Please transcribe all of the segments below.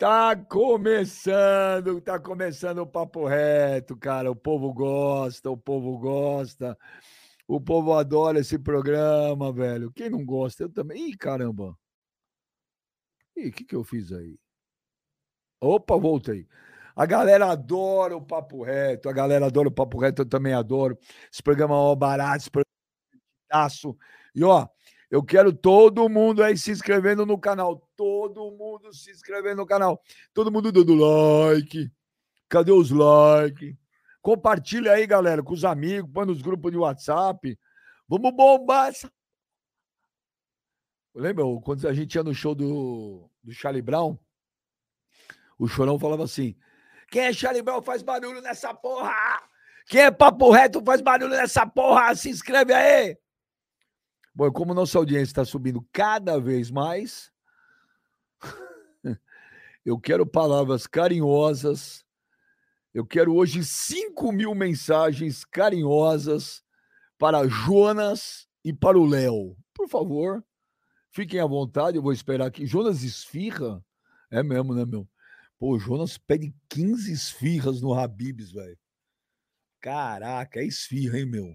Tá começando, tá começando o papo reto, cara. O povo gosta, o povo gosta. O povo adora esse programa, velho. Quem não gosta, eu também. Ih, caramba. Ih, o que, que eu fiz aí? Opa, voltei. A galera adora o papo reto, a galera adora o papo reto, eu também adoro. Esse programa é barato, esse programa é E ó, eu quero todo mundo aí se inscrevendo no canal. Todo mundo se inscrevendo no canal. Todo mundo dando like. Cadê os likes? Compartilha aí, galera, com os amigos, põe nos grupos de WhatsApp. Vamos bombar essa. Lembra quando a gente ia no show do, do Charlie Brown? O Chorão falava assim: Quem é Charlie Brown faz barulho nessa porra? Quem é papo reto faz barulho nessa porra? Se inscreve aí! Bom, como nossa audiência está subindo cada vez mais, eu quero palavras carinhosas. Eu quero hoje 5 mil mensagens carinhosas para Jonas e para o Léo. Por favor, fiquem à vontade, eu vou esperar aqui. Jonas esfirra? É mesmo, né, meu? Pô, Jonas pede 15 esfirras no Habibs, velho. Caraca, é esfirra, hein, meu?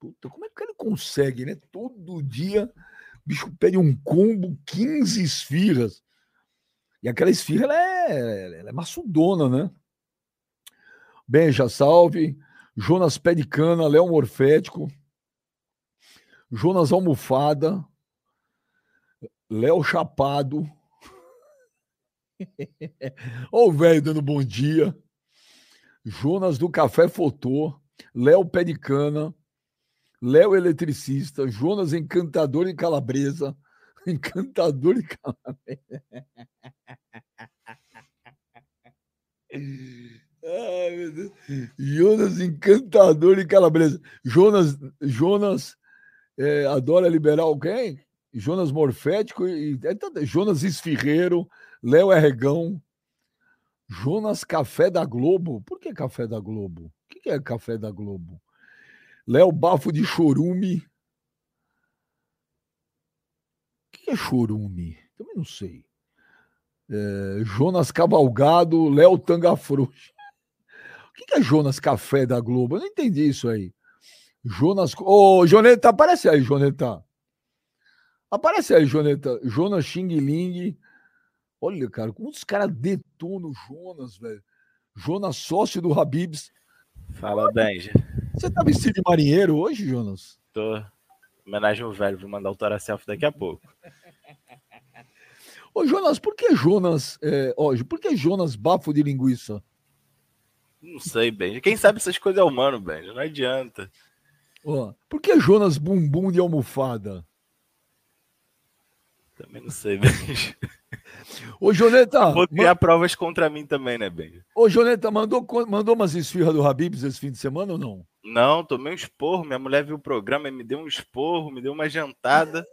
Puta, como é que ele consegue, né? Todo dia o bicho pede um combo, 15 esfirras. E aquela esfirra, ela é, ela é maçudona, né? Benja, salve. Jonas Pé de Cana, Léo Morfético. Jonas Almofada. Léo Chapado. Ó o velho dando bom dia. Jonas do Café Fotô. Léo Pé de Cana. Léo Eletricista, Jonas Encantador e Calabresa. Encantador e Calabresa. Ai, meu Deus. Jonas Encantador e Calabresa. Jonas, Jonas é, adora liberar alguém? Jonas Morfético e é, Jonas Esfirreiro, Léo Erregão, Jonas Café da Globo. Por que Café da Globo? O que é Café da Globo? Léo Bafo de Chorume. O que é chorume? Também não sei. É, Jonas Cavalgado, Léo Tangafrouxa. O que é Jonas Café da Globo? Eu não entendi isso aí. Jonas. Ô, oh, Joneta, aparece aí, Joneta. Aparece aí, Joneta. Jonas Xing Ling. Olha, cara, como os caras detonam o Jonas, velho. Jonas, sócio do Habibs. Fala, Benja. Você tá vestido de marinheiro hoje, Jonas? Tô. Homenagem ao velho, vou mandar o Tora Selfie daqui a pouco. Ô, Jonas, por que Jonas. É, ó, por que Jonas bafo de linguiça? Não sei, Benja. Quem sabe essas coisas é humano, Benja. Não adianta. Ó, por que Jonas bumbum de almofada? Também não sei, Benja. Ô, Joneta. Vou criar man... provas contra mim também, né, Benja? Ô, Joneta, mandou, mandou umas esfirras do Habibs esse fim de semana ou não? Não, tomei um esporro. Minha mulher viu o programa e me deu um esporro, me deu uma jantada.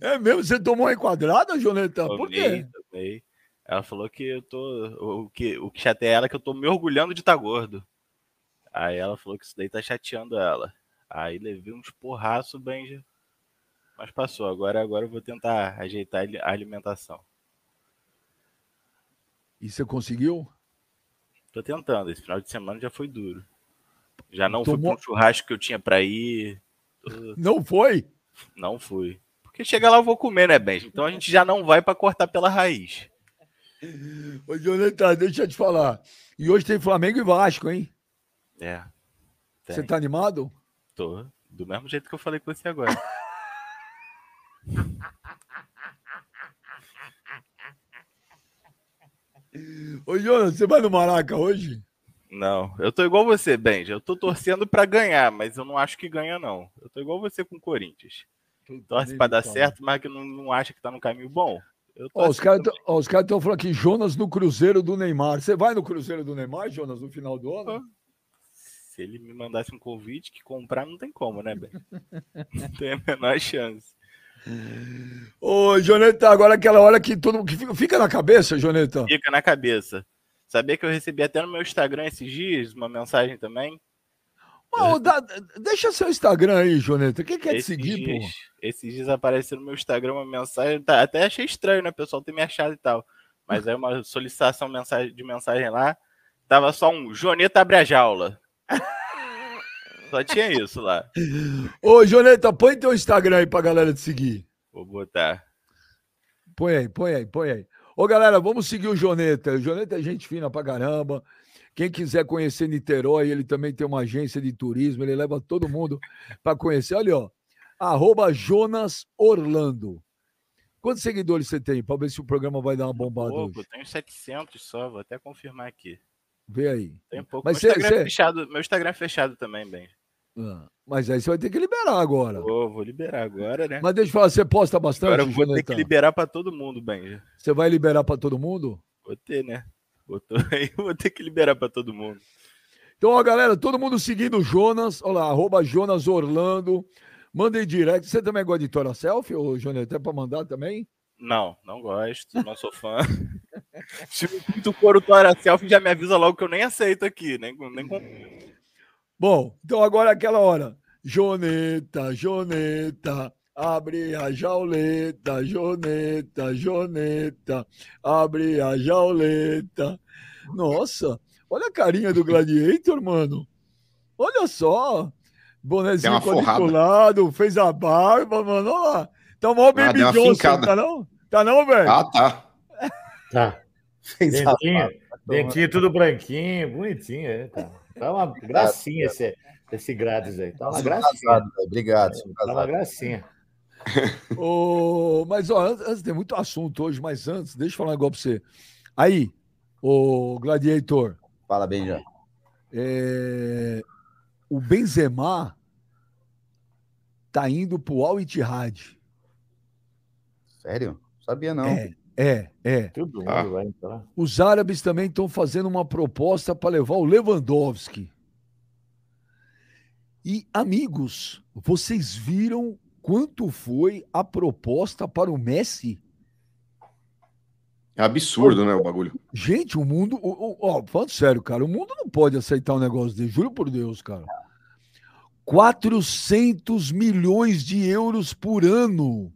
É mesmo? Você tomou uma enquadrada, Joneta? Tomei, Por quê? Tomei. Ela falou que eu tô. O que, o que chateia ela é que eu tô me orgulhando de estar tá gordo. Aí ela falou que isso daí tá chateando ela. Aí levei um esporraço, Benja. Mas passou. Agora, agora eu vou tentar ajeitar a alimentação. E você conseguiu? Tô tentando. Esse final de semana já foi duro. Já não Tomou... fui pro churrasco que eu tinha para ir. Tô... Não foi? Não fui. Porque chegar lá eu vou comer, né, Ben? Então a gente já não vai para cortar pela raiz. Ô, Jonathan, deixa eu te falar. E hoje tem Flamengo e Vasco, hein? É. Tem. Você tá animado? Tô. Do mesmo jeito que eu falei com você agora. Ô, Jonas, você vai no Maraca hoje? Não, eu tô igual você, Benja. Eu tô torcendo para ganhar, mas eu não acho que ganha, não. Eu tô igual você com o Corinthians. Torce para dar certo, mas que não, não acha que tá no caminho bom. Ó, os caras estão falando aqui, Jonas no Cruzeiro do Neymar. Você vai no Cruzeiro do Neymar, Jonas, no final do ano? Se ele me mandasse um convite, que comprar não tem como, né, Ben? Não tem a menor chance. Ô, Joneta, agora aquela hora que todo mundo fica, fica na cabeça, Joneta. Fica na cabeça. Sabia que eu recebi até no meu Instagram esses dias uma mensagem também? Dá- deixa seu Instagram aí, Joneta. Quem quer te Esses seguir, dias, pô? esses dias apareceu no meu Instagram uma mensagem, tá, até achei estranho, né? O pessoal ter me achado e tal. Mas aí uma solicitação de mensagem lá, tava só um Joneta abre a jaula. Só tinha isso lá. Ô, Joneta, põe teu Instagram aí pra galera te seguir. Vou botar. Põe aí, põe aí, põe aí. Ô, galera, vamos seguir o Joneta. O Joneta é gente fina pra caramba. Quem quiser conhecer Niterói, ele também tem uma agência de turismo, ele leva todo mundo para conhecer. Olha, ó, arroba Jonas Orlando. Quantos seguidores você tem? Para ver se o programa vai dar uma bombada Pouco, hoje. eu tenho 700 só, vou até confirmar aqui. Vê aí. Tem pouco. Mas meu, cê- Instagram é cê- fechado, meu Instagram é fechado também, bem. Ah, Mas aí você vai ter que liberar agora. Vou, vou liberar agora, né? Mas deixa eu falar, você posta bastante, Agora eu vou ter Joneta? que liberar pra todo mundo, bem. Você vai liberar para todo mundo? Vou ter, né? Botou aí, vou ter que liberar pra todo mundo. Então, ó, galera, todo mundo seguindo o Jonas. Olha lá, arroba Jonas Orlando. Mandem direct. Você também gosta de Tora Selfie, ô Joneta? É para mandar também? Não, não gosto, não sou fã. Se muito for o Tora Selfie, já me avisa logo que eu nem aceito aqui, nem, nem. Bom, então agora é aquela hora. Joneta, Joneta, abre a jauleta, Joneta, Joneta, abre a jauleta. Nossa, olha a carinha do Gladiator, mano. Olha só. Bonezinho quadriculado, fez a barba, mano. Olha lá. Tá Baby Ah, deu uma Johnson, fincada. tá não? Tá não, velho? Ah, tá. Tá. Fez a Dentinho, dentinho tudo branquinho, bonitinho, é, tá. Tá uma gracinha esse, esse grátis aí. Tá uma gracinha. Obrigado. Tá uma gracinha. Ô, mas, ó, antes, antes tem muito assunto hoje, mas antes, deixa eu falar um negócio pra você. Aí, o Gladiator, Fala bem já. é, o Benzema tá indo pro Al Ittihad. Sério? Sabia não. É, é, é. Todo mundo Ah. vai entrar. Os árabes também estão fazendo uma proposta para levar o Lewandowski. E, amigos, vocês viram quanto foi a proposta para o Messi? É absurdo, né, o bagulho. Gente, o mundo. Ó, falando sério, cara, o mundo não pode aceitar um negócio desse, juro por Deus, cara. 400 milhões de euros por ano.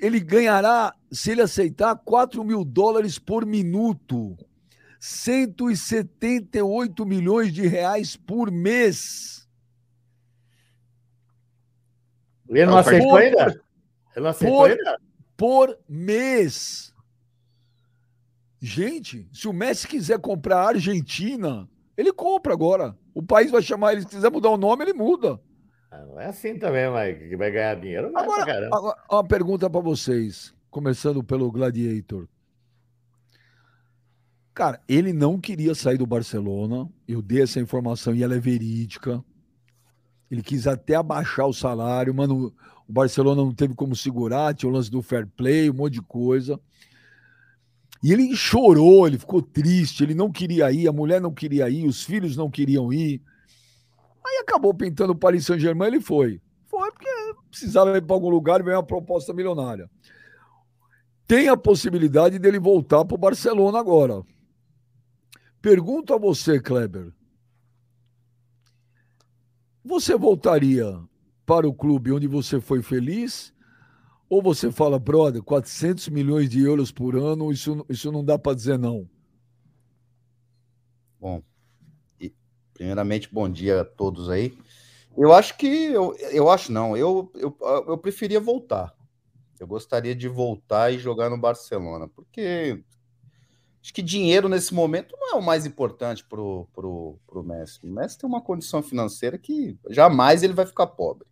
Ele ganhará, se ele aceitar, 4 mil dólares por minuto. 178 milhões de reais por mês. Ele não aceitou por- ainda? Ele não aceitou por- ainda? Por mês. Gente, se o Messi quiser comprar a Argentina, ele compra agora. O país vai chamar ele, se quiser mudar o nome, ele muda. Ah, Não é assim também, mas que vai ganhar dinheiro. Vai Agora, pra agora, uma pergunta para vocês, começando pelo Gladiator. Cara, ele não queria sair do Barcelona. Eu dei essa informação e ela é verídica. Ele quis até abaixar o salário, mas não- o Barcelona não teve como segurar, tinha o lance do fair play, um monte de coisa. E ele chorou, ele ficou triste, ele não queria ir, a mulher não queria ir, os filhos não queriam ir. Aí acabou pintando o Paris Saint-Germain, ele foi. Foi porque precisava ir para algum lugar e veio uma proposta milionária. Tem a possibilidade dele voltar para o Barcelona agora. Pergunto a você, Kleber. Você voltaria para o clube onde você foi feliz? Ou você fala, brother, 400 milhões de euros por ano, isso, isso não dá para dizer não? Bom, primeiramente, bom dia a todos aí. Eu acho que, eu, eu acho não, eu, eu, eu preferia voltar. Eu gostaria de voltar e jogar no Barcelona, porque acho que dinheiro nesse momento não é o mais importante pro, pro, pro Messi. O Messi tem uma condição financeira que jamais ele vai ficar pobre.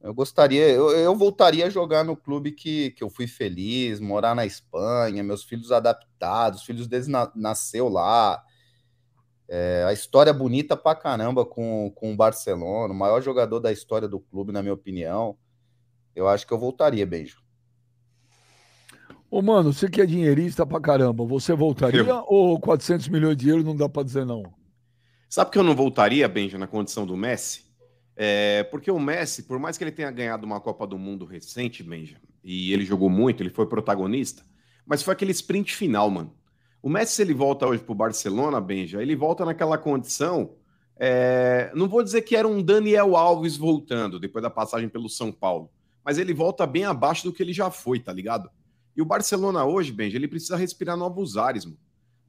Eu gostaria, eu, eu voltaria a jogar no clube que, que eu fui feliz, morar na Espanha, meus filhos adaptados, os filhos deles na, nasceu lá. É, a história bonita pra caramba com, com o Barcelona, o maior jogador da história do clube, na minha opinião. Eu acho que eu voltaria, Beijo. Ô, mano, você que é dinheirista pra caramba, você voltaria Eu. ou 400 milhões de euros não dá para dizer não? Sabe que eu não voltaria, Benja, na condição do Messi? É, porque o Messi, por mais que ele tenha ganhado uma Copa do Mundo recente, Benja, e ele jogou muito, ele foi protagonista, mas foi aquele sprint final, mano. O Messi, se ele volta hoje pro Barcelona, Benja, ele volta naquela condição É, não vou dizer que era um Daniel Alves voltando depois da passagem pelo São Paulo, mas ele volta bem abaixo do que ele já foi, tá ligado? E o Barcelona hoje, Benja, ele precisa respirar novos ares, mano.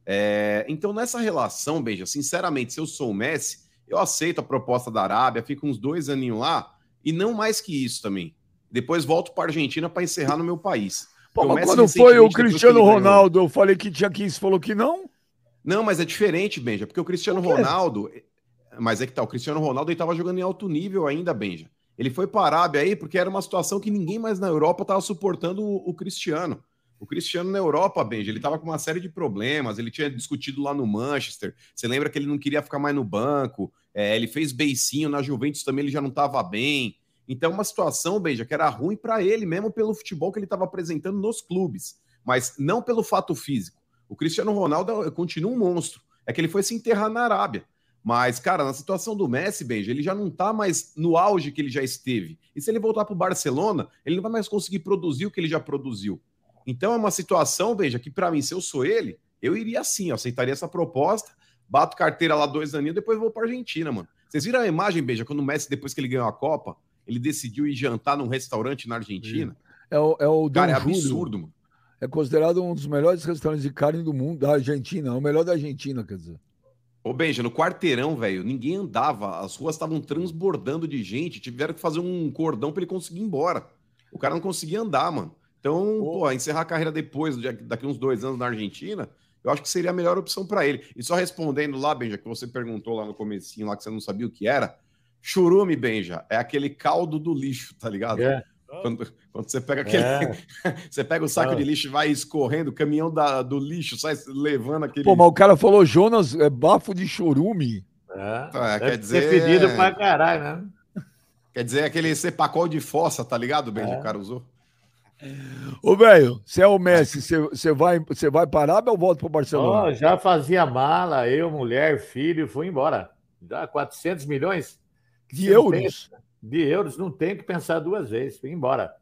É, então, nessa relação, Benja, sinceramente, se eu sou o Messi, eu aceito a proposta da Arábia, fico uns dois aninhos lá, e não mais que isso também. Depois volto para Argentina para encerrar no meu país. Pô, mas quando foi o Cristiano Ronaldo, eu falei que tinha 15, falou que não? Não, mas é diferente, Benja, porque o Cristiano Ronaldo. Mas é que tá, o Cristiano Ronaldo estava jogando em alto nível ainda, Benja. Ele foi para a Arábia aí porque era uma situação que ninguém mais na Europa estava suportando o, o, Cristiano. O Cristiano na Europa, Benja, ele estava com uma série de problemas, ele tinha discutido lá no Manchester. Você lembra que ele não queria ficar mais no banco, é, ele fez beicinho na Juventus também, ele já não estava bem. Então, uma situação, Benja, que era ruim para ele mesmo pelo futebol que ele estava apresentando nos clubes, mas não pelo fato físico. O Cristiano Ronaldo continua um monstro. É que ele foi se enterrar na Arábia. Mas, cara, na situação do Messi, Benja, ele já não tá mais no auge que ele já esteve. E se ele voltar para o Barcelona, ele não vai mais conseguir produzir o que ele já produziu. Então é uma situação, Benja, que para mim, se eu sou ele, eu iria assim, aceitaria essa proposta, bato carteira lá dois aninhos, depois vou para Argentina, mano. Vocês viram a imagem, Benja, quando o Messi, depois que ele ganhou a Copa, ele decidiu ir jantar num restaurante na Argentina? É o, é o Cara, é absurdo, mano. É considerado um dos melhores restaurantes de carne do mundo, da Argentina, é o melhor da Argentina, quer dizer. Ô, Benja, no quarteirão, velho, ninguém andava, as ruas estavam transbordando de gente, tiveram que fazer um cordão para ele conseguir ir embora. O cara não conseguia andar, mano. Então, oh. pô, encerrar a carreira depois, daqui uns dois anos na Argentina, eu acho que seria a melhor opção para ele. E só respondendo lá, Benja, que você perguntou lá no comecinho, lá que você não sabia o que era, churume, Benja, é aquele caldo do lixo, tá ligado? É. Quando, quando você pega aquele. É. você pega o saco ah. de lixo e vai escorrendo, o caminhão da, do lixo sai levando aquele. Pô, mas o cara falou, Jonas, é bafo de chorume. É, é quer dizer. pedido pra caralho, né? Quer dizer, aquele cepacol de fossa, tá ligado, Benji? É. O cara usou. Ô, velho, você é o Messi, você vai, você vai parar ou volta pro Barcelona? Oh, já fazia mala, eu, mulher, filho, fui embora. Já 400 milhões de euros de euros, não tem que pensar duas vezes. Fui embora.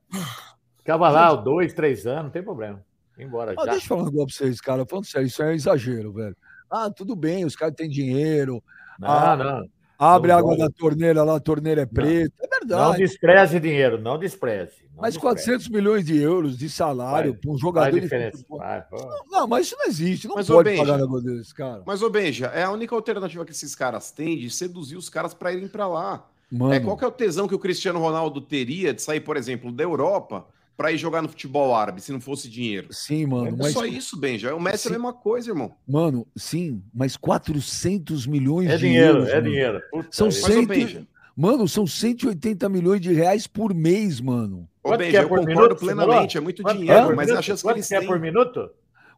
Ficava lá dois, três anos, não tem problema. Fui embora. Ah, deixa eu falar um negócio pra vocês, cara. Falando sério, isso é exagero, velho. Ah, tudo bem, os caras têm dinheiro. Não, ah, não. Abre não água da torneira lá, a torneira é preta. Não. É verdade. Não despreze dinheiro, não despreze. Não mas despreze. 400 milhões de euros de salário para um jogador de futebol. Vai, não, não, mas isso não existe. Não mas, pode Benja, pagar negócio desse, cara. Mas, ô Benja, é a única alternativa que esses caras têm de seduzir os caras para irem para lá. Mano. É, qual que é o tesão que o Cristiano Ronaldo teria de sair, por exemplo, da Europa para ir jogar no futebol árabe, se não fosse dinheiro? Sim, mano. É mas... só isso, Benja. O Messi sim. é a mesma coisa, irmão. Mano, sim, mas 400 milhões é de dinheiro, euros. É mano. dinheiro, Puta São cento... Mano, são 180 milhões de reais por mês, mano. Ô, Benja, é eu concordo minuto, plenamente. É muito dinheiro, mas a chance que eles têm... é por minuto?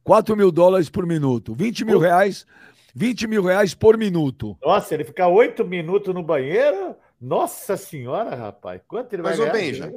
4 mil dólares por minuto. 20 mil reais... 20 mil reais por minuto. Nossa, ele fica oito minutos no banheiro? Nossa senhora, rapaz, quanto ele mas, vai ganhar? Benja,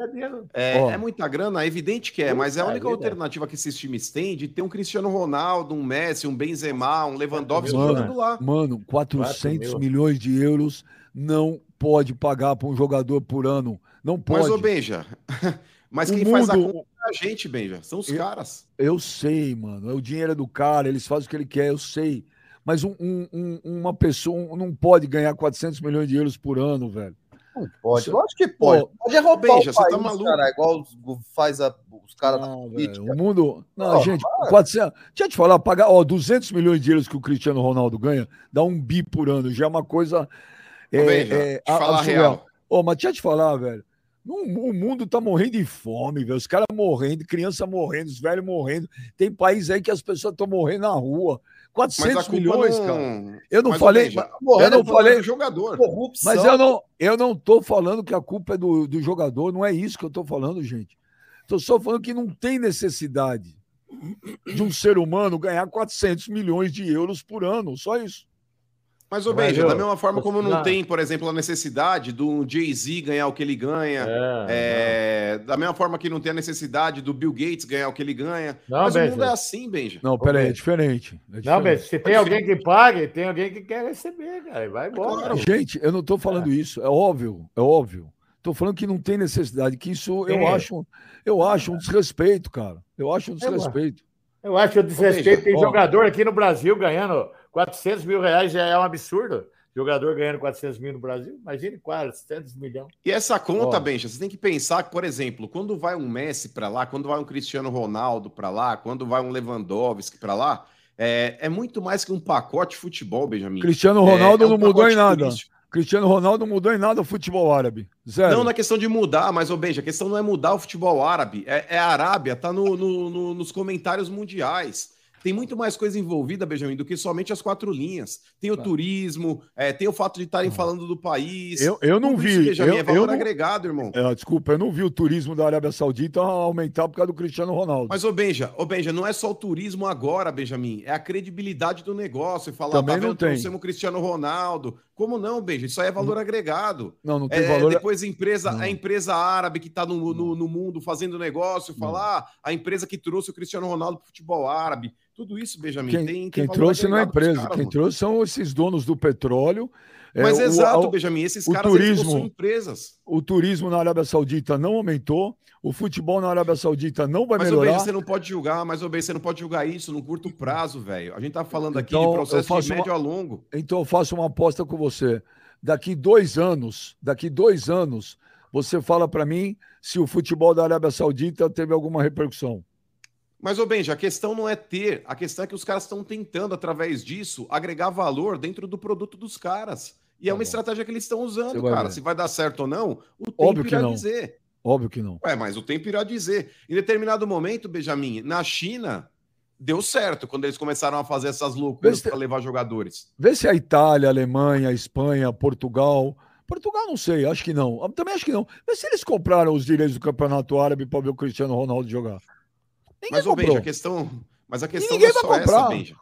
é, é, muita grana, é evidente que é, Puta mas é a única vida. alternativa que esses times têm de ter um Cristiano Ronaldo, um Messi, um Benzema, um Lewandowski mano, jogando lá. Mano, 400 milhões de euros não pode pagar para um jogador por ano. Não pode. Mas, ô Benja, mas o quem mundo... faz a conta é a gente, Benja, são os eu, caras. Eu sei, mano, é o dinheiro do cara, eles fazem o que ele quer, eu sei. Mas um, um, uma pessoa não pode ganhar 400 milhões de euros por ano, velho. Não pode, eu acho que pode. Pô, pode roubar beija, o país, você tá maluco. Cara, igual faz a, os caras da política. O mundo... Não, oh, gente, 400... deixa eu te falar, pagar ó, 200 milhões de euros que o Cristiano Ronaldo ganha, dá um bi por ano, já é uma coisa... É, beija, é, a, falar real. Ó, mas deixa eu te falar, velho, o mundo tá morrendo de fome, velho. Os caras morrendo, criança morrendo, os velhos morrendo. Tem país aí que as pessoas estão morrendo na rua. 400 milhões, não... cara. Eu não mas falei. Mas, eu não falei. jogador. Corrupção. Mas eu não, eu não tô falando que a culpa é do, do jogador. Não é isso que eu tô falando, gente. Estou só falando que não tem necessidade de um ser humano ganhar 400 milhões de euros por ano. Só isso. Mas, ô Benja, da mesma forma como não tem, por exemplo, a necessidade do Jay-Z ganhar o que ele ganha, é, é, da mesma forma que não tem a necessidade do Bill Gates ganhar o que ele ganha. Não, mas Benja. o mundo é assim, Benja. Não, peraí, é diferente. É diferente. Não, Benja, se tem alguém que pague, tem alguém que quer receber, cara. Vai embora. Claro. Gente, eu não estou falando é. isso, é óbvio, é óbvio. Estou falando que não tem necessidade, que isso eu acho, eu acho um desrespeito, cara. Eu acho um desrespeito. Eu acho um desrespeito. Tem jogador aqui no Brasil ganhando 400 mil reais já é um absurdo. Jogador ganhando 400 mil no Brasil, imagine 400 milhões. E essa conta. Benja, você tem que pensar que, por exemplo, quando vai um Messi para lá, quando vai um Cristiano Ronaldo para lá, quando vai um Lewandowski para lá, é, é muito mais que um pacote de futebol, Benjamin. Cristiano É- Ronaldo é um não mudou em nada. turístico. Cristiano Ronaldo não mudou em nada o futebol árabe. Zero. Não na questão de mudar, mas, ô Benja, a questão não é mudar o futebol árabe. É, é a Arábia, tá no, no- no- nos comentários mundiais. Tem muito mais coisa envolvida, Benjamin, do que somente as quatro linhas. Tem o turismo, é, tem o fato de estarem falando do país. Eu, eu não vi. isso, Benjamin, eu, é valor eu não- agregado, irmão. É, desculpa, eu não vi o turismo da Arábia Saudita aumentar por causa do Cristiano Ronaldo. Mas, ô Benja, ô Benja, não é só o turismo agora, Benjamin. É a credibilidade do negócio. E falar, Também tá não vendo, tem. o Cristiano Ronaldo. Como não, Benja? Isso aí é valor agregado. não, não tem É, valor. Depois a empresa, Não. a empresa árabe que está no, no, no mundo fazendo negócio, Não. falar ah, a empresa que trouxe o Cristiano Ronaldo para o futebol árabe. Tudo isso, Benjamin, Quem, tem, quem trouxe não é empresa, caras, quem mano. trouxe são esses donos do petróleo. É, Mas o- exato, o- Benjamin, esses o caras turismo- empresas. O turismo na Arábia Saudita não aumentou, o futebol na Arábia Saudita não vai Mas, melhorar. Benja, você não pode julgar, mas, Benja, você não pode julgar isso no curto prazo, velho. A gente tá falando aqui Então, de processo de uma- médio a longo. Então eu faço uma aposta com você. Daqui dois anos, daqui dois anos, você fala para mim se o futebol da Arábia Saudita teve alguma repercussão. Mas, ô Benja, a questão não é ter, a questão é que os caras estão tentando, através disso, agregar valor dentro do produto dos caras. E é Tá uma estratégia que eles estão usando, cara. ver. Se vai dar certo ou não, o tempo Óbvio que irá não. dizer. Óbvio que não. Ué, mas o tempo irá dizer. Em determinado momento, Benjamin, na China, deu certo quando eles começaram a fazer essas loucuras para levar jogadores. Vê se a Itália, a Alemanha, a Espanha, Portugal. Portugal não sei, acho que não. Também acho que não. Vê se eles compraram os direitos do Campeonato Árabe para ver o Cristiano Ronaldo jogar. Ninguém Mas, comprou. Benja, a questão. Mas a questão ninguém não é só essa, Benja.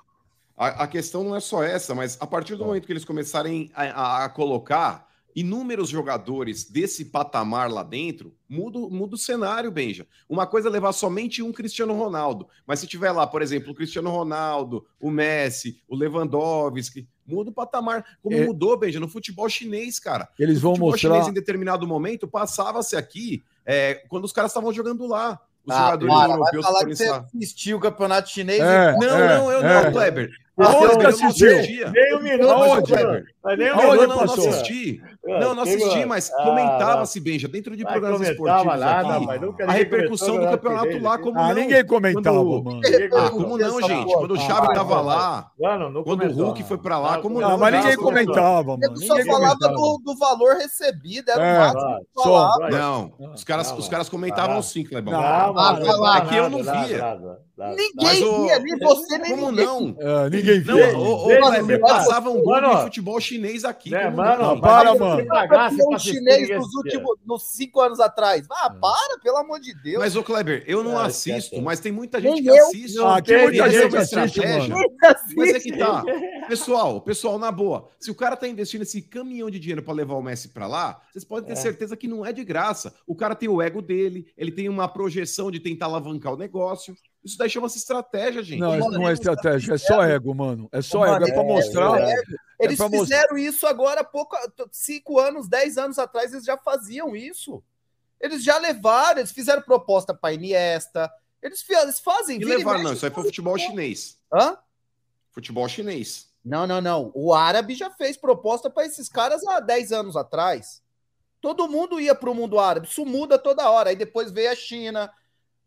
A, a questão não é só essa, mas a partir do momento que eles começarem a, a- a colocar inúmeros jogadores desse patamar lá dentro, muda, o- muda o cenário, Benja. Uma coisa é levar somente um Cristiano Ronaldo, mas se tiver lá, por exemplo, o Cristiano Ronaldo, o Messi, o Lewandowski, muda o patamar. Como É. mudou, Benja, no futebol chinês, cara. Eles O vão futebol mostrar. chinês, em determinado momento, passava-se aqui é, quando os caras estavam jogando lá. Os Ah, jogadores para, vai europeus falar foram que você assistiu o campeonato chinês. É, e- Não, é, não, eu é. não, Kleber. Aonde Eu que não assistiu? Nem um minuto, Aonde. Kleber? Nem um minuto, não assisti. Ah, Não, não tem assisti, mas Ah, comentava-se, Benja, dentro de programas esportivos nada, aqui, a ninguém repercussão do campeonato lá, como Ah, não? ninguém comentava, Quando- mano. Ah, como não, gente? Quando o Ah, Xavi vai, tava lá, Mano, não Quando o. Hulk foi pra lá, como Não, não? mas ninguém Não, comentava, mano. Só Ninguém falava comentava. do, do valor recebido, era É, o máximo vai, que só. Não, Ah, os caras, não, os caras comentavam não. sim, Clebão. Não, Não, Ah, lá. É eu não via. nada, nada, nada. Ninguém Mas via, nem você, nem Como ninguém. não? É, ninguém Não, viu. ô, ô, Veja, Kleber, mano. passava um gol Mano, de futebol chinês aqui. Né, como mano, não? Ah, para, mano. Campeão pra assistir, chinês nos últimos nos cinco anos atrás. Ah, É. para, pelo amor de Deus. Mas, ô Kleber, eu não assisto, mas tem muita gente Nem que eu. assiste. Não Ah, aqui tem muita é gente assiste, estratégia. mano. Mas é que tá. Pessoal, pessoal, na boa, se o cara tá investindo esse caminhão de dinheiro para levar o Messi para lá, vocês podem ter É. certeza que não é de graça. O cara tem o ego dele, ele tem uma projeção de tentar alavancar o negócio. Isso daí chama-se estratégia, gente. Não, isso não é estratégia, é só ego, mano. É só ego, é pra mostrar. é. Eles pra mostrar- fizeram isso agora há pouco, cinco anos, dez anos atrás, eles já faziam isso. Eles já levaram, eles fizeram proposta para Iniesta. Eles, eles fazem. E e levar, não, isso aí foi futebol chinês. Hã? Futebol chinês. Não, não, não. O árabe já fez proposta para esses caras há 10 anos atrás. Todo mundo ia para o mundo árabe. Isso muda toda hora. Aí depois veio a China.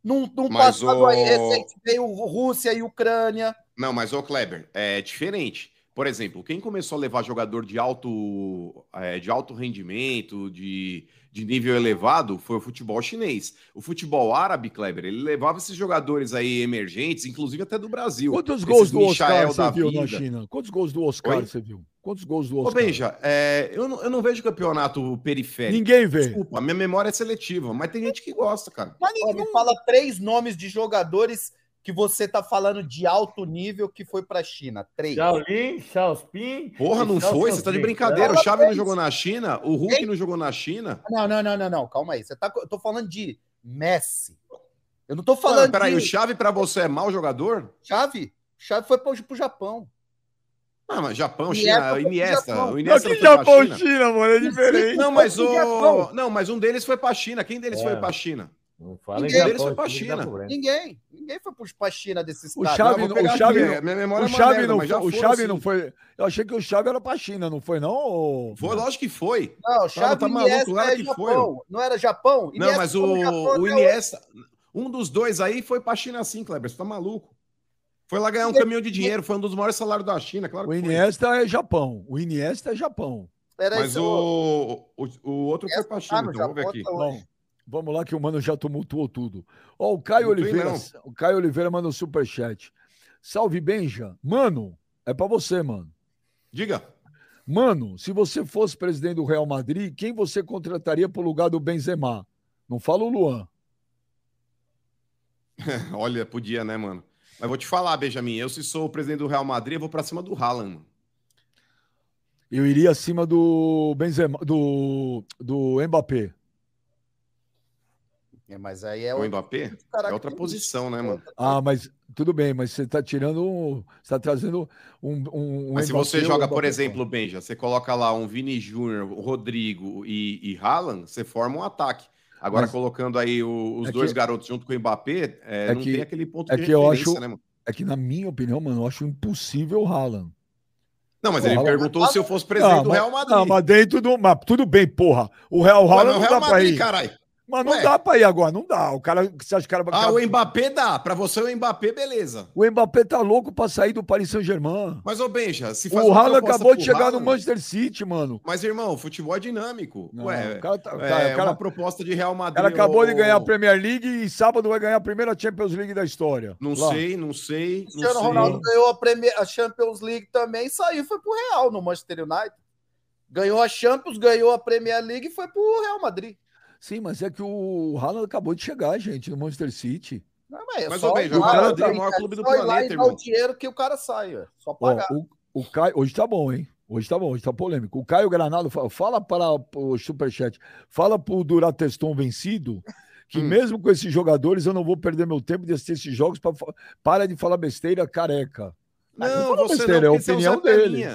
Num, num Mas passado o- aí recente veio Rússia e Ucrânia. Não, mas ô Kleber, é diferente. Por exemplo, quem começou a levar jogador de alto, é, de alto rendimento, de, de nível elevado, foi o futebol chinês. O futebol árabe, Kleber, ele levava esses jogadores aí emergentes, inclusive até do Brasil. Quantos Esses gols do Oscar você viu na vida. China? Quantos gols do Oscar Oi? você viu? Quantos gols do Ô, Oscar? Benja, é, eu, não, eu não vejo campeonato periférico. Ninguém vê. Desculpa, minha memória é seletiva, mas tem gente que gosta, cara. Mas Ó, ninguém me fala três nomes de jogadores que você tá falando de alto nível que foi para a China. Três. Shaolin, Xiaospin. Porra, não e Xiao foi? Você tá de brincadeira. O Fala Xavi não jogou na China, o Hulk Quem? não jogou na China. Não, não, não, não, não. Calma aí. Você tá, eu tô falando de Messi. Eu não tô Falando, falando peraí, o de Xavi pra você é mau jogador? Chave. Chave foi pro, pro Japão. Ah, mas Japão, Iniesta China, o Iniesta, Japão. o Não, Iniesta que não foi pra Japão China. China, mano, é diferente. Não, mas o não, mas um deles foi pra China. Quem deles É. foi pra China? Não fala Ninguém- em Eles Japão, foi pra isso China. Ninguém. Ninguém foi pra China desses O caras. Chave Não, não- o Chave aqui, não- minha memória O é uma Chave, merda, não, mas foi, o Chave sim. não foi. Eu achei que o Chave era pra China, não foi, não? ô- Foi, lógico que foi. Não, Chave tá e maluco, Iniesta claro é que Japão. foi, Não era Japão? Não, Iniesta mas tá no Japão o, o. Iniesta, um dos dois aí foi pra China sim, Kleber. Você tá maluco? Foi lá ganhar um caminhão de dinheiro, foi um dos maiores salários da China, claro O que foi. Iniesta é Japão. O Iniesta é Japão. Peraí, Mas seu- o, o, o outro foi pra tá China, então vamos ver aqui. até hoje. Vamos lá que o mano já tumultuou tudo. Ó, o Caio Oliveira, não. o Caio Oliveira manda um superchat. Salve Benja. Mano, é pra você, mano. Diga. Mano, se você fosse presidente do Real Madrid, quem você contrataria pro lugar do Benzema? Não fala o Luan. Olha, podia, né, mano? Mas vou te falar, Benjamin, eu se sou o presidente do Real Madrid, eu vou pra cima do Haaland, mano. Eu iria acima do Benzema, do, do Mbappé. É, mas aí é O Mbappé é outra posição, né, mano? Ah, mas tudo bem, mas você tá tirando um. Você tá trazendo um. um, um Mas se Mbappé, você o joga, por exemplo, Benja, você coloca lá um Vini Júnior, o Rodrigo e, e Haaland, você forma um ataque. Agora, Mas- colocando aí o- os É dois que- garotos junto com o Mbappé, é, É não que- tem aquele ponto é de que eu referência, acho- né, mano? É que, na minha opinião, mano, eu acho impossível o Haaland. Não, mas Pô, ele Haaland- perguntou se eu fosse presidente Não, do mas- Real Madrid. Não, mas dentro do. Mas tudo bem, porra. O Real Haaland mas o não Real dá pra Madrid, ir. caralho. Mas não Ué. dá pra ir agora, não dá. O cara, você acha que o cara vai. Ah, o Mbappé dá. Pra você, o Mbappé, beleza. O Mbappé tá louco pra sair do Paris Saint-Germain. Mas, ô Benja, se faz O Haaland acabou de chegar no Manchester City, mano. Mas, irmão, futebol é dinâmico. Não, Ué, o cara, tá- o é, cara- o cara- uma proposta de Real o Madrid. cara acabou de ô- ganhar a Premier League e sábado vai ganhar a primeira Champions League da história. Não Lá. sei, não sei. Não Cristiano. Ronaldo ganhou a, Premier, a Champions League também e saiu, foi pro Real no Manchester United. Ganhou a Champions, ganhou a Premier League e foi pro Real Madrid. Sim, mas é que o Haaland acabou de chegar, gente, no Manchester City. Não, mas é Mas, só ir o Real é é o maior clube do lá planeta, e irmão. o dinheiro que o cara sai, ó. só Ó, pagar. o, o Caio, hoje tá bom, hein? Hoje tá bom, hoje tá polêmico. O Caio Granado fala, fala para o Superchat, fala pro Durateston vencido que Hum. mesmo com esses jogadores eu não vou perder meu tempo de assistir esses jogos para para de falar besteira careca. Não, fala você besteira, não, é a é opinião dele.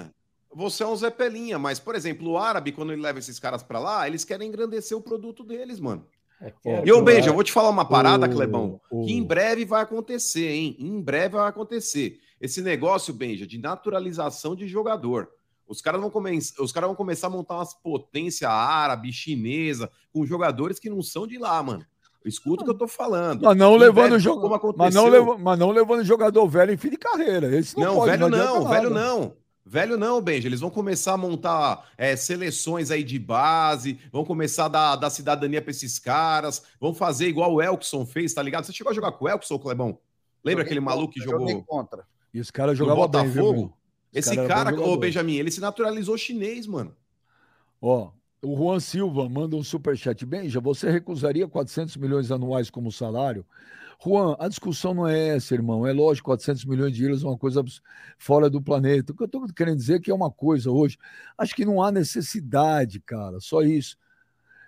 Você é um Zé Pelinha, mas, por exemplo, o árabe, quando ele leva esses caras pra lá, eles querem engrandecer o produto deles, mano. É E que Benja, eu o- vou te falar uma parada, O- Clebão, o- que em breve vai acontecer, hein? Em breve vai acontecer. Esse negócio, Benja, de naturalização de jogador. Os caras vão, come... Os caras vão começar a montar umas potências árabe, chinesa, com jogadores que não são de lá, mano. Escuta o que eu tô falando. Mas não levando jogo, como mas não, leva- mas não levando jogador velho em fim de carreira. Esse não, Não, pode, velho não, nada. velho não. Velho não, Benja. Eles vão começar a montar é, seleções aí de base, vão começar a dar, dar cidadania pra esses caras, vão fazer igual o Elkson fez, tá ligado? Você chegou a jogar com o Elkson, Clebão? Lembra Joguei aquele maluco que contra, joguei jogou contra. E os caras jogavam bem, viu, Botafogo? meu? Os Esse cara, ô. Benjamin, ele se naturalizou chinês, mano. Ó, o Juan Silva manda um superchat. Benja, você recusaria 400 milhões anuais como salário? Juan, a discussão não é essa, irmão. É lógico, 400 milhões de euros é uma coisa fora do planeta. O que eu tô querendo dizer é que é uma coisa hoje. Acho que não há necessidade, cara. Só isso.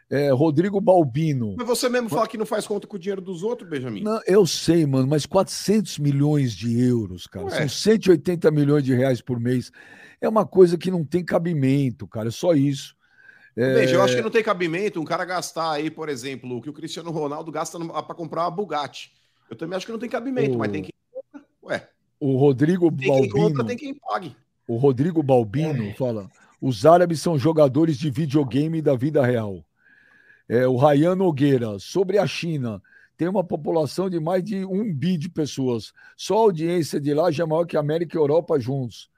É, Rodrigo Balbino. Mas você mesmo fala que não faz conta com o dinheiro dos outros, Benjamin. Não, eu sei, mano, mas 400 milhões de euros, cara, Ué. são 180 milhões de reais por mês. É uma coisa que não tem cabimento, cara, é só isso. É, Veja, eu acho que não tem cabimento um cara gastar aí, por exemplo, o que o Cristiano Ronaldo gasta para comprar uma Bugatti. Eu também acho que não tem cabimento, O- mas tem quem. Ué, o Rodrigo tem quem compra, Balbino, tem quem pague. o Rodrigo Balbino fala: os árabes são jogadores de videogame da vida real. É, o Rayan Nogueira, sobre a China, tem uma população de mais de um bi de pessoas. Só a audiência de lá já é maior que a América e a Europa juntos.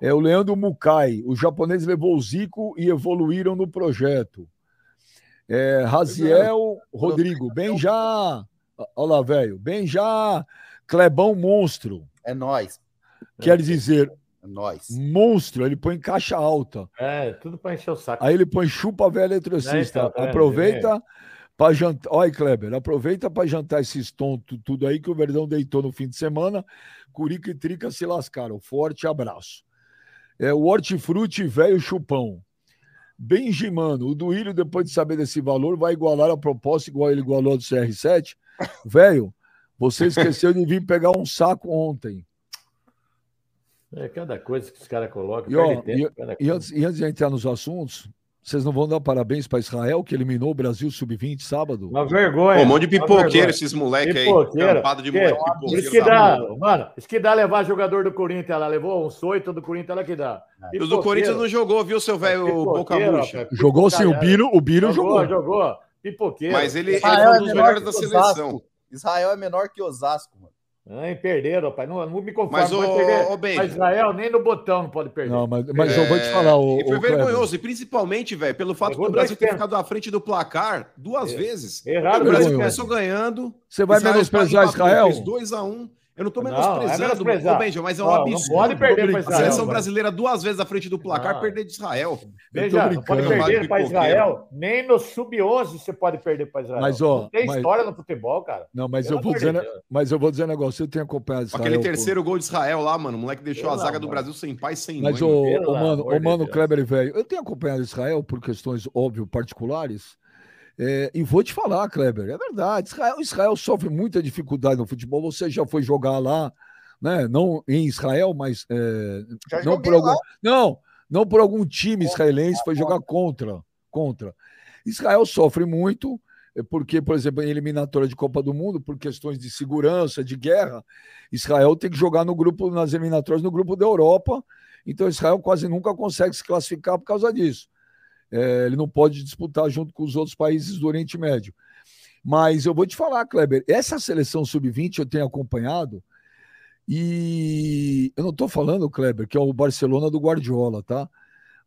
É o Leandro Mukai, o japonês levou o Zico e evoluíram no projeto. É, Raziel Rodrigo, bem já. Olha lá, velho, bem já. Clebão Monstro, É nós. quer dizer, É nós. monstro, ele põe caixa alta. É, tudo pra encher o saco. Aí ele põe chupa velho eletricista. É, tá aproveita para jantar. Olha, Kleber, aproveita para jantar esses tontos, tudo aí que o Verdão deitou no fim de semana. Curica e Trica se lascaram. Forte abraço. É o hortifruti velho chupão. Benjimano, o Duílio, depois de saber desse valor, vai igualar a proposta igual ele igualou do CR7. Velho, você esqueceu de vir pegar um saco ontem. É cada coisa que os caras colocam. E, ó, tempo, e- E antes, e antes de entrar nos assuntos, Vocês não vão dar parabéns para Israel, que eliminou o Brasil sub-20 sábado? Uma vergonha. Pô, um monte de pipoqueiro esses moleque aí. Pipoqueiro. Campado de Que? moleque Isso pipoqueiro. que da dá, mano, isso que dá levar jogador do Corinthians lá, levou um soito do Corinthians lá que dá. E os do Corinthians não jogou, viu, seu velho boca Pipoqueiro, murcha? Jogou sim, o pipoqueiro. Biro, o Biro Jogou, jogou. jogou. Pipoqueiro. Mas ele, ele é um dos melhores da Osasco. seleção. Israel é menor que Osasco, mano. Ai, perderam, rapaz. Não, não me conformo. Mas, ô, Benja. Mas Israel nem no botão não pode perder. Não, mas, mas eu vou te falar, o, E foi o vergonhoso, e principalmente, velho, pelo fato do Brasil ter ficado à frente do placar duas vezes. Erraram o Brasil começou ganhando. Você vai Israel menosprezar Israel? Fez 2x1. Eu não tô Não, menosprezando, é menosprezar. ô, Benja, mas é um Não, não absurdo. pode perder pra A Israel, seleção velho. brasileira duas vezes à frente do placar, Não. perder de Israel. Veja, não pode perder para. Israel. Nem no sub-11 você pode perder para Israel. Mas, ó, não tem mas- história no futebol, cara. Não, mas Pelo eu, vou dizer, mas eu vou dizer um negócio. Eu tenho acompanhado Israel. Aquele terceiro gol de Israel lá, mano, o moleque deixou a zaga do. Brasil sem pai, sem Mas, mãe. ô, mano, ô, mano. Kleber e velho, eu tenho acompanhado Israel por questões, óbvio, particulares. É, e vou te falar, Kleber, é verdade. Israel, Israel sofre muita dificuldade no futebol. Você já foi jogar lá, né? Não em Israel, mas é, não por algum, lá. não, não por algum time israelense, foi jogar contra, contra. Israel sofre muito é, porque, por exemplo, em eliminatória de Copa do Mundo, por questões de segurança, de guerra, Israel tem que jogar no grupo nas eliminatórias no grupo da Europa. Então Israel quase nunca consegue se classificar por causa disso. É, ele não pode disputar junto com os outros países do Oriente Médio. Mas eu vou te falar, Kleber, essa seleção sub-20 eu tenho acompanhado e eu não estou falando, Kleber, que é o Barcelona do Guardiola, tá?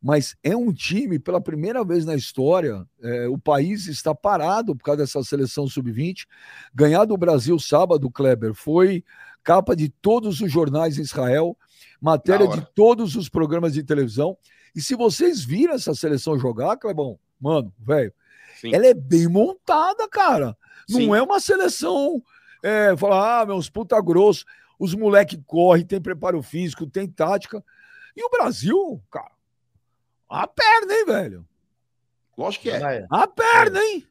Mas é um time, pela primeira vez na história, é, o país está parado por causa dessa seleção sub-20. Ganhar do Brasil sábado, Kleber, foi capa de todos os jornais em Israel, matéria de todos os programas de televisão. E se vocês viram essa seleção jogar, Clebão, mano, velho, ela é bem montada, cara. Não Sim. é uma seleção, é, falar, ah, meus puta grosso, os moleque correm, tem preparo físico, tem tática. E o Brasil, cara, a perna, hein, velho? Lógico que é. A perna, hein?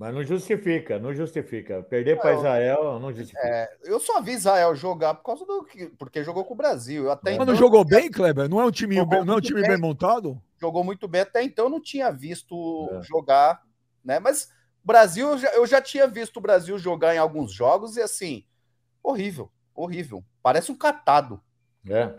Mas não justifica, não justifica. Perder para. Israel não justifica. É, eu só vi Israel jogar por causa do que. Porque jogou com o Brasil. Eu até Mas então não jogou bem, Kleber? Não é um time, Jogou bem, não é um time bem. bem montado? jogou muito bem. Até então eu não tinha visto É. jogar, né? Mas o Brasil, eu já, eu já tinha visto o Brasil jogar em alguns jogos e assim, horrível, horrível. Parece um catado. É.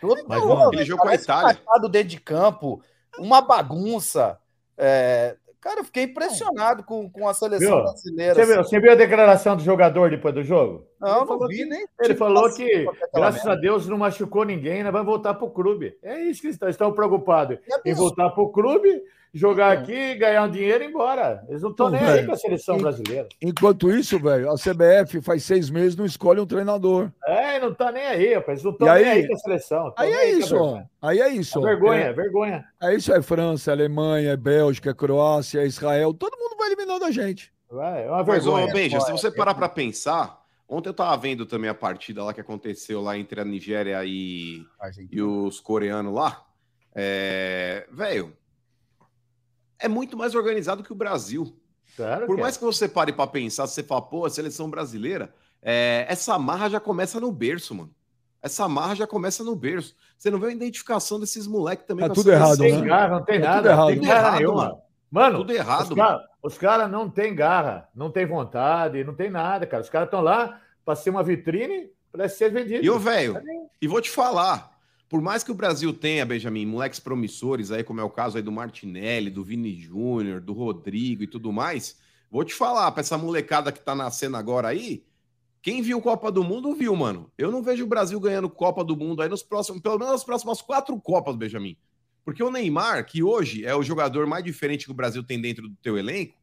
Todo Mas, mundo, mano, Aquele jogo com a parece um Itália. catado dentro de campo, uma bagunça. É, Cara, eu fiquei impressionado com, com a seleção Viu? brasileira. Você viu, assim. você viu a declaração do jogador depois do jogo? Não, Ele não falou vi que- nem. Ele tipo, falou assim, que, graças a Deus, não machucou ninguém, nós vamos voltar para o clube. É isso que eles estão, estão preocupados. merda. Em voltar para o clube, jogar aqui, ganhar um dinheiro e ir embora. Eles não estão Então, nem aí com a seleção brasileira. Enquanto isso, velho, a CBF faz seis meses não escolhe um treinador. É, não tá nem aí, rapaz. Eles não estão nem aí? aí com a seleção. Tão Aí é a isso, ó. vergonha. Aí é isso, A ó. vergonha, É, vergonha. é isso, é França, é Alemanha, é Bélgica, é Croácia, é Israel. Todo mundo vai eliminando a gente. Vai, É uma Mas, ô, vergonha. Benja, se você parar pra pensar, ontem eu tava vendo também a partida lá que aconteceu lá entre a Nigéria e, Argentina. e os coreanos lá. É... Velho, é muito mais organizado que o Brasil. Claro Por que é. mais que você pare pra pensar, você fala, pô, a seleção brasileira, é, essa marra já começa no berço, mano. Essa marra já começa no berço. Você não vê a identificação desses moleques também. Tá tudo errado, Não tem né? garra, não tem Tá nada. tudo errado, tem tudo garra errado, nenhuma. mano. Mano, Tudo errado, os caras cara não tem garra, não tem vontade, não tem nada, cara. Os caras estão lá para ser uma vitrine para ser vendido. E ô, velho, e vou te falar, por mais que o Brasil tenha, Benjamin, moleques promissores aí, como é o caso aí do Martinelli, do Vini Júnior, do Rodrigo e tudo mais, vou te falar, pra essa molecada que tá nascendo agora aí, quem viu Copa do Mundo viu, mano. Eu não vejo o Brasil ganhando Copa do Mundo aí nos próximos, pelo menos nas próximas quatro Copas, Benjamin. Porque o Neymar, que hoje é o jogador mais diferente que o Brasil tem dentro do teu elenco,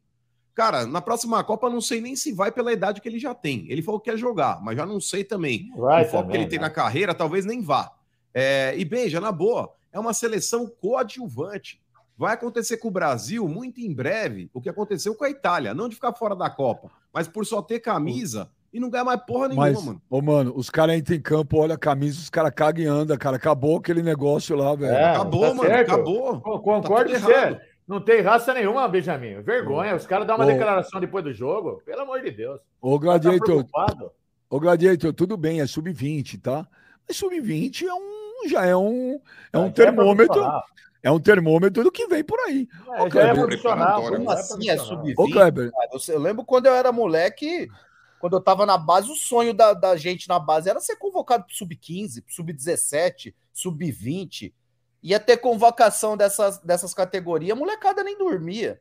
cara, na próxima Copa não sei nem se vai pela idade que ele já tem. Ele falou que quer jogar, mas já não sei também Vai o foco também, que ele tem né? na carreira, talvez nem vá. É, e beija, na boa, é uma seleção coadjuvante. Vai acontecer com o Brasil muito em breve o que aconteceu com a Itália. Não de ficar fora da Copa, mas por só ter camisa e não ganhar mais porra nenhuma, Mas, mano. ô, mano, os caras entram em campo, olha a camisa, os caras cagam e andam, cara. Acabou aquele negócio lá, velho. É, Acabou, tá mano. certo. Acabou. Con- Concordo Tá com você. Não tem raça nenhuma, Benjamin. Vergonha. Os caras dão uma Ô. declaração depois do jogo. Pelo amor de Deus. Ô, Tá Gladiator, preocupado. ô, Gladiator, tudo bem, é sub-20, tá? Mas sub-20 é um já é um, é um é termômetro. É um termômetro do que vem por aí. É, Ô, já é Kleber, Como é assim é profissional. sub-20? Ô, Kleber, cara? Eu, lembro quando eu era moleque, quando eu tava na base, o sonho da, da gente na base era ser convocado pro sub-15, pro sub-17, sub-20. Ia ter convocação dessas, dessas categorias, a molecada nem dormia.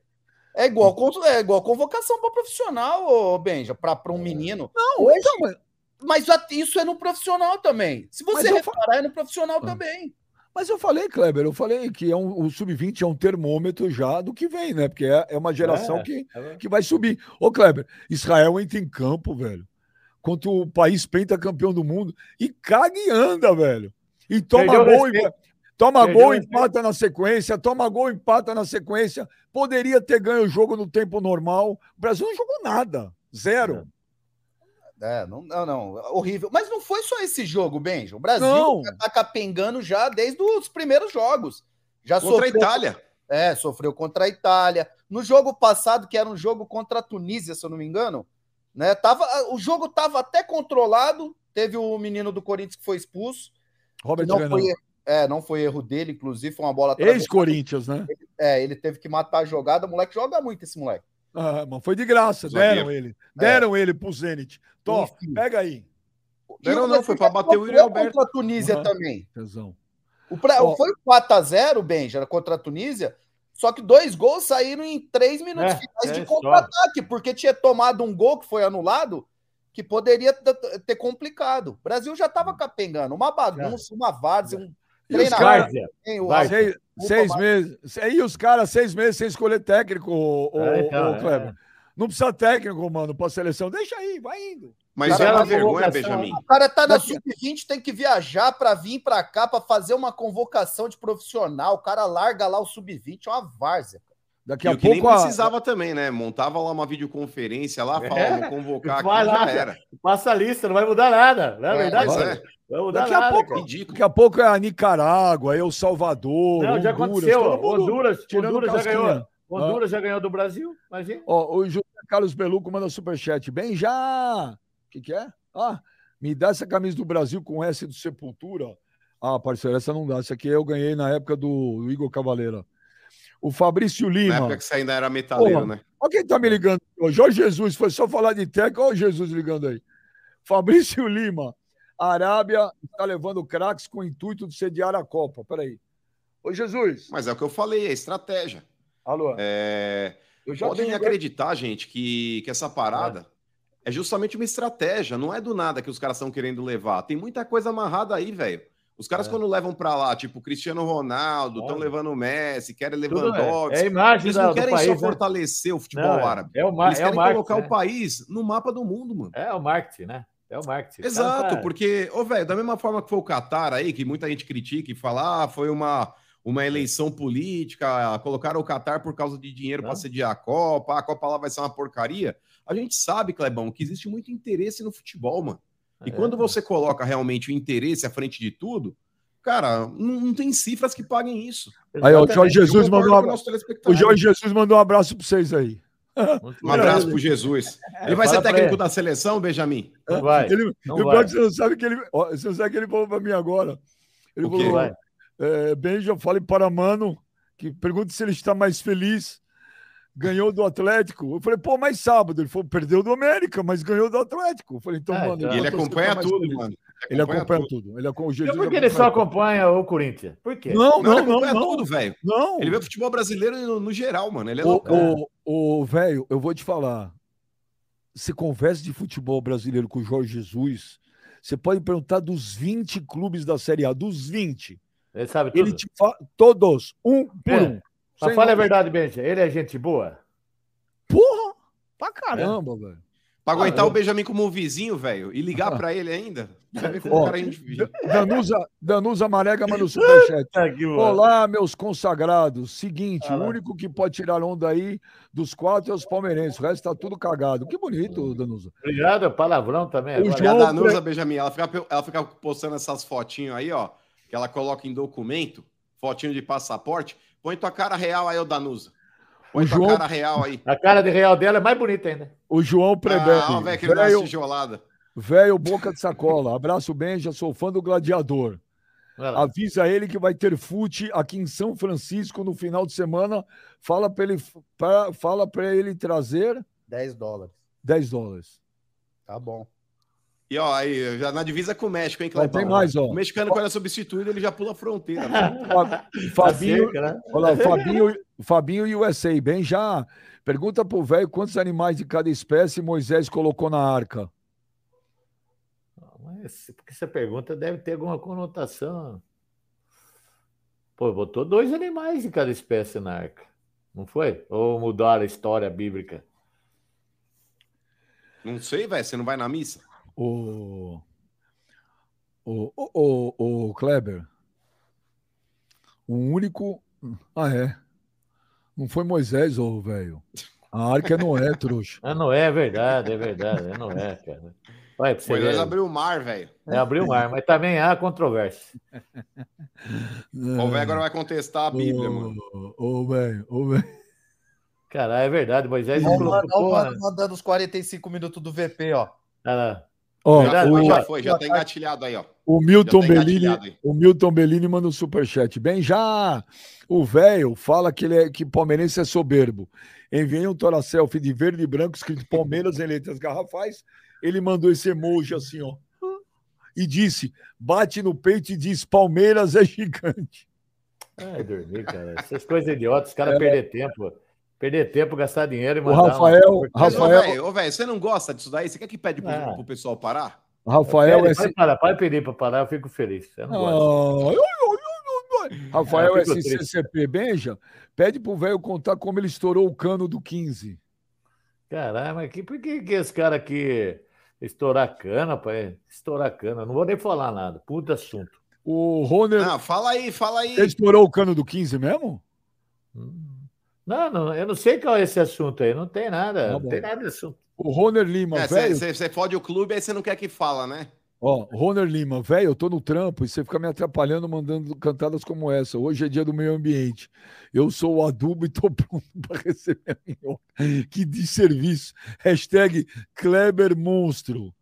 É igual, con- é igual convocação para profissional, ô, Benja, para um menino. não, Hoje- então, mas, isso é no profissional também. Se você reparar, é no profissional Ah. também. mas eu falei, Kleber, eu falei que é um, o sub-20 é um termômetro já do que vem, né? Porque é, é uma geração É. que, É, que vai subir. Ô, Kleber, Israel entra em campo, velho, contra o país pentacampeão do mundo e caga e anda, velho. E toma Perdeu gol e. Toma Perdeu gol, empata na sequência, toma gol, empata na sequência. Poderia ter ganho o jogo no tempo normal. O Brasil não jogou nada. Zero. É, não, não, não, horrível. Mas não foi só esse jogo, Benja. O Brasil Não. tá capengando já desde os primeiros jogos. Já Contra a sofreu, Itália. É, sofreu contra a Itália. No jogo passado, que era um jogo contra a Tunísia, se eu não me engano, né? Tava, o jogo tava até controlado. Teve o menino do Corinthians que foi expulso. Robert Não Renan. foi, é, não foi erro dele, inclusive, foi uma bola. Ex-Corinthians, né? É, ele teve que matar a jogada. O moleque joga muito, esse moleque. Ah, mas foi de graça. Zagueiro. Deram ele. Deram ele pro Zenit. Tó, Enfim. pega aí. E Não, foi pra já bater o Yuri Alberto. contra a Tunísia Aham. também. Tesão. O pra... Ó. Foi 4x0, Benja, contra a Tunísia. Só que dois gols saíram em três minutos É, finais é de contra-ataque, porque tinha tomado um gol que foi anulado que poderia ter complicado. O Brasil já estava capengando. Uma bagunça, uma várzea, um E treinador. o- seis, seis meses. E os caras, seis meses sem escolher técnico, ô, É, então, ô, Kleber. Não precisa técnico, mano, pra seleção. Deixa aí, vai indo. Mas Cara, é uma na vergonha, Benjamin. O cara tá na Daqui- sub-20, tem que viajar para vir para cá para fazer uma convocação de profissional. O cara larga lá o sub-20, é uma várzea. Daqui E a nem pouco. a- precisava também, né? Montava lá uma videoconferência lá, É. falava, vou convocar aqui, Vai lá, já era. Passa a lista, não vai mudar nada. Não é, É, verdade? É, Não vai mudar Daqui a nada. pouco- cara. Daqui a pouco é a Nicarágua, é o Salvador. Não, já Honduras, aconteceu. todo mundo Honduras, tirando Honduras já ganhou. Honduras já ganhou do Brasil, imagina. Ó, o José Carlos Beluco manda superchat. Bem já! O que, que é? Ah, me dá essa camisa do Brasil com S do Sepultura. Ah, parceiro, essa não dá. Essa aqui eu ganhei na época do Igor Cavaleira. O Fabrício Na Lima. época que você ainda era metaleiro, Porra. né? Olha quem tá me ligando. Ô, Jorge Jesus, foi só falar de técnico. Olha o Jesus ligando aí. Fabrício Lima. A Arábia está levando craques com o intuito de sediar a Copa. Peraí. Ô, Jesus. Mas é o que eu falei, é estratégia. Alô. É, Podem tenho- acreditar, gente, que, que essa parada é. justamente uma estratégia. Não é do nada que os caras estão querendo levar. Tem muita coisa amarrada aí, velho. Os caras, É. quando levam pra lá, tipo Cristiano Ronaldo, estão levando o Messi, querem Tudo é, é a Lewandowski. imagem Eles não querem país. só né? fortalecer o futebol Não, é- árabe. É o, mar, Eles é o querem marketing. colocar né? o país no mapa do mundo, mano. É o marketing, né? É o marketing. Exato, tá- porque, ô, velho, da mesma forma que foi o Qatar aí, que muita gente critica e fala, ah, foi uma, uma eleição política, colocaram o Qatar por causa de dinheiro para sediar a Copa, a Copa lá vai ser uma porcaria. A gente sabe, Clebão, que existe muito interesse no futebol, mano. E É. quando você coloca realmente o interesse à frente de tudo, cara, não, não tem cifras que paguem isso. Aí, ó, o Jorge Jesus mandou um com o. Jorge Jesus mandou um abraço para vocês aí. Um abraço pro Jesus. Ele vai ser técnico ele. da seleção, Benjamin? Não vai. Ele, não eu vai. que você não sabe que ele. ó, Você não sabe que ele falou para mim agora. Ele O falou: Vai. é, Benja, fale para Mano que pergunta se ele está mais feliz. Ganhou do Atlético. Eu falei, pô, mas sábado. Ele falou, perdeu do América, mas ganhou do Atlético. Eu falei, então, Ah, mano. então. E ele acompanha tudo, feliz. mano. Ele acompanha tudo. tudo. Ele acompanha o Então por que ele só acompanha acompanha o Corinthians? Por quê? Não, Não, ele não, não. acompanha não. tudo, velho. Não. Ele vê futebol brasileiro no, no geral, mano. Ele é Ô, louco. ô, ô, velho, eu vou te falar. Você conversa de futebol brasileiro com o Jorge Jesus, você pode perguntar dos 20 clubes da Série A, dos 20. Ele sabe tudo. Ele te fala todos, um por É. um. Mas Sem fala a nome. verdade, Benja. Ele é gente boa? Porra! Pra caramba, velho. Pra aguentar Ah, o Benjamin como um vizinho, velho, e ligar pra ele ainda. Ó, cara é. Danusa, Danusa Marega manda o superchat. Olá, meus consagrados. Seguinte, Ah, o único que pode tirar onda aí dos quatro é os palmeirenses. O resto tá tudo cagado. Que bonito, Danusa. Obrigado, é palavrão também. O. E a João- Danusa, Benjamin, ela fica, ela fica postando essas fotinhas aí, ó, que ela coloca em documento, fotinho de passaporte. Põe tua cara real aí, ô Danusa. Põe O tua João- cara real aí. A cara de real dela é mais bonita ainda. O João Ah, Prebebe. velho, que velho, tijolada. velho boca de sacola. Abraço bem, já sou fã do Gladiador. Avisa ele que vai ter fute aqui em São Francisco no final de semana. Fala para ele, pra, fala para ele trazer 10 dólares. 10 dólares. Tá bom. E ó, aí, já na divisa com o México, hein, Ó, tem mais, ó. O mexicano, quando é substituído, ele já pula a fronteira. né? Fa- Fabinho, seca, né? olha lá, Fabinho, Fabinho e USA. Bem, já pergunta pro velho quantos animais de cada espécie Moisés colocou na arca. Mas porque essa pergunta deve ter alguma conotação. Pô, botou dois animais de cada espécie na arca. Não foi? Ou mudaram a história bíblica? Não sei, velho, você não vai na missa? O, o, o, o, o Kleber. O único. Ah, é. Não foi Moisés, ô velho. A arca é Noé, trouxa. Ah, não é verdade, é verdade, é não é, cara. Vai Moisés abriu o mar, velho. É, abriu o mar, mas também há controvérsia. O velho agora vai contestar a Bíblia, mano. Ô, ô, velho, ô, velho. Caralho, é verdade, Moisés Ó, o colocou. mano, mandando os 45 minutos do VP, ó. Ah. Ó, Verdade, o, já foi, já tá engatilhado aí, ó. o Milton Já tá Bellini, o Milton Bellini manda um superchat. Bem, já o velho fala que ele é que palmeirense é soberbo. Enviei um tora selfie de verde e branco escrito Palmeiras em letras garrafais. Ele mandou esse emoji assim, ó. E disse: bate no peito e diz: Palmeiras é gigante. Ai, dormir, cara. Essas coisas idiotas, os caras perder tempo. Perder tempo, gastar dinheiro e O mandar. um Rafael- Rafael- velho, ô, velho, você não gosta disso daí? Você quer que pede pro, Ah. pro pessoal parar? Rafael Pede, é. pode, parar, pode pedir para parar, eu fico feliz. Eu não. Ah, oi, oi, oi. Rafael Ah, triste. SCCP Benja, pede pro velho contar como ele estourou o cano do 15. Caralho, mas que, por que, que esse cara aqui estourar cana, pai? Estourar cana. Não vou nem falar nada. Puta assunto. O Roner. Não, fala aí, fala aí. Ele estourou o cano do 15 mesmo? Hum. Não, não, eu não sei qual é esse assunto aí. Não tem nada. Tá não tem nada de assunto. O Roner Lima, É, velho. Você fode o clube, aí você não quer que fala, né? Ó, Roner Lima, velho, eu tô no trampo e você fica me atrapalhando mandando cantadas como essa. Hoje é dia do meio ambiente. Eu sou o adubo e tô pronto para receber a minhoca. Que desserviço. Hashtag Kleber Monstro.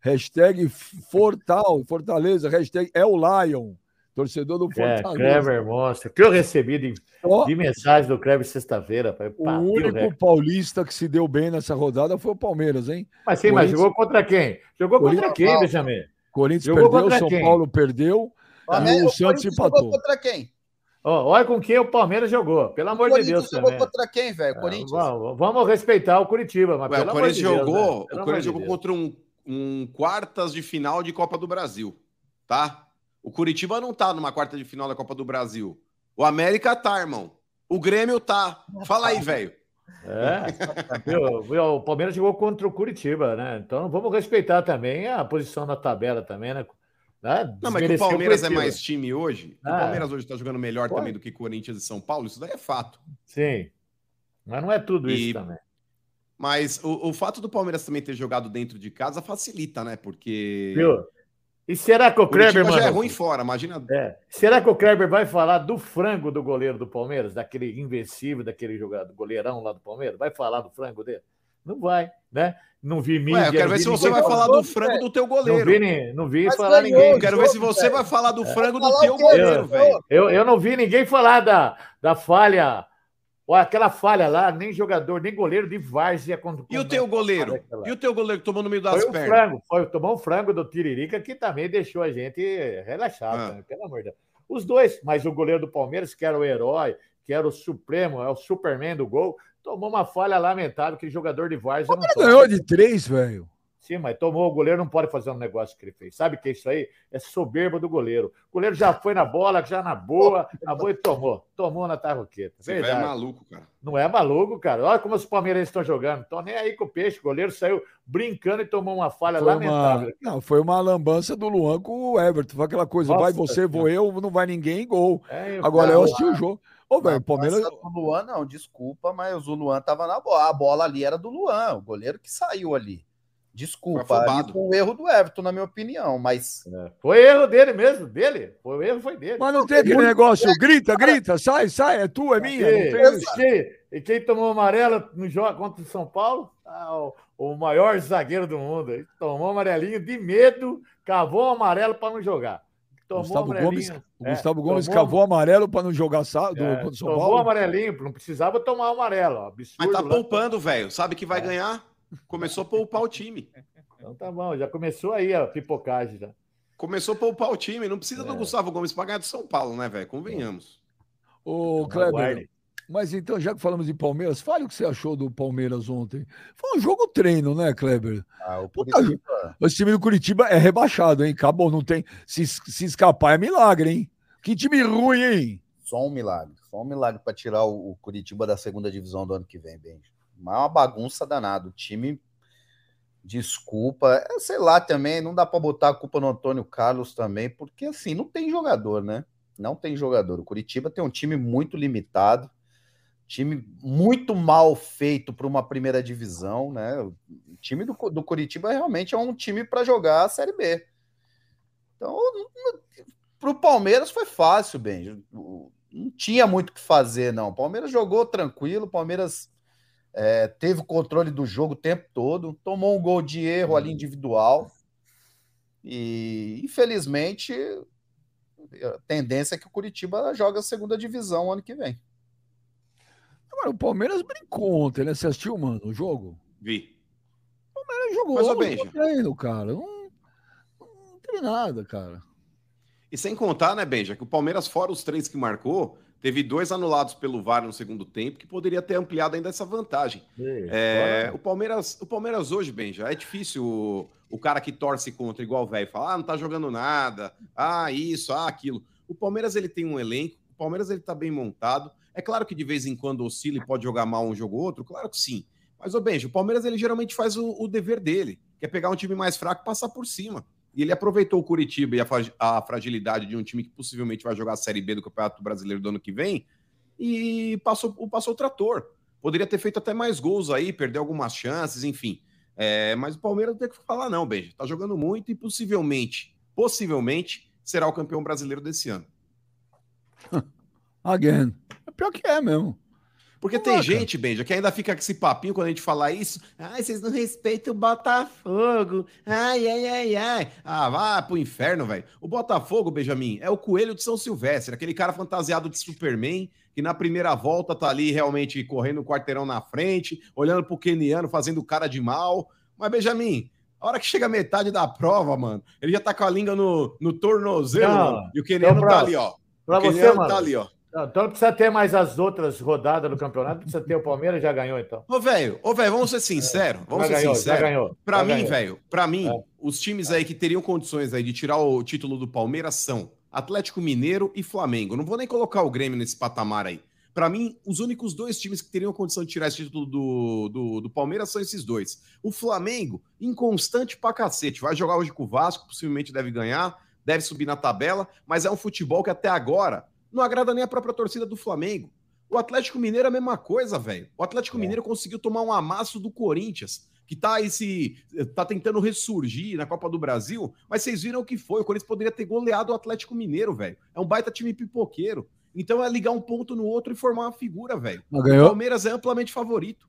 Hashtag Fortal, Fortaleza. Hashtag É o Lion. Torcedor do É, Fortaleza. Kleber Monstro. Que eu recebi de, Ó, de mensagem do Kleber sexta-feira. o único paulista que se deu bem nessa rodada foi o Palmeiras, hein? Mas sim, mas jogou contra quem? Jogou contra quem, Benjamin? Corinthians Jogou perdeu, São quem? Paulo perdeu. O América- o o Santos empatou. jogou contra quem? Ó, olha com quem o Palmeiras jogou. Pelo amor de Corinthians Deus jogou também. contra quem, velho? Ah, Corinthians. Vamos, vamos respeitar o Curitiba, mas Ué, pelo o amor Corinthians de Deus, jogou, né? o Corinthians amor de jogou Deus. contra um, um quartas de final de Copa do Brasil, tá? O Curitiba não tá numa quarta de final da Copa do Brasil. O América tá, irmão. O Grêmio tá. Fala aí, velho. É, viu, viu, o Palmeiras jogou contra o Curitiba, né? Então vamos respeitar também a posição na tabela também, né? Né? Não, mas que o Palmeiras é Curitiba. mais time hoje. Ah. o Palmeiras hoje tá jogando melhor Pode. também do que Corinthians e São Paulo. Isso daí é fato. Sim. Mas não é tudo E- isso também. Mas o, o fato do Palmeiras também ter jogado dentro de casa facilita, né? Porque Viu? E será que o Kleber, já é mano, ruim fora. Imagina. É. Será que o Kleber vai falar do frango do goleiro do Palmeiras, daquele invencível, daquele jogador, goleirão lá do Palmeiras? Vai falar do frango dele? Não vai, né? Não vi mídia. Ué, eu quero não ver se você ninguém vai falar- do frango do teu Não goleiro. vi, nem- não vi Mas falar ganhou, ninguém. Eu quero ver se você velho. vai falar do frango do teu goleiro, velho. Eu, eu não vi ninguém falar da, da falha, ou aquela falha lá, nem jogador, nem goleiro de várzea. Quando, E o teu goleiro? E o teu goleiro que tomou no meio das Foi um pernas? frango, foi, tomou um frango do Tiririca que também deixou a gente relaxado, Ah. né? pelo amor de Deus. Os dois, mas o goleiro do Palmeiras, que era o herói, que era o supremo, é o Superman do gol, tomou uma falha lamentável que jogador de várzea não ganhou de três, velho. Sim, mas tomou, o goleiro não pode fazer um negócio que ele fez. Sabe o que é isso aí? É soberba do goleiro. O goleiro já foi na bola, já na boa, na boa e tomou. Tomou na tarroqueta. Você é maluco, cara. Não é maluco, cara. Olha como os palmeirenses estão jogando. Estão nem aí com o peixe. O goleiro saiu brincando e tomou uma falha Foi uma, lamentável. não, foi uma lambança do Luan com o Everton. Foi aquela coisa, Nossa vai você, vou eu, não vai ninguém, gol. É, Agora Não, eu assisti o jogo. Ô, velho, Não, o Palmeiras. do Luan, não, desculpa, mas o Luan tava na bola. A bola ali era do Luan, o goleiro que saiu ali. Desculpa, Foi ali foi o erro do Everton, na minha opinião, mas É. Foi erro dele mesmo, dele. Foi o erro foi dele. Mas não tem aquele negócio, grita, grita, sai, sai, é tua, é minha. Não E, tem e quem, tomou amarelo no jogo contra o São Paulo? Ah, o, o maior zagueiro do mundo. Ele tomou amarelinho de medo, cavou o amarelo para não jogar. Tomou Gustavo Gomes, o É, Gustavo Gomes tomou- cavou amarelo para não jogar sa- do, É, contra o São tomou Paulo. amarelinho, não precisava tomar o amarelo. ó, Absurdo. Mas tá lá. poupando, velho. Sabe que vai É. ganhar? Começou a poupar o time. Então tá bom, já começou aí a pipocagem já. Começou a poupar o time. Não precisa do É. Gustavo Gomes pra ganhar do São Paulo, né, velho? Convenhamos. Ô, Kleber, Aguarde. mas então, já que falamos de Palmeiras, fale o que você achou do Palmeiras ontem. Foi um jogo treino, né, Kleber? Ah, o Puta, Esse time do Curitiba é rebaixado, hein? Acabou, não tem. Se, se escapar é milagre, hein? Que time ruim, hein? só um milagre. Só um milagre para tirar o, o Curitiba da segunda divisão do ano que vem, Benji. Mas é uma bagunça danada. O time, desculpa, é, sei lá também, não dá para botar a culpa no Antônio Carlos também, porque assim, não tem jogador, né? Não tem jogador. O Curitiba tem um time muito limitado, time muito mal feito para uma primeira divisão, né? O time do, do Curitiba realmente é um time para jogar a Série B. Então, para o Palmeiras foi fácil. O- Não tinha muito o que fazer, não. O Palmeiras jogou tranquilo, o Palmeiras é, teve o controle do jogo o tempo todo, tomou um gol de erro ali individual. E, infelizmente, a tendência é que o Curitiba joga a segunda divisão ano que vem. Agora, o Palmeiras brincou ontem, né? Você assistiu, mano, o jogo? Vi. Ele jogou Mas, Benja. treino, cara. Não, não teve nada, cara. E sem contar, né, Benja, que o Palmeiras, fora os três que marcou, teve dois anulados pelo VAR no segundo tempo, que poderia ter ampliado ainda essa vantagem. É, o, Palmeiras, o Palmeiras hoje, Benja, é difícil o, o cara que torce contra, igual o velho, falar, ah, não tá jogando nada, ah, isso, ah, aquilo. O Palmeiras, ele tem um elenco, o Palmeiras, ele tá bem montado. É claro que de vez em quando oscila e pode jogar mal um jogo ou outro, claro que sim. Mas, ô Benja, o Palmeiras, ele geralmente faz o, o dever dele, que é pegar um time mais fraco e passar por cima. E ele aproveitou o Curitiba e a, fra- a fragilidade de um time que possivelmente vai jogar a Série B do Campeonato Brasileiro do ano que vem e passou, passou o trator. Poderia ter feito até mais gols aí, perder algumas chances, enfim. É, mas o Palmeiras não tem que falar, não, Benja. Tá jogando muito e possivelmente, possivelmente, será o campeão brasileiro desse ano. Again. É pior que é mesmo. Porque Não tem cara. gente, Benja, que ainda fica com esse papinho quando a gente fala isso. Ai, vocês não respeitam o Botafogo. Ai, ai, ai, ai. Ah, vá pro inferno, velho. O Botafogo, Benjamin, é o coelho de São Silvestre, aquele cara fantasiado de Superman, que na primeira volta tá ali realmente correndo o quarteirão na frente, olhando pro Keniano, fazendo cara de mal. Mas, Benjamin, a hora que chega a metade da prova, mano, ele já tá com a língua no, no tornozelo, Não, mano, e o Keniano então, tá ali, ó. Pra o você, Keniano mano. tá ali, ó. Não, então não precisa ter mais as outras rodadas do campeonato, precisa ter o Palmeiras, já ganhou então. Ô, velho, ô, velho, vamos ser sinceros. Vamos já ser ganhou, sinceros. já ganhou. Pra já mim, velho, pra mim, É. os times aí que teriam condições aí de tirar o título do Palmeiras são Atlético Mineiro e Flamengo. Não vou nem colocar o Grêmio nesse patamar aí. Pra mim, os únicos dois times que teriam condição de tirar esse título do, do, do Palmeiras são esses dois. O Flamengo, inconstante pra cacete. Vai jogar hoje com o Vasco, possivelmente deve ganhar, deve subir na tabela, mas é um futebol que até agora não agrada nem a própria torcida do Flamengo. O Atlético Mineiro é a mesma coisa, velho. O Atlético É. Mineiro conseguiu tomar um amasso do Corinthians, que tá aí se, tá tentando ressurgir na Copa do Brasil, mas vocês viram o que foi. O Corinthians poderia ter goleado o Atlético Mineiro, velho. É um baita time pipoqueiro. Então é ligar um ponto no outro e formar uma figura, velho. O. Palmeiras é amplamente favorito.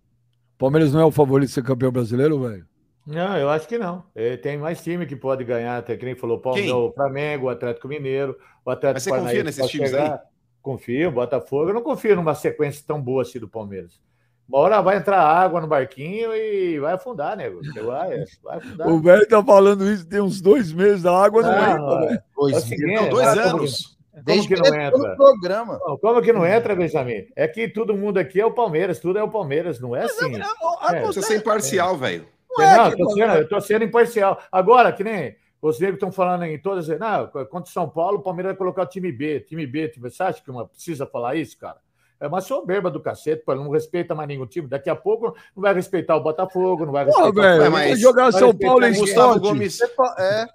Palmeiras não é o favorito de ser campeão brasileiro, velho? Não, eu acho que não. Eh, Tem mais time que pode ganhar, até que nem falou Palmeiras, o Flamengo, o Atlético Mineiro, o Atlético Mas você confia Paranaense nesses pode times chegar. Confio, o Botafogo. Eu não confio numa sequência tão boa assim do Palmeiras. Uma hora vai entrar água no barquinho e vai afundar, nego. Vai, vai afundar. O velho tá falando isso tem uns dois meses, a água não, Não, entra. É Dois o seguinte, Não, dois anos. Como Desde que que não entra? programa. Não, Como que não entra, Benjamin? É que todo mundo aqui é o Palmeiras, tudo é o Palmeiras, não é assim. A- a- É. Precisa ser imparcial, velho. Não é Não, eu tô sendo, eu tô sendo imparcial. Agora, que nem os negros estão falando em todas. Não, contra o São Paulo, o Palmeiras vai colocar o time B, time B. Time, você acha que uma, precisa falar isso, cara? É uma soberba do cacete, pô, não respeita mais nenhum time. Daqui a pouco não vai respeitar o Botafogo, não vai respeitar velho, Ué, o mas- jogar vai São Paulo em. Gustavo esporte. Gomes. É,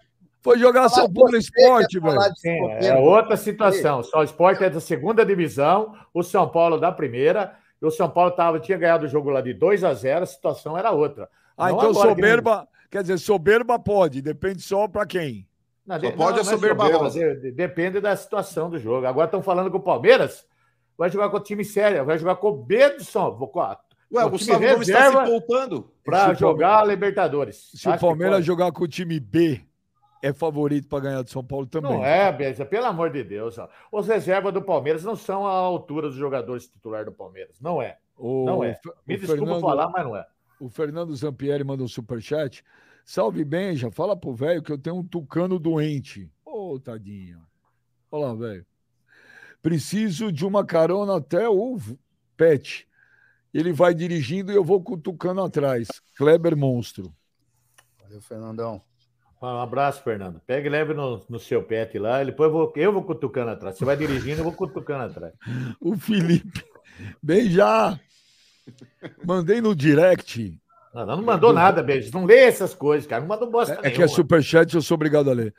Foi jogar São Paulo em você esporte, velho. Sim, é outra situação. Só o esporte é da segunda divisão, o São Paulo da primeira. E o São Paulo tava, tinha ganhado o jogo lá de 2 a 0 a situação era outra. Ah, Não então agora, que soberba, quer dizer, soberba pode, depende só pra quem. Não, Só de- pode a é soberba soberba, de- Depende da situação do jogo. Agora estão falando que o Palmeiras vai jogar com o time sério, vai jogar com o B do São Paulo Ué, o O time Gustavo Gomes tá reserva- se poupando. para o jogar a Libertadores. Se o Acho que Palmeiras jogar com o time B é favorito para ganhar de São Paulo também. Não é, Beja, pelo amor de Deus. Ó. Os reservas do Palmeiras não são à altura dos jogadores titulares do Palmeiras. Não é. O, Não é. Me o desculpa Fernando- falar, mas não é. O Fernando Zampieri manda um superchat. Salve, Benja. Fala pro velho que eu tenho um tucano doente. Ô, tadinho. Olha lá, velho. Preciso de uma carona até o pet. Ele vai dirigindo e eu vou com o tucano atrás. Kleber Monstro. Valeu, Fernandão. Um abraço, Fernando. Pega e leve no, no seu pet lá. e Depois eu vou, eu vou cutucando atrás. Você vai dirigindo, eu vou cutucando atrás. O Felipe. Benja. Mandei no direct. Não, não mandou nada, beijo. Não lê essas coisas, cara. Não mandou bosta É, é que é superchat, eu sou obrigado a ler.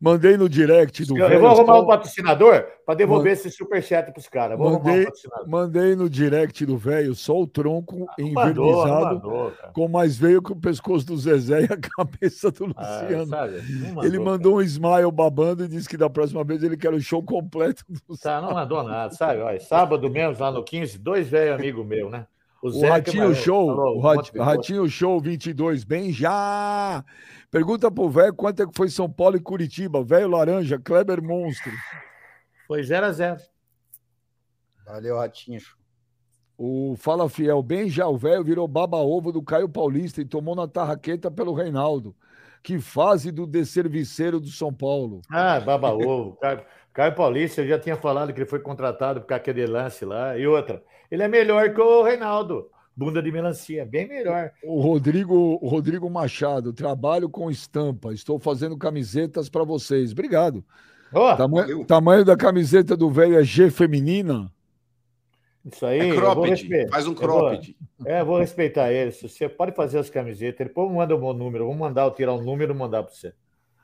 Mandei no direct do Eu, velho. vou arrumar um patrocinador para devolver esse superchat pros caras. Vou arrumar um Mandei, mandei no direct do velho só o tronco mandou, não envernizado mandou, cara. com mais veio que o pescoço do Zezé e a cabeça do Ah, Luciano. sabe? Não ele mandou um smile babando e disse que da próxima vez ele quer o show completo do Tá, não mandou nada, sabe? Olha, sábado mesmo, lá no 15, dois velhos amigos meus, né? O Ratinho Show, falou o Rat-. Ratinho Show 22, bem já. Pergunta pro velho quanto é que foi São Paulo e Curitiba. Velho Laranja, Kleber Monstro. Foi 0 a 0 Valeu, Ratinho. O Fala Fiel, bem já, o velho virou baba-ovo do Caio Paulista e tomou na tarraqueta pelo Reinaldo. Que fase do desserviceiro do São Paulo. Ah, baba ovo. Caio, Caio Paulista, eu já tinha falado que ele foi contratado por causa daquele lance lá. E outra, ele é melhor que o Reinaldo. Bunda de melancia, bem melhor. O Rodrigo, o Rodrigo Machado, trabalho com estampa. Estou fazendo camisetas para vocês. Obrigado. Tamanho, valeu. tamanho da camiseta do velho é G feminina. isso aí. É cropped. Faz um Eu vou- cropped. É, eu vou respeitar ele. Se Você pode fazer as camisetas. Depois manda o meu número. Vou mandar eu tirar um número e mandar para você.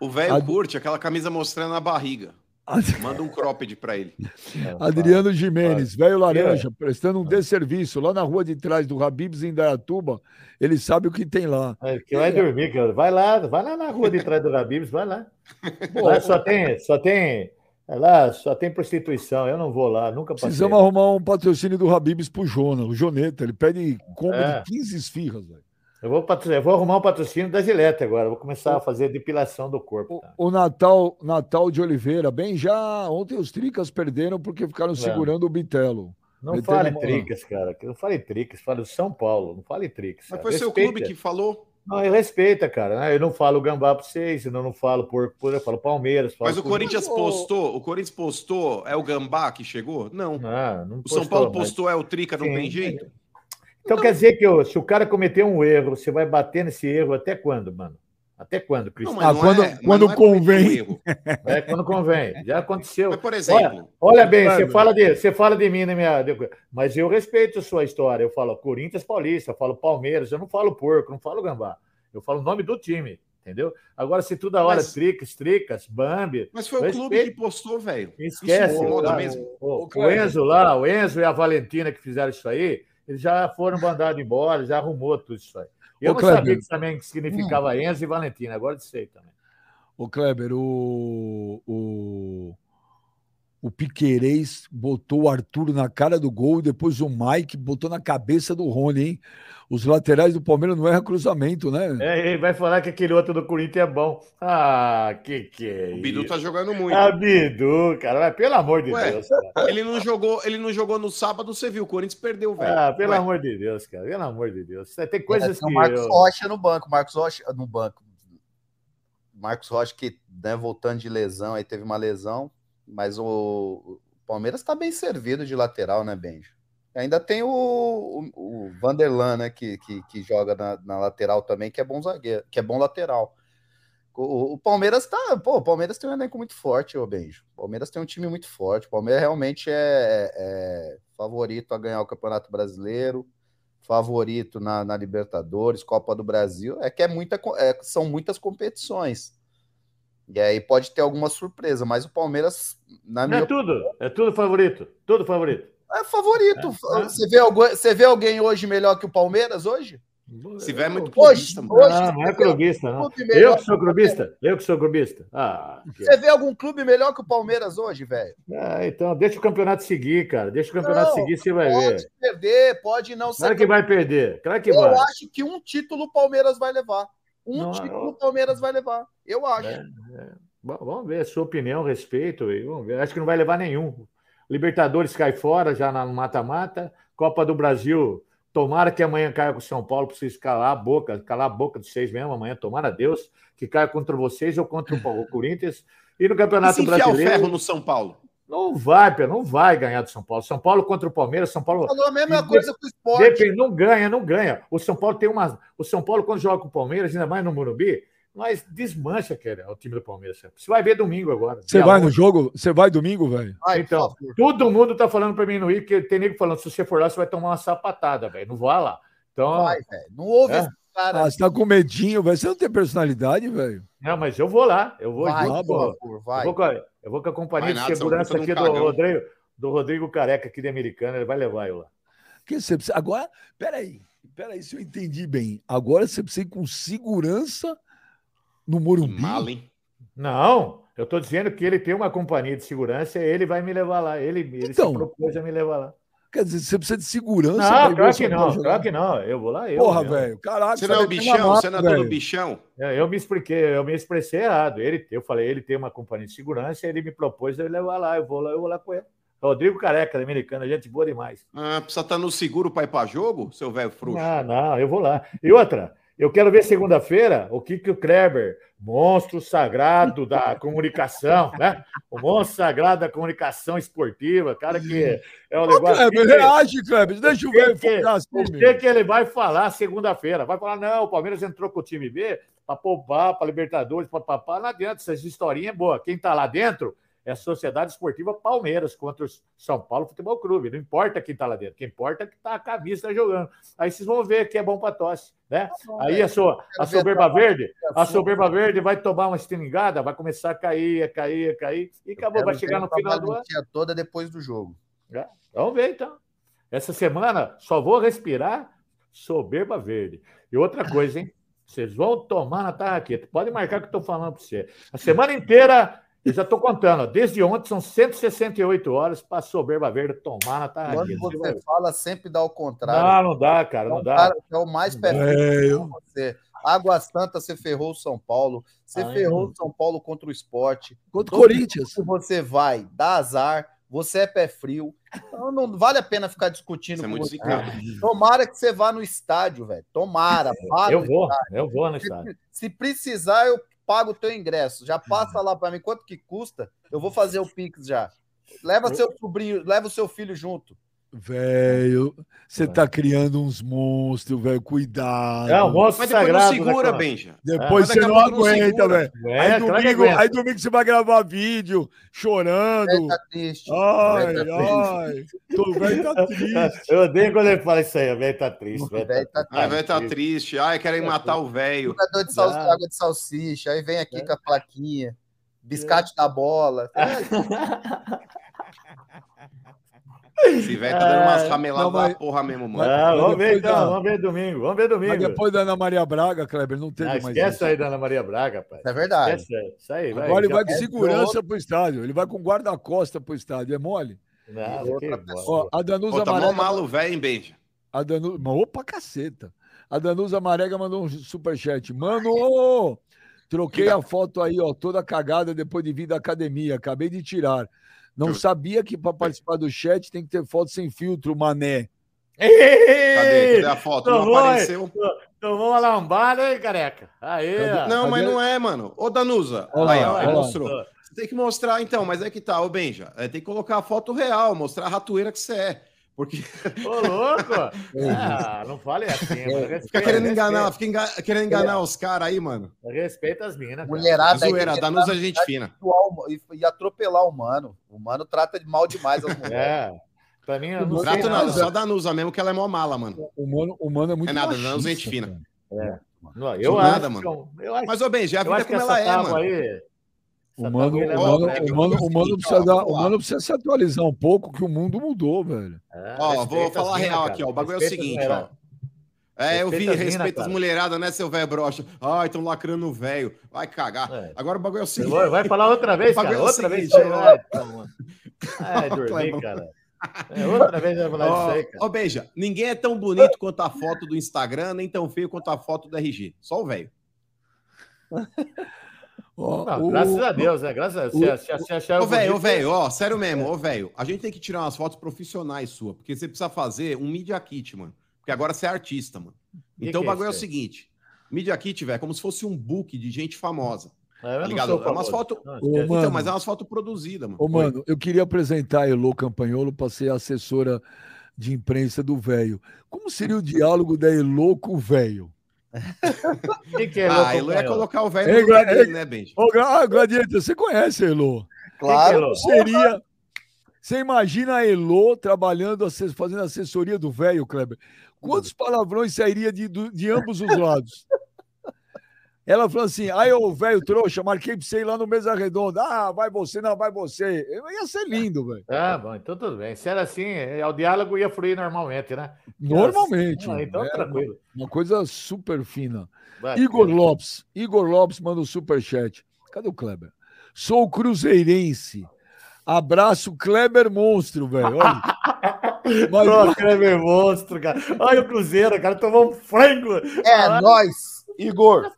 O velho curte aquela camisa mostrando a barriga. Manda um cropped pra ele. Adriano Jimenez, velho laranja, É. prestando um desserviço lá na rua de trás do Habibs em Dayatuba. Ele sabe o que tem lá. É, que vai dormir, cara. Vai lá, vai lá na rua de trás do Rabibs, vai lá. Lá só tem, só tem, é lá só tem prostituição. Eu não vou lá, nunca passei. Precisamos arrumar um patrocínio do Habibs pro Jona, o Joneta. Ele pede compra É. de 15 esfirras. velho. Eu vou, eu vou arrumar um patrocínio da Gillette agora. Vou começar a fazer depilação do corpo. O, tá? o Natal, Natal de Oliveira, bem já. Ontem os Tricas perderam porque ficaram segurando o Bitelo. Não metendo fale uma- tricas, cara. que Não fale tricas, fale São Paulo. Não fale tricas. Mas foi seu Respeita. clube que falou. Não, eu respeita, cara. né? Eu não falo gambá pra vocês, eu não falo porco, por eu falo Palmeiras. Falo Mas o. Corinthians Mas, postou. O Corinthians postou. É o Gambá que chegou? Não. Ah, não O São postou, Paulo mas- postou. É o Trica, não Sim, tem jeito? Então quer dizer que se o cara cometeu um erro, você vai bater nesse erro até quando, mano? Até quando, mas Ah, quando- é- quando não é convém. um erro. É quando convém. Já aconteceu. Mas, por exemplo, Olha bem, Mano. você fala, de, você fala de mim na minha. Mas eu respeito a sua história. Eu falo Corinthians Paulista, eu falo Palmeiras, eu não falo porco, não falo gambá. Eu falo o nome do time, entendeu? Agora, se toda hora Mas- tricas, tricas, Bambi, mas foi o Respeito. clube que postou, velho. esquece. Isso mesmo. O, o Cleber. Enzo lá, o Enzo e a Valentina que fizeram isso aí, eles já foram mandados embora, já arrumou tudo isso aí. Eu Ô, não Kleber. sabia que também significava Enzo e Valentina, agora sei também. Ô, Kleber, o, o, o Piquerez botou o Arthur na cara do gol e depois o Mike botou na cabeça do Rony, hein? Os laterais do Palmeiras não erram cruzamento, né? É, ele vai falar que aquele outro do Corinthians é bom. Ah, que que é O Bidu isso? tá jogando muito. Ah, Bidu, cara, mas pelo amor de Ué, Deus. cara. Ele não jogou, ele não jogou no sábado, você viu. O Corinthians perdeu, velho. Ah, pelo Ué, amor de Deus, cara, pelo amor de Deus. Tem É, coisas tem que. o Marcos eu- Rocha no banco. Marcos Rocha no banco. Marcos Rocha que né, voltando de lesão, aí teve uma lesão, mas o, Palmeiras está bem servido de lateral, né, Benjo? Ainda tem o, o, o Vanderlan, né, que, que, que joga na, na lateral também, que é bom zagueiro, que é bom lateral. O, o Palmeiras tá, pô, o Palmeiras tem um elenco muito forte, ô Benjo. O Palmeiras tem um time muito forte. O Palmeiras realmente é, é favorito a ganhar o Campeonato Brasileiro favorito na, na Libertadores, Copa do Brasil, é que é muita, é, são muitas competições. E aí pode ter alguma surpresa, mas o Palmeiras, na minha É tudo, é tudo favorito, tudo favorito. é favorito. É, é. Você, vê algum, você vê alguém hoje melhor que o Palmeiras hoje? Se tiver muito Hoje, clubista, mano. hoje Não, não é vê clubista, não. Eu que sou clubista? Eu que sou clubista? Ah, Você vê algum clube melhor que o Palmeiras hoje, velho? ah, então deixa o campeonato seguir, cara. Deixa o campeonato Não, seguir, você vai Pode ver. perder, pode não ser. Claro que vai perder, claro que Eu vai. acho que um título o Palmeiras vai levar. Um Não, título eu- o Palmeiras vai levar. Eu acho. É, é. Bom, Vamos ver a sua opinião, respeito. e Vamos ver. Acho que não vai levar nenhum. Libertadores cai fora já na- no mata-mata. Copa do Brasil, tomara que amanhã caia com o São Paulo para vocês calar a boca, calar a boca de vocês mesmo amanhã, tomara a Deus, que caia contra vocês ou contra o Corinthians. E no E Campeonato se enfiar o Brasileiro. ferro no São Paulo? Não vai, Pedro, não vai ganhar do São Paulo. São Paulo contra o Palmeiras, São Paulo. Falou a mesma De- coisa com o esporte. Depende, não ganha, não ganha. O São Paulo tem uma. O São Paulo, quando joga com o Palmeiras, ainda mais no Morumbi, mas desmancha cara, o time do Palmeiras. Você vai ver domingo agora. Você vai no 11. jogo? Você vai domingo, velho? Ai, Então, todo mundo tá falando para mim não ir, porque tem nego falando: se você for lá, você vai tomar uma sapatada, velho. Não vá lá. Então, vai, velho. Não ouve É? esse cara. Ah, você tá com medinho, velho. Você não tem personalidade, velho. não, mas eu vou lá. Eu vou vai, junto. por por favor, vai. Eu vou, eu vou com a companhia de nada, segurança aqui do. Rodrigo, do Rodrigo Careca, aqui de Americana. Ele vai levar eu lá. Que você precisa... Agora, peraí. Peraí, se eu entendi bem. Agora você precisa ir com segurança no Morumbi. mal, hein? Não, eu estou dizendo que ele tem uma companhia de segurança e ele vai me levar lá. Ele, ele Então. se propôs a me levar lá. Quer dizer, você precisa de segurança. Não, claro que não, jogar. claro que não. Eu vou lá, eu. Porra, eu. velho. Caraca, Você não é o ter bichão? uma Você não é mata, todo bichão? Eu, eu me expliquei, eu me expressei errado. Ele, eu falei, ele tem uma companhia de segurança, ele me propôs me levar lá. Eu vou lá, eu vou lá com ele. Rodrigo Careca, da Americana, gente boa demais. Ah, precisa estar no seguro para ir para jogo, seu velho frouxo? Ah, não, eu vou lá. E outra, eu quero ver segunda-feira o que, que o Kleber, monstro sagrado da comunicação, né? O monstro sagrado da comunicação esportiva, cara que é Ô, negócio. Kleber, reage, Kleber. Deixa o velho que- falar assim, O que, que ele vai falar segunda-feira? Vai falar, não, o Palmeiras entrou com o time B para poupar, para Libertadores, para papar. Não adianta, essas historinhas boas. Quem está lá dentro é a Sociedade Esportiva Palmeiras contra o São Paulo Futebol Clube. Não importa quem está lá dentro, quem importa é que tá a camisa tá jogando. Aí vocês vão ver que é bom para tosse, né? Aí a, sua, a soberba verde, a soberba verde vai tomar uma estilingada, vai começar a cair, a cair, a cair, e acabou, vai chegar no final do ano. toda depois do jogo. Vamos ver então. Essa semana só vou respirar soberba verde. E outra coisa, hein? Vocês vão tomar na tarraqueta. Pode marcar que eu estou falando para você. A semana inteira, eu já estou contando. ó, Desde ontem são 168 horas para soberba verde tomar na Quando tarraqueta. Você você fala, sempre dá o contrário. Não, não dá, cara, É não um dá. cara é o mais perfeito com você. Água Santa, você ferrou o São Paulo. Você Ah, ferrou o São Paulo contra o esporte. Contra o Corinthians. Se você vai, dá azar. Você é pé frio. Então não vale a pena ficar discutindo é com muito você. Tomara que você vá no estádio, velho. Tomara. vá Eu vou, estádio. eu vou no Se- estádio. Se precisar, eu pago o teu ingresso. Já passa lá para mim quanto que custa. Eu vou fazer o Pix já. Leva seu sobrinho, leva o seu filho junto. Velho, você tá criando uns monstros, velho. Cuidado. É o monstro Mas depois sagrado. não segura, daquela- Benja. Depois Mas você não aguenta, velho. É, Aí, domingo, aí domingo você vai gravar vídeo chorando. Velho tá triste. Ai, Velho tá triste. ai. Tô velho tá triste. Eu odeio quando ele fala isso aí, o velho tá triste. velho Velho tá Ai, velho, tá triste. Ai, querem matar o velho. Jogador de sal... Dá. água de salsicha, aí vem aqui com a plaquinha. Biscate da bola. Esse velho tá dando umas É, rameladas não, mas- da porra mesmo, mano. Ah, vamos ver então, dá. vamos ver domingo, vamos ver domingo. Mas depois da Ana Maria Braga, Kleber, não teve Ah, mais esquece isso. aí da Ana Maria Braga, pai. É verdade. Esquece isso aí, vai. Agora ele já- vai com é segurança pro estádio. Ele vai com guarda-costa pro estádio. É mole? Outra que. Ó, a Danusa Pô, tá mó Amarega. malo, velho, hein, Benja? A Danusa. Mas, opa, caceta. A Danusa Marega mandou um superchat. Mano, troquei a foto aí, ó, toda cagada depois de vir da academia. Acabei de tirar. Não sabia que para participar do chat tem que ter foto sem filtro, mané. Cadê? Cadê a foto? Não Tomou, apareceu. Tomou uma lambada, hein, careca? Aí, ó. Não, mas não é, mano. Ô, Danusa. Olha lá, aí, ó, mostrou. Você tem que mostrar, então, mas é que tá, ô Benja. É, tem que colocar a foto real, mostrar a ratoeira que você é. Porque Ô, louco! Ah, não fale assim, mano. fica Respeita, querendo enganar, respeita, fica enga- querendo enganar os caras aí, mano. Respeita as minas. Mulherada Zoeira, Danusa tá é gente fina. e, atropelar o mano. O mano trata de mal demais as mulheres. É. Pra mim, eu não Trato nada. nada, só Danusa mesmo, que ela é mó mala, mano. O mano, o mano é muito É nada, machista, não, gente fina. cara. Não, eu acho nada, mano. eu- acho Mas, ô Benja, a Eu vida é como ela é, mano. aí. O mano, o mano, é que o mano, eu o mano seguinte, precisa dar, o mano precisa se atualizar um pouco, que o mundo mudou, velho. É, Ó, respeita vou falar mina, real cara. aqui, ó. O bagulho é o Respeita seguinte, ó. É, eu vi, Respeita as mina, respeita as cara. mulheradas, né, seu velho brocha? Ai, estão lacrando o velho. Vai cagar. É. Agora o bagulho é o seguinte. Vai falar outra vez, cara. é o Outra vez. Ai, dormi, Clebão. cara. É, outra vez vai falar disso aí, cara. Ó, ó, Beija, ninguém é tão bonito quanto a foto do Instagram, nem tão feio quanto a foto do RG. Só o velho. Não, o- graças a Deus, né? Graças a Deus. Se, se, Ô, velho, ô, velho, ó, sério mesmo, ô, velho. A gente tem que tirar umas fotos profissionais sua, porque você precisa fazer um Media Kit, mano. Porque agora você é artista, mano. Que Então que o é bagulho é o isso aí? seguinte: Media Kit, velho, é como se fosse um book de gente famosa. É, não ligado? É umas fotos- Não, Ô, esquece. mano. Então, mas é umas fotos produzidas, mano. Ô, mano, eu queria apresentar a Elo Campanholo para ser assessora de imprensa do velho. Como seria o diálogo da Elo com o velho? Quem que é Ah, ia companheiro? colocar o velho Ei, no lugar dele, né, Benji? Ô, ah, Gladiator, você conhece a Elo? Claro. Elo? Seria. Você imagina a Elo trabalhando, fazendo assessoria do velho, Kleber? Quantos palavrões sairia de, de ambos os lados? Ela falou assim: aí, ô velho trouxa, marquei pra você ir lá no Mesa Redonda. Ah, vai você, não, vai você. Ia ser lindo, velho. Ah, bom, então tudo bem. Se era assim, é, o diálogo ia fluir normalmente, né? Normalmente. Ah, mano. então É tranquilo. Uma coisa super fina. Vai, Igor filho. Lopes. Igor Lopes manda um superchat. Cadê o Kleber? Sou cruzeirense. Abraço, Kleber Monstro, velho. Olha. Mas- Pô, Kleber monstro, cara. Olha o Cruzeiro, cara, tomou um frango. É nóis, Igor.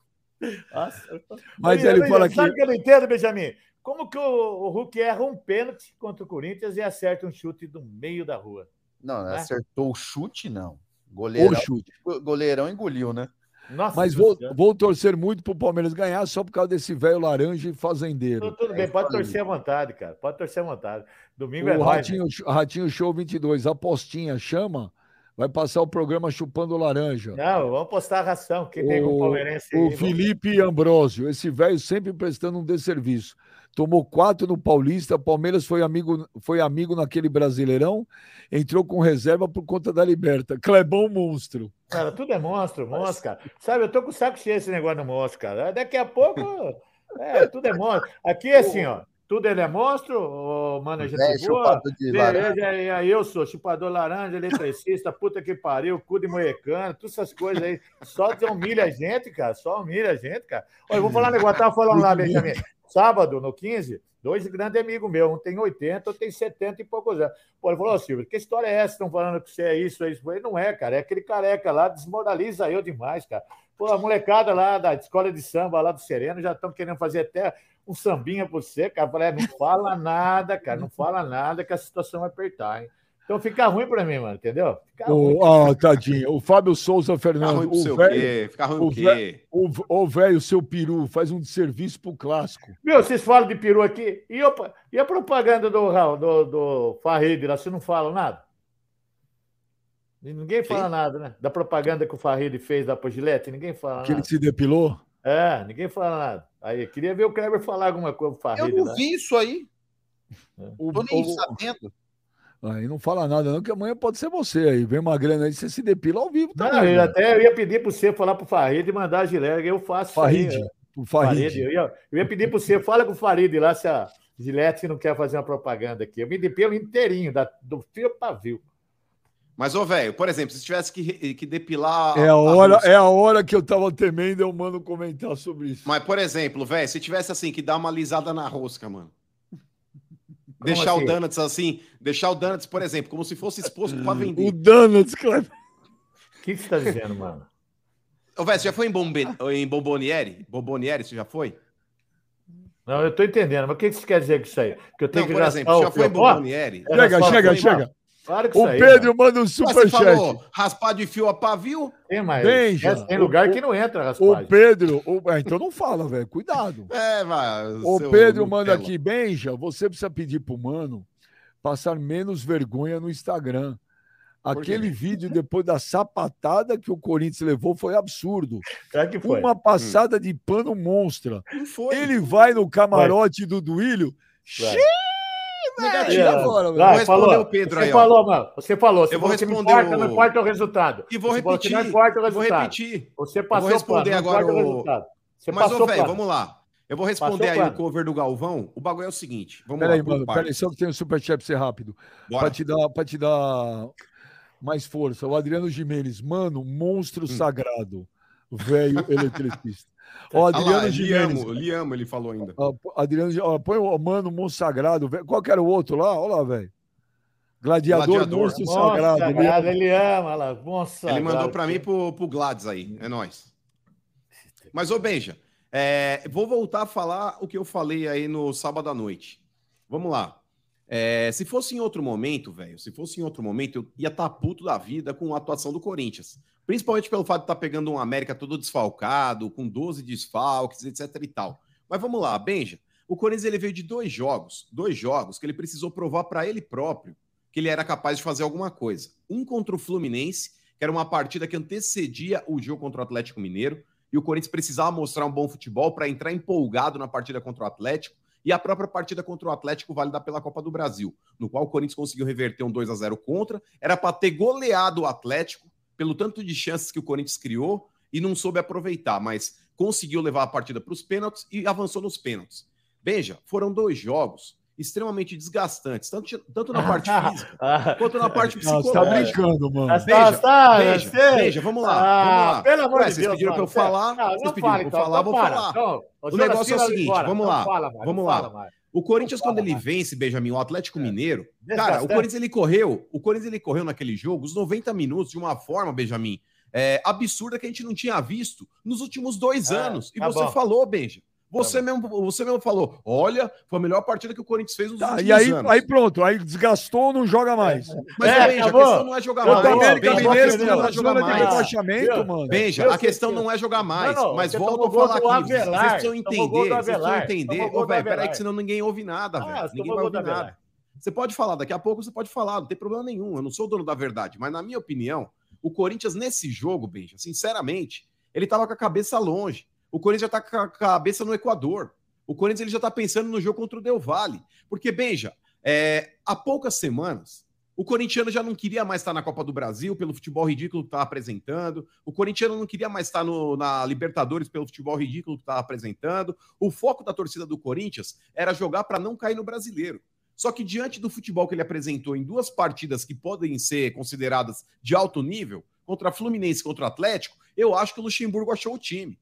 Nossa. Mas ele fala Sabe que. que eu não entendo, Benjamin? Como que o, o Hulk erra um pênalti contra o Corinthians e acerta um chute do meio da rua? Não, É? acertou o chute, não. O Goleirão, chute. goleirão engoliu, né? Nossa, Mas vou, vou torcer muito pro Palmeiras ganhar só por causa desse velho laranja e fazendeiro. Tudo, tudo É bem, pode torcer à vontade, cara. Pode torcer à vontade. Domingo é O nóis. Ratinho, Ratinho Show 22, apostinha, chama, vai passar o programa chupando laranja. Não, vamos postar a ração. Quem tem com o palmeirense aí, o vamos- Felipe Ambrosio, esse velho sempre prestando um desserviço. Tomou quatro no Paulista, Palmeiras foi amigo, foi amigo naquele Brasileirão, entrou com reserva por conta da Liberta. Clebão monstro. Cara, tudo é monstro, monstro, cara. Sabe, eu tô com o saco cheio desse negócio do monstro, cara. Daqui a pouco, é, tudo é monstro. Aqui assim, ó. Tudo ele é monstro, ô, mano, a gente Velho boa. chupador de laranja. Beleza, aí, aí eu sou chupador laranja, eletricista, puta que pariu, cu de moecano, todas essas coisas aí. Só humilha a gente, cara. Só humilha a gente, cara. Olha, eu vou falar um negócio, tava falando lá, Benjamin. Sábado, no 15, dois grandes amigos meus, um tem 80, outro tem 70 e poucos anos. Pô, ele falou, ô Silvio, que história é essa? Estão falando que você é isso, é isso. Falei, não é, cara, é aquele careca lá, desmoraliza eu demais, cara. Pô, a molecada lá da escola de samba lá do Sereno já estão querendo fazer até um sambinha por você, cara. Eu falei, é, não fala nada, cara, não fala nada que a situação vai apertar, hein? Então fica ruim pra mim, mano, entendeu? Fica ruim. O, ah, tadinho. O Fábio Souza Fernando. ruim pro O seu velho, quê? Ficar ruim o quê? o, o velho, seu peru, faz um serviço pro clássico. Meu, vocês falam de peru aqui. E, opa, e a propaganda do, do, do lá, vocês não falam nada? E Ninguém fala Quem? nada, né? Da propaganda que o Farrid fez lá pro Gillette, ninguém fala Que ele nada. se depilou. É, ninguém fala nada. Aí, queria ver o Kleber falar alguma coisa pro Eu não lá. vi isso aí. O, Tô nem o- sabendo. aí não fala nada, não, que amanhã pode ser você aí. Vem uma grana aí, você se depila ao vivo Não, também. eu né? até eu ia pedir para você falar pro Farrid e mandar a Gillette, eu faço isso aí, Farid. né? O Farid. Farid. Eu ia, eu ia pedir para você, fala com o Farid lá se a Gillette não quer fazer uma propaganda aqui. Eu me depilo inteirinho, da, do fio pavio. Mas, ô, velho, por exemplo, se tivesse que, que depilar. É a, hora, rosca- é a hora que eu tava temendo, eu mando comentar sobre isso. Mas, por exemplo, velho, se tivesse assim, que dar uma lisada na rosca, mano. deixar assim? o Donuts assim, deixar o Donuts, por exemplo, como se fosse exposto pra O vender. Donuts, Kleber. O que, que você está dizendo, mano? Ô, velho, você já foi em, Bombe... em Bomboniere? Bomboniere, você já foi? Não, eu tô entendendo, mas o que que você quer dizer com isso aí? Que eu tenho Não, que por exemplo, já o foi em Bomboniere? era Chega, chega, chega. Para com O aí, Pedro mano. manda um superchat. falou raspar de fio a pavio? Tem, mas Benja, é, tem lugar o- que não entra O raspagem. Pedro. o- ah, então não fala, velho. Cuidado. É, vai. O Pedro manda aqui, Benja, você precisa pedir pro mano passar menos vergonha no Instagram. Aquele vídeo depois da sapatada que o Corinthians levou foi absurdo. Claro que foi. Uma passada de pano monstra. Ele vai no camarote do Duílio. Vai. Xiii, negativo É, agora, vai. Vou responder falou. o Pedro você aí, falou, mano. Você falou. Você Eu vou responder importa, o- não importa o resultado. E vou Você repetir. Não importa o Vou resultado. repetir. Você passou responder pano, não agora o- resultado. Você Mas, passou ô, velho, vamos lá. Eu vou responder Passou aí o cover do Galvão. O bagulho é o seguinte. Vamos Peraí, lá, por mano, peraí, só que tem um superchat pra ser rápido. Bora. Pra te, dar, pra te dar mais força. O Adriano Jimenez, mano, monstro Hum. sagrado. Velho eletricista. Ó, Ah lá, Adriano Lhe Jimenez. amo, Lhe amo, ele falou ainda. ó, Adriano, ó, põe o mano, monstro sagrado. velho. Qual que era o outro lá? Olha lá, velho. Gladiador, Gladiador. monstro sagrado. ele- sagrado, ele ama lá. Nossa, Ele mandou pra mim e pro, pro Gladys aí. É nóis. Mas, ô Benja, É, vou voltar a falar o que eu falei aí no sábado à noite. Vamos lá. É, se fosse em outro momento, velho, se fosse em outro momento, eu ia estar tá puto da vida com a atuação do Corinthians. Principalmente pelo fato de estar tá pegando um América todo desfalcado, com 12 desfalques, etc e tal. Mas vamos lá, Benja. O Corinthians ele veio de dois jogos, dois jogos que ele precisou provar para ele próprio que ele era capaz de fazer alguma coisa. Um contra o Fluminense, que era uma partida que antecedia o jogo contra o Atlético Mineiro, e o Corinthians precisava mostrar um bom futebol para entrar empolgado na partida contra o Atlético e a própria partida contra o Atlético válida pela Copa do Brasil, no qual o Corinthians conseguiu reverter um 2 a 0 contra, era para ter goleado o Atlético pelo tanto de chances que o Corinthians criou e não soube aproveitar, mas conseguiu levar a partida para os pênaltis e avançou nos pênaltis. Veja, foram dois jogos extremamente desgastantes, tanto, tanto na parte física quanto na parte Não, você psicológica. tá brincando, mano. Veja, tá, veja, você- veja, vamos lá, Ah, vamos lá. Pelo amor Ué, de vocês Deus. pediram pra eu falar, Não, vocês pediram pra eu falar, então vou para. falar. Então, O negócio é o seguinte, vamos lá, vamos lá. O Corinthians, quando ele vence, Benjamin, o Atlético É. Mineiro, cara, o Corinthians ele correu, o Corinthians ele correu naquele jogo os 90 minutos de uma forma, Benjamin, é, absurda que a gente não tinha visto nos últimos dois É, anos. E tá você falou, Benja. Você, Tá mesmo, você mesmo falou, olha, foi a melhor partida que o Corinthians fez nos Tá, últimos e aí, anos. aí pronto, aí desgastou, não joga mais. Mas, É, Benja, a acabou. questão não é jogar mais. América a Mineiro, que não é jogar mais. rebaixamento, mano. Benja, a questão não é jogar mais, Não, mas tomou a falar aqui. Vocês Avelar, precisam gol do entender, vocês precisam entender. Ô, velho, peraí que senão ninguém ouve nada, Ah, velho. você Ninguém vai ouvir nada. Você pode falar, daqui a pouco você pode falar, não tem problema nenhum. Eu não sou o dono da verdade, mas na minha opinião, o Corinthians nesse jogo, Benja, sinceramente, ele tava com a cabeça longe. O Corinthians já tá com a cabeça no Equador. O Corinthians ele já tá pensando no jogo contra o Del Valle. Porque, Benja, é, há poucas semanas, o corintiano já não queria mais estar na Copa do Brasil pelo futebol ridículo que estava apresentando. O corintiano não queria mais estar no- na Libertadores pelo futebol ridículo que estava apresentando. O foco da torcida do Corinthians era jogar para não cair no brasileiro. Só que diante do futebol que ele apresentou em duas partidas que podem ser consideradas de alto nível, contra Fluminense e contra o Atlético, eu acho que o Luxemburgo achou o time.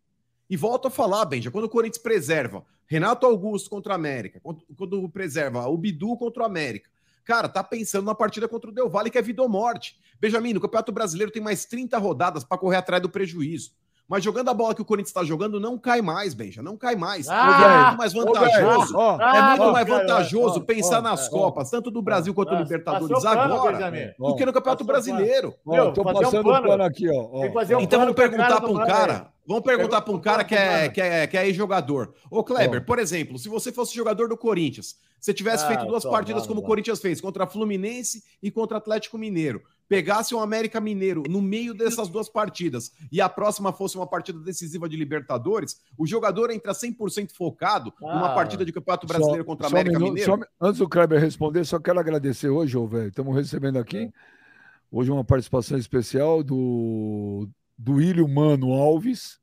E volto a falar, Benja, quando o Corinthians preserva Renato Augusto contra a América, quando, quando preserva o Bidu contra o América, cara, tá pensando na partida contra o Del Valle, que é vida ou morte. Benjamin, no Campeonato Brasileiro tem mais 30 rodadas para correr atrás do prejuízo. Mas jogando a bola que o Corinthians está jogando, não cai mais, Benja, não cai mais. Ah, é muito mais vantajoso. ó, É muito Ah, mais vantajoso ó, pensar nas Copas, tanto do Brasil quanto do Nossa, Libertadores agora, Benjamin. do que no Campeonato Passou pano. Brasileiro. Meu, tô um passando o pano. pano aqui, ó. ó. Tem que fazer um Então pano vamos perguntar para um cara. Vamos perguntar para um cara que é, que, é, que é jogador. Ô, Kleber, por exemplo, se você fosse jogador do Corinthians, você tivesse Ah, feito duas tô, partidas vamos, como o. Corinthians fez, contra Fluminense e contra o Atlético Mineiro, pegasse um América Mineiro no meio dessas duas partidas e a próxima fosse uma partida decisiva de Libertadores, o jogador entra 100% focado numa Ah. partida de Campeonato Brasileiro Só- contra a América Mineiro. só- antes do Kleber responder, só quero agradecer hoje, ô, velho. Estamos recebendo aqui hoje uma participação especial do do Ilho Mano Alves.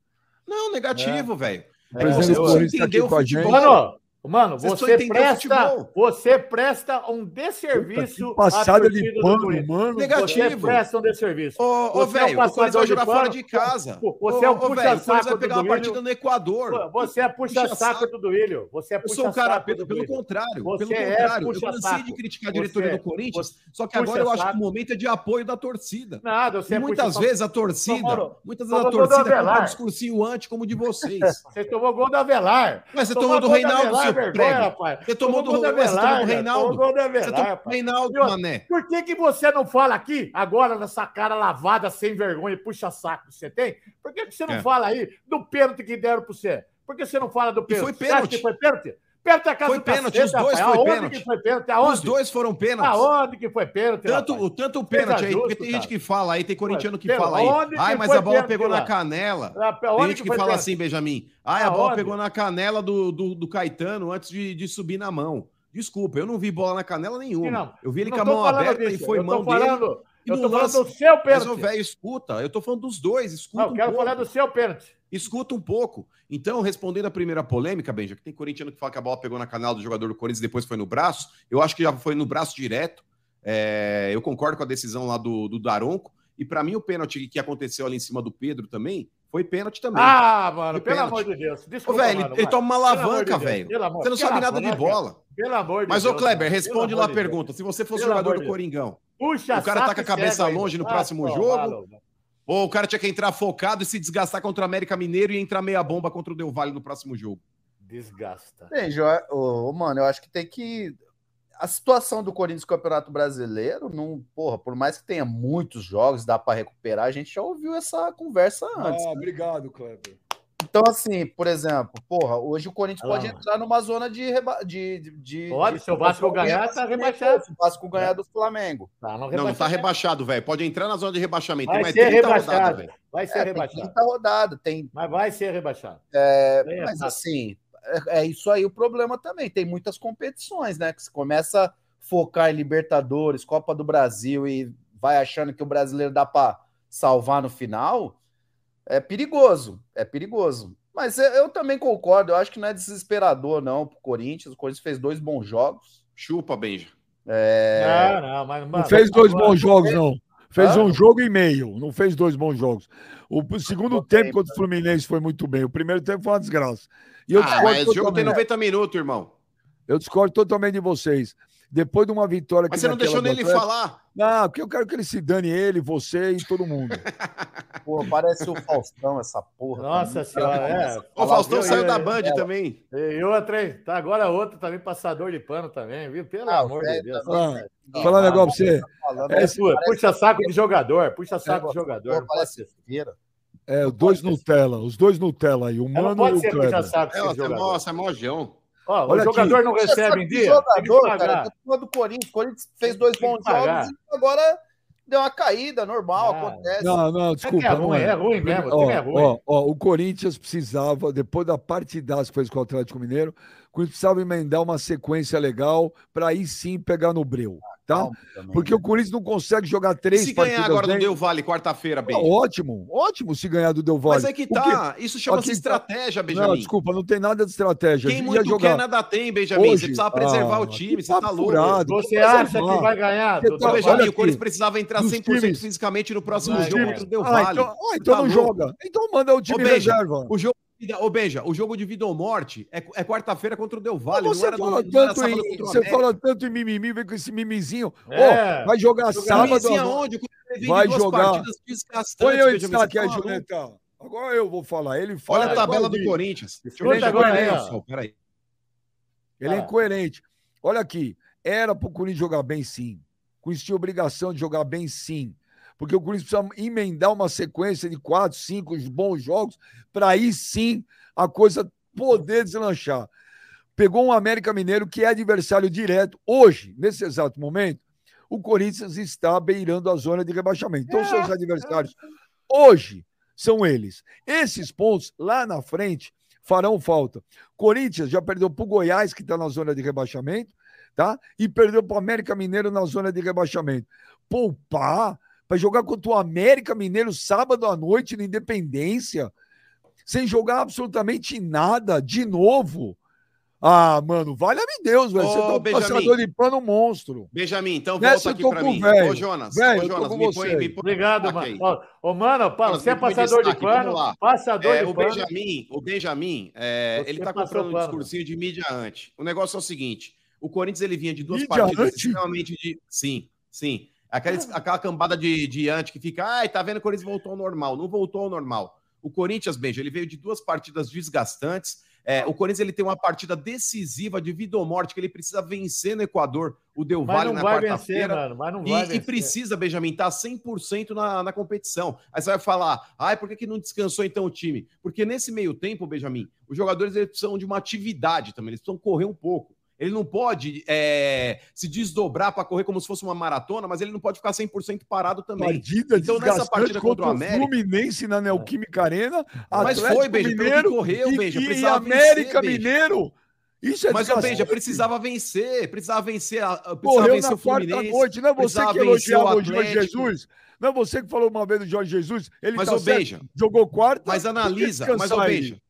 Não, negativo, velho. É, Presidente você tá entender aqui o futebol. Mano, mano, Vocês você presta, futebol. você presta um Puta, desserviço que passada de pano, mano. Negativo. Você presta um desserviço. Ô, ô, Você é um velho, o Corinthians vai jogar fora de casa. Você é um velho, puxa-saco vai do pegar uma partida no Equador. Você é puxa-saco do Duílio. Você é Eu sou o cara, puxa-saco pelo, contrário, Você pelo é contrário, eu puxa-saco. cansei de criticar a diretoria Você- do Corinthians, você- só que agora eu acho que o momento é de apoio da torcida. Nada, você E é muitas vezes a torcida, muitas vezes a torcida compra Avelar. discursinho anti como o de vocês. Você tomou gol do Avelar. Mas você tomou do Reinaldo, seu vergonha, prego. rapaz. Você tomou tomou do Avelar, Reinaldo. Tomou do. Reinaldo, mané. Por que, que você não fala aqui, agora, nessa cara lavada, sem vergonha, puxa-saco que você tem? Por que, que você não É. fala aí do pênalti que deram pra você? Por que você não fala do pênalti? foi Você acha pênalti. que foi pênalti? Pênalti a casa Foi pênalti, os dois rapaz. foi Aonde pênalti. foi pênalti? Aonde? Os dois foram pênaltis. Aonde que foi pênalti, Tanto, rapaz? o- tanto o pênalti aí, porque justo, tem cara. gente que fala aí, tem corintiano que Pênalti. fala aí. Ai, mas a bola pênalti pegou lá? na canela. Ah, Tem gente que que fala pênalti? assim, Benjamin. Ai, a bola Aonde? pegou na canela do, do, do Caetano antes de, de subir na mão. Desculpa, eu não vi bola na canela nenhuma. Não, eu vi ele com a mão aberta disso, e foi eu mão dele. falando, e Eu tô falando lance- do seu Mas, pênalti. ô, velho, escuta. Eu tô falando dos dois. Escuta Não, eu um quero pouco. falar do seu pênalti. Escuta um pouco. Então, respondendo a primeira polêmica, Benja, que tem corintiano que fala que a bola pegou na canela do jogador do Corinthians e depois foi no braço. Eu acho que já foi no braço direto. É, eu concordo com a decisão lá do, do Daronco. E para mim, o pênalti que aconteceu ali em cima do Pedro também foi pênalti também. Ah, mano, pelo amor de Deus. Ô, Desculpa, velho, mano, ele, ele mas- toma uma alavanca, de velho. Você não sabe nada de bola. Pelo amor de Mas, Deus. ô Kleber, responde lá a de Deus. pergunta. Se você fosse Pelo jogador do de Deus. Coringão, Puxa O cara tá com a cabeça longe no Ah, próximo pô, jogo. Ou o cara tinha que entrar focado e se desgastar contra o América Mineiro e entrar meia bomba contra o Del Valle no próximo jogo. Desgasta. Bem, jo... ô, mano, eu acho que tem que. A situação do Corinthians no Campeonato Brasileiro, não, porra, por mais que tenha muitos jogos, dá para recuperar, a gente já ouviu essa conversa antes. Ah, obrigado, Kleber. Então, assim, por exemplo, porra, hoje o Corinthians Olha lá, pode mano. entrar numa zona de. Reba... de, de, de Pode, de- se o Vasco ganhar, tá rebaixado. Se o Vasco ganhar do Flamengo. Tá, não, Não, não tá rebaixado, velho. Pode entrar na zona de rebaixamento. Vai Tem mais ser 30 rodadas, rebaixado. velho. Vai ser É, tem rebaixado. 30 rodada, tem. Mas vai ser rebaixado. é, É, mas assim, é, é isso aí o problema também. Tem muitas competições, né? Que você começa a focar em Libertadores, Copa do Brasil e vai achando que o brasileiro dá para salvar no final. É perigoso, é perigoso. Mas eu, também concordo, eu acho que não é desesperador, não, pro Corinthians. O Corinthians fez dois bons jogos. Chupa, Benja. É, Não, não, mas. Não fez dois agora- bons jogos, não. Fez Hã? um jogo e meio. Não fez dois bons jogos. O segundo tempo bem, contra o Fluminense foi muito bem. O primeiro tempo foi uma desgraça. E eu ah, discordo mas o jogo tem totalmente. 90 minutos, irmão. Eu discordo totalmente de vocês. Depois de uma vitória Mas aqui você não deixou nem ele falar. Não, porque eu quero que ele se dane, ele, você e todo mundo. pô, parece o Faustão, essa porra. Nossa também. senhora, é. O Faustão Eu- saiu eu- da Band é. também. E outra, hein? Tá agora outro também, passador de pano também, viu? Pelo Ah, amor de Deus. Ah, velho. Falar um negócio pra você. Falando, É, esse pu- parece- puxa saco de jogador, puxa saco de Pô, jogador. Pode parece feira. É, os dois Nutella, os dois Nutella aí, o É, Mano e pode o ser puxa Kleber. saco É, é jogador. nossa, é mojão. Ó, Olha o jogador aqui. não recebe em dia. jogador, tem que pagar. cara, tô do Corinthians. O Corinthians fez dois bons jogos e agora deu uma caída, normal, Ah, acontece. Não, não, É desculpa. que é não ruim, é ruim mesmo, o Ó, é ruim. ó, ó, o Corinthians precisava, depois da partidaça que fez com o Atlético Mineiro, o Corinthians precisava emendar uma sequência legal para aí sim pegar no breu, tá? Também, Porque né? o Corinthians não consegue jogar três se ganhar partidas agora bem. do Del Valle, quarta-feira, Ah, Benja? ótimo, ótimo se ganhar do Del Valle. Mas é que tá. Isso chama-se tá- estratégia, Não, Benjamin. desculpa, não tem nada de estratégia. Quem muito jogar. quer, nada tem, Benjamin. Hoje- você precisava preservar Ah, o time, você tá louco. Você Mas acha que vai ganhar? Você tá- Benjamin, o Corinthians precisava entrar dos 100% times- fisicamente no próximo Vai, jogo contra o Del Ah, Valle. então, ah, então Tá não louco. joga. Então manda o time Ô, reserva. O jogo, ô Benja, o jogo de vida ou morte é, é quarta-feira contra o Del Valle. Você fala tanto sábado em, você tanto em mimimi, vem com esse mimizinho. É. vai jogar sábado. Camisinha agora. onde? O Corinthians vem Vai jogar- Põe eu destaque aí, tá maluco? Juneta. Agora eu vou falar. Ele fala. Olha a tabela do. Corinthians. Deixa agora. Peraí. Ele é Ah. incoerente. Olha aqui. Era pro Corinthians jogar bem, sim. O Corinthians tinha obrigação de jogar bem, sim. Porque o Corinthians precisa emendar uma sequência de quatro, cinco bons jogos para aí sim a coisa poder deslanchar. Pegou um América Mineiro que é adversário direto. Hoje, nesse exato momento, o Corinthians está beirando a zona de rebaixamento. Então, seus adversários hoje são eles. Esses pontos lá na frente farão falta. Corinthians já perdeu para o Goiás, que está na zona de rebaixamento, tá? E perdeu para o América Mineiro na zona de rebaixamento. Poupar para jogar contra o América Mineiro sábado à noite na Independência, sem jogar absolutamente nada, de novo. Ah, mano, valha-me Deus, velho. Você tá um Benjamin. passador de pano monstro. Benjamin, então Nessa volta aqui pra mim. velho. Ô, Jonas, Velho, ô, Jonas, me você. põe, me põe Obrigado, destaque mano. Ô, mano, Paulo, você é passador de pano, lá. passador É, de o pano. Benjamin, o Benjamin, é, ele tá comprando um discursinho de mídia antes. O negócio é o seguinte: o Corinthians ele vinha de duas Mídia partidas anti? extremamente de. Sim, sim. Aquela, aquela cambada de, de antes que fica, ai, tá vendo que o Corinthians voltou ao normal. Não voltou ao normal. O Corinthians, Benja, ele veio de duas partidas desgastantes. É, o Corinthians ele tem uma partida decisiva de vida ou morte que ele precisa vencer no Equador, o Del Mas Valle não na vai vencer, quarta-feira. mano. Mas não E, vai e precisa, Benjamin, tá 100% na, na competição. Aí você vai falar, ai, por que, que não descansou então o time? Porque nesse meio tempo, Benjamin, os jogadores eles precisam de uma atividade também, eles precisam correr um pouco. Ele não pode é, se desdobrar para correr como se fosse uma maratona, mas ele não pode ficar 100% parado também. Partida Então, nessa partida contra o América- Fluminense na Neoquímica Arena. Mas Atlético foi, que Mineiro correu, e, Benja, e América vencer. Mineiro. Isso é Mas o Benja desgastante. precisava vencer, precisava vencer, a- precisava Correu vencer na o Fluminense. quarta noite. Não é você precisava que vencer elogiava o o Jorge. Jesus? Não é você que falou uma vez do Jorge Jesus? Ele Mas tá o certo, Benja, jogou quarta. mas analisa, mas aí? Benja,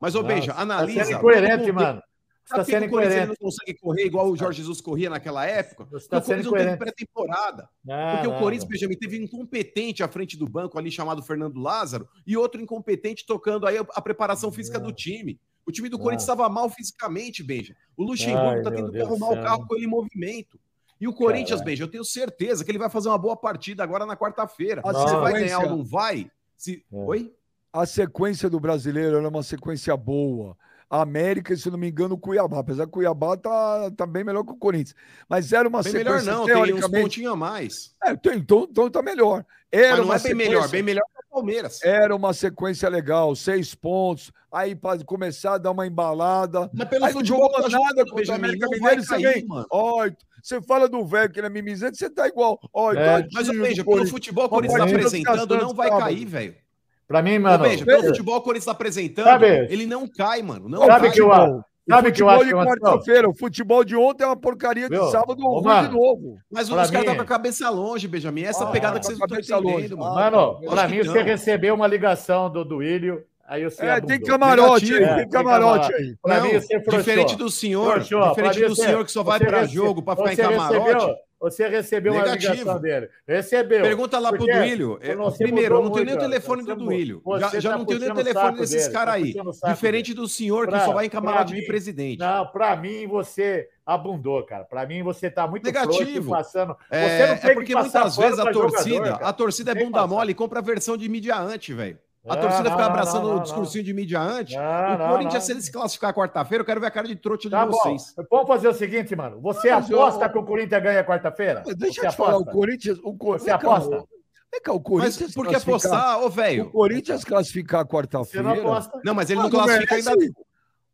mas o Benja, Nossa, analisa. Tá sendo incoerente, mano. Tá que sendo o Corinthians ele incoerente. não consegue correr igual o Jorge Jesus corria naquela época? Você Porque tá o Corinthians não teve incoerente. pré-temporada. Não, Porque o não, Corinthians, não. Benjamin, teve um incompetente à frente do banco ali chamado Fernando Lázaro e outro incompetente tocando aí a, preparação física do time. O time do Não. Corinthians estava mal fisicamente, Benja. O Luxemburgo tá meu tendo que arrumar o carro com ele em movimento. E o Corinthians, Caralho. Benja, eu tenho certeza que ele vai fazer uma boa partida agora na quarta-feira. Se vai ganhar ou não vai? Se... É. Oi? A sequência do brasileiro era uma sequência boa. América, e, se não me engano, o Cuiabá. Apesar que Cuiabá tá, tá bem melhor que o Corinthians. Mas era uma Bem sequência. melhor não, tem uns teoricamente- pontinhos a mais. É, tem- então, então tá melhor. Era Mas não uma é bem sequência- melhor, bem melhor que o Palmeiras. Era uma sequência legal, seis pontos. Aí para começar a dar uma embalada. Mas pelo Aí não futebol jogou tá nada contra o Benjamin, América não vai Mineiro, você cair, vem. Ó, você fala do velho que ele é mimizento, você tá igual. Ó, É, tadinho Mas, ô, do Benja, pelo futebol que o Corinthians tá apresentando, não vai cair, velho. Pra mim, Ô, mano. Benja, pelo Benja, futebol que o Corinthians tá apresentando, Sabe- ele não cai, mano. Não Sabe cai. que eu acho? O Sabe que eu futebol acho que quarta-feira, o futebol de ontem é uma porcaria de Viu? sábado Ô, ruim de mano, novo. Mas os caras mim- estão com a cabeça longe, Benjamin. Essa é Ah, a pegada tá que vocês não estão longe. entendendo, Ah, mano. Mano, Lógico pra mim, você recebeu uma ligação do Duílio, aí você É, tem camarote aí, Negativo. tem É, camarote aí. Pra Não, mim, você frouxou. diferente do senhor, Frouxou. Diferente do você- senhor que só vai rece- jogo pra ficar em camarote. recebeu- Você recebeu uma Negativo. ligação dele. Recebeu. Pergunta lá pro Duílio. É, Primeiro, eu não tenho nem o telefone do. Duílio. Já, já tá não tenho nem o o telefone desses dele, caras tá aí. o Diferente do senhor que só vai em camarote mim- de presidente. Não, pra mim você abundou, cara. Pra mim você tá muito Negativo. passando. É, você não é porque muitas vezes a torcida, a torcida é bunda mole e compra a versão de mediante, velho. A Não, torcida não, fica não, abraçando não, o não, discursinho de mediante. Não, o não, Corinthians, não. se ele se classificar quarta-feira, eu quero ver a cara de trouxa de Tá bom. vocês. Vamos fazer o seguinte, mano. Você Mas eu- aposta que o Corinthians ganha quarta-feira? Mas Deixa Você eu te falar, o aposta? Corinthians. O Cor... Você aposta? o- Vem cá, o Mas Corinthians. por que classificar- apostar, ô O velho? Corinthians classificar Você quarta-feira. não aposta? Não, mas ele Ah, não classifica merece. ainda.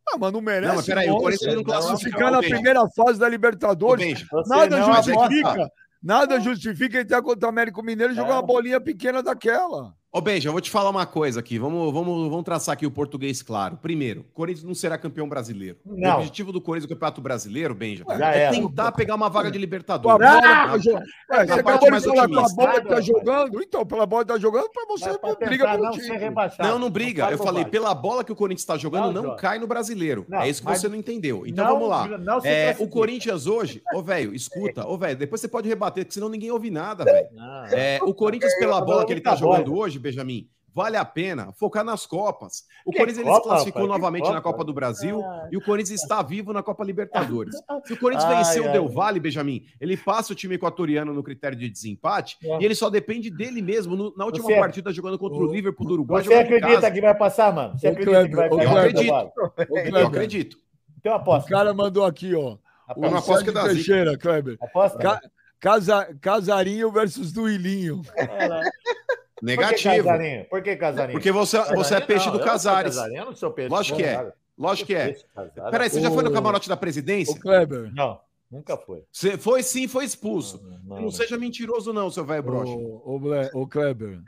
Ah, mas não merece. Não, mas peraí, o. Corinthians não classifica. Ficar na primeira fase da Libertadores. Você Nada não justifica. aposta. Nada justifica entrar contra o Américo Mineiro e jogar É. uma bolinha pequena daquela. Ô, Benja, eu vou te falar uma coisa aqui. Vamos, vamos, vamos traçar aqui o português claro. Primeiro, o Corinthians não será campeão brasileiro. Não. O objetivo do Corinthians no Campeonato Brasileiro, Benja, Já é era. tentar pegar uma vaga de Com Libertadores. bola que Ah, tá você acabou de falar com a bola que tá jogando. Então, pela bola que tá jogando, pra você pra não briga pelo não ser título. rebaixado. Não, não briga. faz Eu falei, pela bola que o Corinthians está jogando, Não, não, cai no brasileiro. Não, é isso que você não entendeu. Então Não, vamos lá. não É, o. Corinthians hoje, ô velho, escuta, ô velho, depois você pode rebater, porque senão ninguém ouve nada, velho. Não, É, o Corinthians, pela Tá bola que ele tá jogando hoje, Benjamin, vale a pena focar nas Copas. O Que Corinthians ele Copa, se classificou rapaz? Novamente na Copa? Do Brasil Ah. e o Corinthians está vivo na Copa Libertadores. Se o Corinthians Ai, vencer o ai. Del Valle, Benjamin, ele passa o time equatoriano no critério de desempate É. e ele só depende dele mesmo no- na última Você- partida jogando contra o Ô, Liverpool do Uruguai. Você acredita que vai passar, mano? Você acredita que vai passar? Eduardo? Ô, Eu acredito. Então O aposta. cara mandou aqui, ó. O Eu não aposto que dá. Teixeira, Kleber. Aposta? Ca- Casa, Casarinho versus Duilinho. É, né? Por que Negativo. Casarinho? Por que Casarinho? Porque você, você é Casarinho peixe não, do eu não sou Casares. Casarinho, Eu não sou peixe. Lógico que é. Lógico que é. Peraí, você já foi no camarote da presidência? Kleber. Não, nunca foi. Você foi sim, foi expulso. Não, Não, não. seja mentiroso, não, seu velho broxa. Ô, ô, Kleber.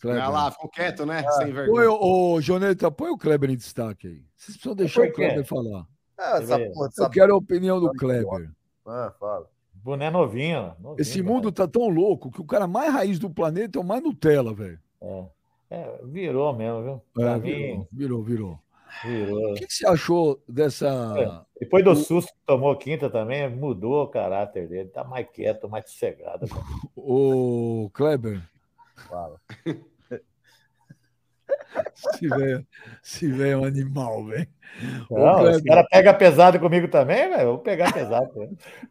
Kleber. Olha lá, ficou quieto, né? Ah, Sem Põe, vergonha. ô, ô, Joneta, põe o Kleber em destaque aí. Vocês precisam deixar o? Kleber falar. Ah, essa porra, Eu essa... quero a opinião do Kleber. Ah, fala. Boné novinho. novinho Esse mundo tá tão louco que o cara mais raiz do planeta é o mais Nutella, velho. É. É, virou mesmo, viu? É, virou, virou, virou. virou. O que, que você achou dessa. Depois do susto que tomou quinta também, mudou o caráter dele. Tá mais quieto, mais sossegado. Ô, Kleber, Fala. se velho se é um animal, velho. Os caras pegam pesado comigo também, velho. Vou pegar pesado.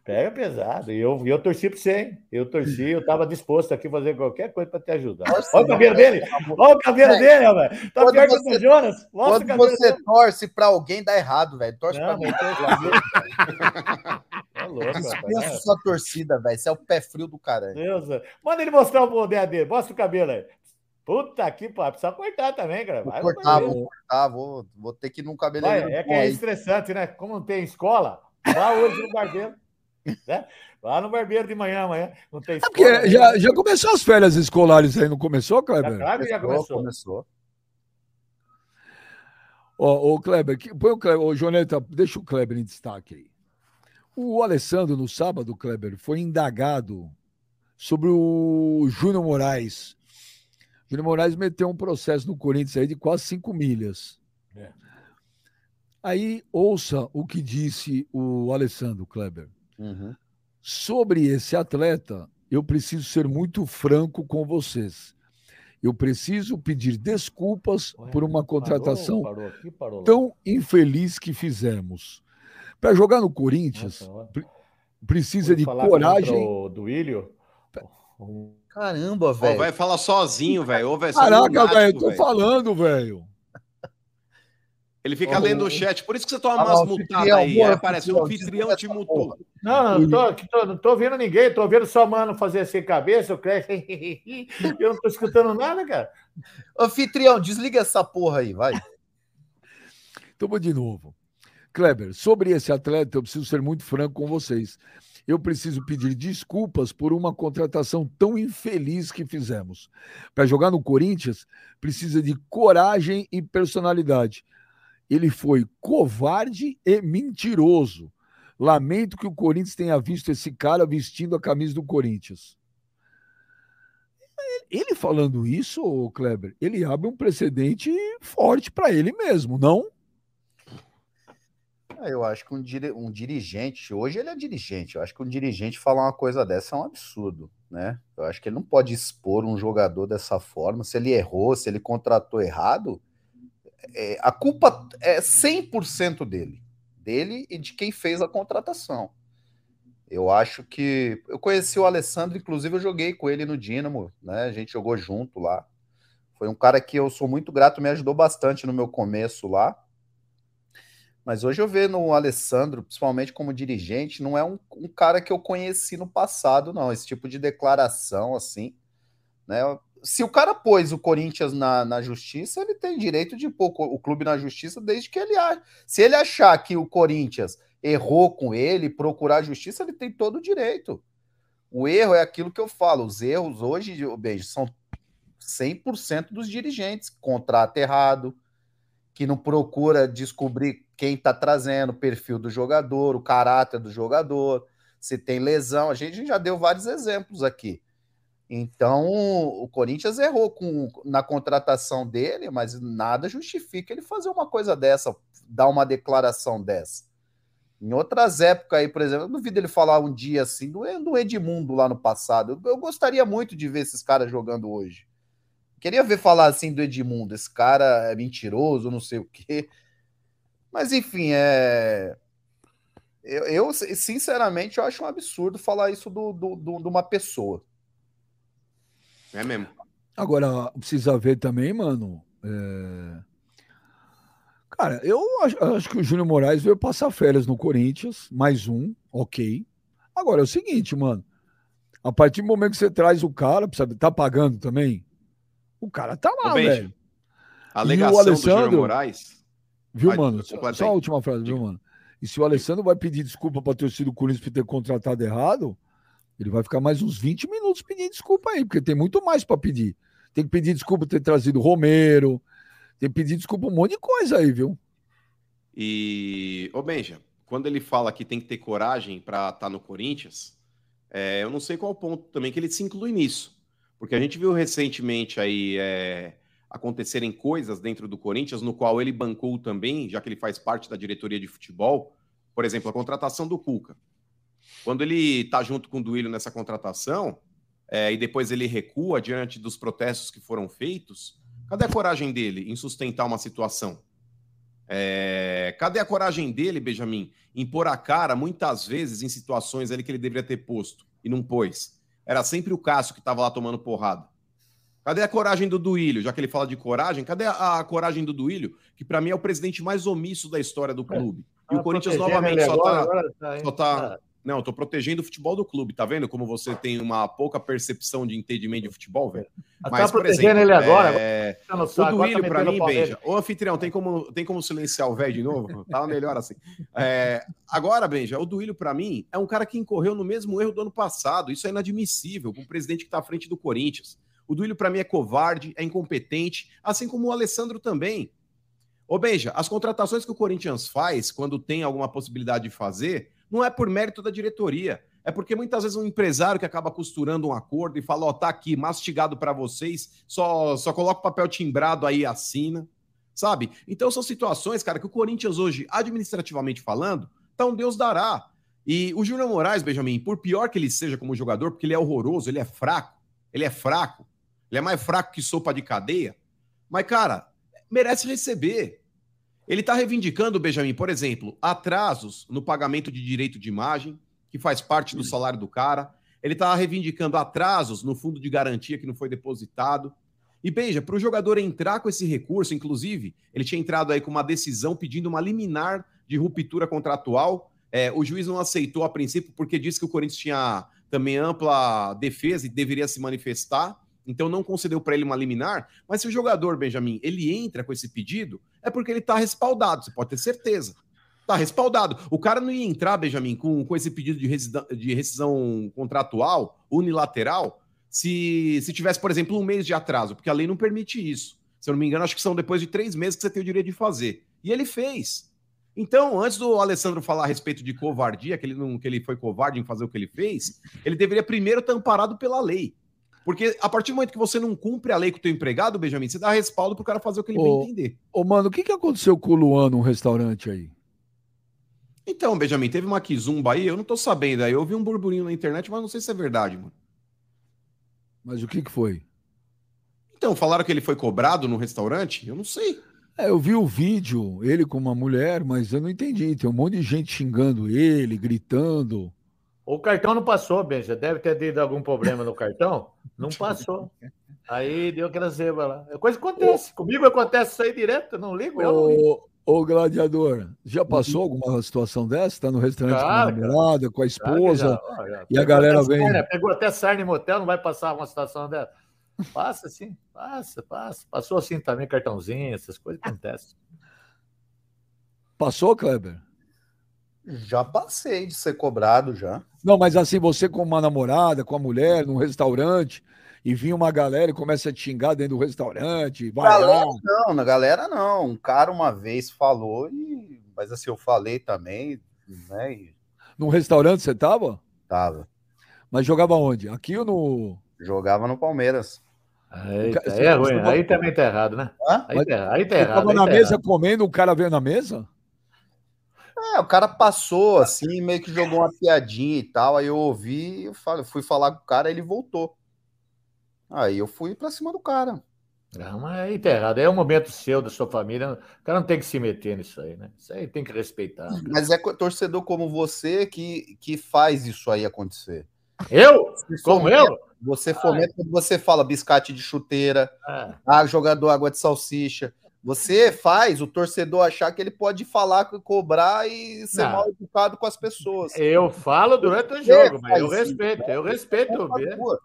Pega pesado. E eu, e eu torci pra você, hein? Eu torci, eu tava disposto aqui a fazer qualquer coisa pra te ajudar. Nossa, Olha o cabelo dele! Olha o cabelo dele, velho! Tá Quando pior que o você- do Jonas! Mostra o Quando você dele! torce pra alguém, dá errado, velho. Torce Não, pra mim. mas torce É louco, rapaz. Dispensa sua torcida, velho. Você é o pé frio do caralho. Deus, manda ele mostrar o poder dele. Mostra o cabelo aí. Puta que pariu. Precisa cortar também, cara. Vou Vai, cortar, vai, vou cortar, vou, vou ter que ir num vai. cabeleireiro É que é aí. estressante, né? Como não tem escola, vá hoje no barbeiro. Né? Vá no barbeiro de manhã, amanhã. Não tem É escola. porque já, já começou as férias escolares aí, não começou, Já, Kleber? claro que já Começou, começou. começou. Ó, ô, Kleber, que- põe o Kleber, ô, Joneta, deixa o Kleber em destaque aí. O Alessandro, no sábado, Kleber, foi indagado sobre o Júnior Moraes. Júnior Moraes meteu um processo no Corinthians aí de quase 5 milhas. É. Aí, ouça o que disse o Alessandro Kleber. Uhum. Sobre esse atleta, eu preciso ser muito franco com vocês. Eu preciso pedir desculpas Ué, por uma contratação Parou, parou aqui, parou tão infeliz que fizemos. Para jogar no Corinthians, Nossa, ó. precisa de coragem. contra o Duílio. Caramba, velho. vai falar sozinho, velho. É Caraca, velho, tô velho. falando, velho. Ele fica Ô, lendo o chat. Por isso que você toma Ah, umas o anfitrião, aí. boa, Aí aparece o anfitrião, te porra. Não, não tô, aqui tô- não tô ouvindo ninguém, tô ouvindo só mano fazer assim cabeça, eu creio. Eu não tô escutando nada, cara. Anfitrião, desliga essa porra aí, vai. Vou de novo. Kleber, sobre esse atleta, eu preciso ser muito franco com vocês. Eu preciso pedir desculpas por uma contratação tão infeliz que fizemos. Para jogar no Corinthians, precisa de coragem e personalidade. Ele foi covarde e mentiroso. Lamento que o Corinthians tenha visto esse cara vestindo a camisa do Corinthians. Ele falando isso, Kleber, ele abre um precedente forte para ele mesmo, não? Ah, Eu acho que um, um dirigente, hoje ele é dirigente, eu acho que um dirigente falar uma coisa dessa é um absurdo, né? Eu acho que ele não pode expor um jogador dessa forma, se ele errou, se ele contratou errado, é, a culpa é 100% dele, dele e de quem fez a contratação. Eu acho que eu conheci o Alessandro, inclusive eu joguei com ele no Dínamo, né? A gente jogou junto lá. Foi um cara que eu sou muito grato, me ajudou bastante no meu começo lá. Mas hoje eu vejo no Alessandro, principalmente como dirigente, não é um, um cara que eu conheci no passado, não. Esse tipo de declaração, assim, né? Se o cara pôs o Corinthians na, na justiça, ele tem direito de pôr o clube na justiça desde que ele. Se ele achar que o Corinthians errou com ele, procurar justiça, ele tem todo o direito. O erro é aquilo que eu falo. Os erros hoje, beijo, são 100% dos dirigentes. Contrato errado, que não procura descobrir quem está trazendo, o perfil do jogador, o caráter do jogador, se tem lesão. A gente já deu vários exemplos aqui. Então, o Corinthians errou com, na contratação dele, mas nada justifica ele fazer uma coisa dessa, dar uma declaração dessa. Em outras épocas aí, por exemplo, eu duvido ele falar um dia assim do, do Edmundo lá no passado. Eu, eu gostaria muito de ver esses caras jogando hoje. Queria ver falar assim do Edmundo, esse cara é mentiroso, não sei o quê. Mas enfim, é. Eu, eu, sinceramente, eu acho um absurdo falar isso do, do, do, de uma pessoa. É mesmo. Agora, precisa ver também, mano. é, Cara, eu acho, que o Júnior Moraes veio passar férias no Corinthians, mais um, ok. Agora é o seguinte, mano. A partir do momento que você traz o cara, sabe, tá pagando também? O cara tá lá, velho. A E o alegação do Alessandro? Júnior Moraes. Viu, mano? Só, só a última frase, viu, mano? E se o Alessandro vai pedir desculpa pra torcida do Corinthians por ter contratado errado, ele vai ficar mais uns 20 minutos pedindo desculpa aí, porque tem muito mais pra pedir. Tem que pedir desculpa por ter trazido o Romero, tem que pedir desculpa um monte de coisa aí, viu? E, ô Benja, quando ele fala que tem que ter coragem para estar no Corinthians, é, eu não sei qual ponto também que ele se inclui nisso. Porque a gente viu recentemente aí é, acontecerem coisas dentro do Corinthians, no qual ele bancou também, já que ele faz parte da diretoria de futebol. Por exemplo, a contratação do Cuca. Quando ele tá junto com o Duílio nessa contratação, é, e depois ele recua diante dos protestos que foram feitos, cadê a coragem dele em sustentar uma situação? É, cadê a coragem dele, Benjamin, em pôr a cara, muitas vezes, em situações ali que ele deveria ter posto e não pôs? Era sempre o Cássio que estava lá tomando porrada. Cadê a coragem do Duílio? Já que ele fala de coragem, cadê a, a coragem do Duílio, que para mim é o presidente mais omisso da história do clube? E o Corinthians novamente ele só agora, tá, agora tá, só tá- Não, eu tô protegendo o futebol do clube, tá vendo como você tem uma pouca percepção de entendimento de futebol, velho? Ah, Mas, tá protegendo exemplo, ele agora, é, agora tá o agora tá Duílio, pra mim. Benja. Ô, anfitrião, tem como, tem como silenciar o velho de novo? Tá melhor assim. É, agora, Benja, o Duílio, pra mim, é um cara que incorreu no mesmo erro do ano passado. Isso é inadmissível com o presidente que tá à frente do Corinthians. O Duílio, pra mim, é covarde, é incompetente, assim como o Alessandro também. Ô, Benja, as contratações que o Corinthians faz, quando tem alguma possibilidade de fazer, não é por mérito da diretoria. É porque muitas vezes um empresário que acaba costurando um acordo e fala: Ó, tá aqui, mastigado para vocês, só, só coloca o papel timbrado aí e assina, sabe? Então são situações, cara, que o Corinthians hoje, administrativamente falando, tá um Deus dará. E o Júnior Moraes, Benjamin, por pior que ele seja como jogador, porque ele é horroroso, ele é fraco, ele é fraco, ele é mais fraco que sopa de cadeia, mas, cara, merece receber. Ele tá reivindicando, Benjamin, por exemplo, atrasos no pagamento de direito de imagem, que faz parte do salário do cara. Ele está reivindicando atrasos no fundo de garantia que não foi depositado. E beija, para o jogador entrar com esse recurso, inclusive, ele tinha entrado aí com uma decisão pedindo uma liminar de ruptura contratual. É, o juiz não aceitou a princípio porque disse que o Corinthians tinha também ampla defesa e deveria se manifestar. Então não concedeu para ele uma liminar. Mas se o jogador, Benjamin, ele entra com esse pedido, é porque ele está respaldado, você pode ter certeza. Está respaldado. O cara não ia entrar, Benjamin, com, com esse pedido de de rescisão contratual unilateral se, se tivesse, por exemplo, um mês de atraso, porque a lei não permite isso. Se eu não me engano, acho que são depois de três meses que você tem o direito de fazer. E ele fez. Então, antes do Alessandro falar a respeito de covardia, que ele, não, que ele foi covarde em fazer o que ele fez, ele deveria primeiro estar amparado pela lei. Porque a partir do momento que você não cumpre a lei com o teu empregado, Benjamin, você dá respaldo pro cara fazer o que ele ô, bem entender. Ô, mano, o que, que aconteceu com o Luan no restaurante aí? Então, Benjamin, teve uma kizumba aí, eu não tô sabendo aí. Eu vi um burburinho na internet, mas não sei se é verdade, mano. Mas o que, que foi? Então, falaram que ele foi cobrado no restaurante? Eu não sei. É, eu vi o vídeo, ele com uma mulher, mas eu não entendi. Tem um monte de gente xingando ele, gritando. O cartão não passou, Benja. Deve ter tido algum problema no cartão. Não passou. Aí deu aquela zebra lá. É coisa que acontece. Comigo acontece isso aí direto. Não ligo, eu não ligo. Ô, gladiador, já passou alguma situação dessa? Está no restaurante claro, com a namorada, com a esposa, já, já. e a galera vem. Sarna, pegou até sarna em motel, não vai passar uma situação dessa. Passa sim, passa, passa. Passou assim também, cartãozinho, essas coisas acontecem. Passou, Kleber? Já passei de ser cobrado já. Não, mas assim, você com uma namorada, com a mulher, num restaurante, e vinha uma galera e começa a te xingar dentro do restaurante. Vai galera, lá. não, na galera não. Um cara uma vez falou, e... mas assim, eu falei também, né? E... Num restaurante você tava? Tava. Mas jogava onde? Aqui ou no. Jogava no Palmeiras. Eita, aí é ruim. Aí também tá errado, né? Aí, tá, aí tá errado. Tava na tá mesa errado. comendo, o cara veio na mesa? É, o cara passou assim, meio que jogou uma piadinha e tal. Aí eu ouvi, eu fui falar com o cara, ele voltou. Aí eu fui pra cima do cara. Não, mas aí tá errado. É um momento seu, da sua família. O cara não tem que se meter nisso aí, né? Isso aí tem que respeitar. Cara. Mas é torcedor como você que, que faz isso aí acontecer. Eu? Como eu? Você fomenta quando você fala biscate de chuteira, ah. ah, jogador água de salsicha. Você faz o torcedor achar que ele pode falar, cobrar e ser não. mal educado com as pessoas. Eu falo durante o jogo, mas eu respeito, eu respeito o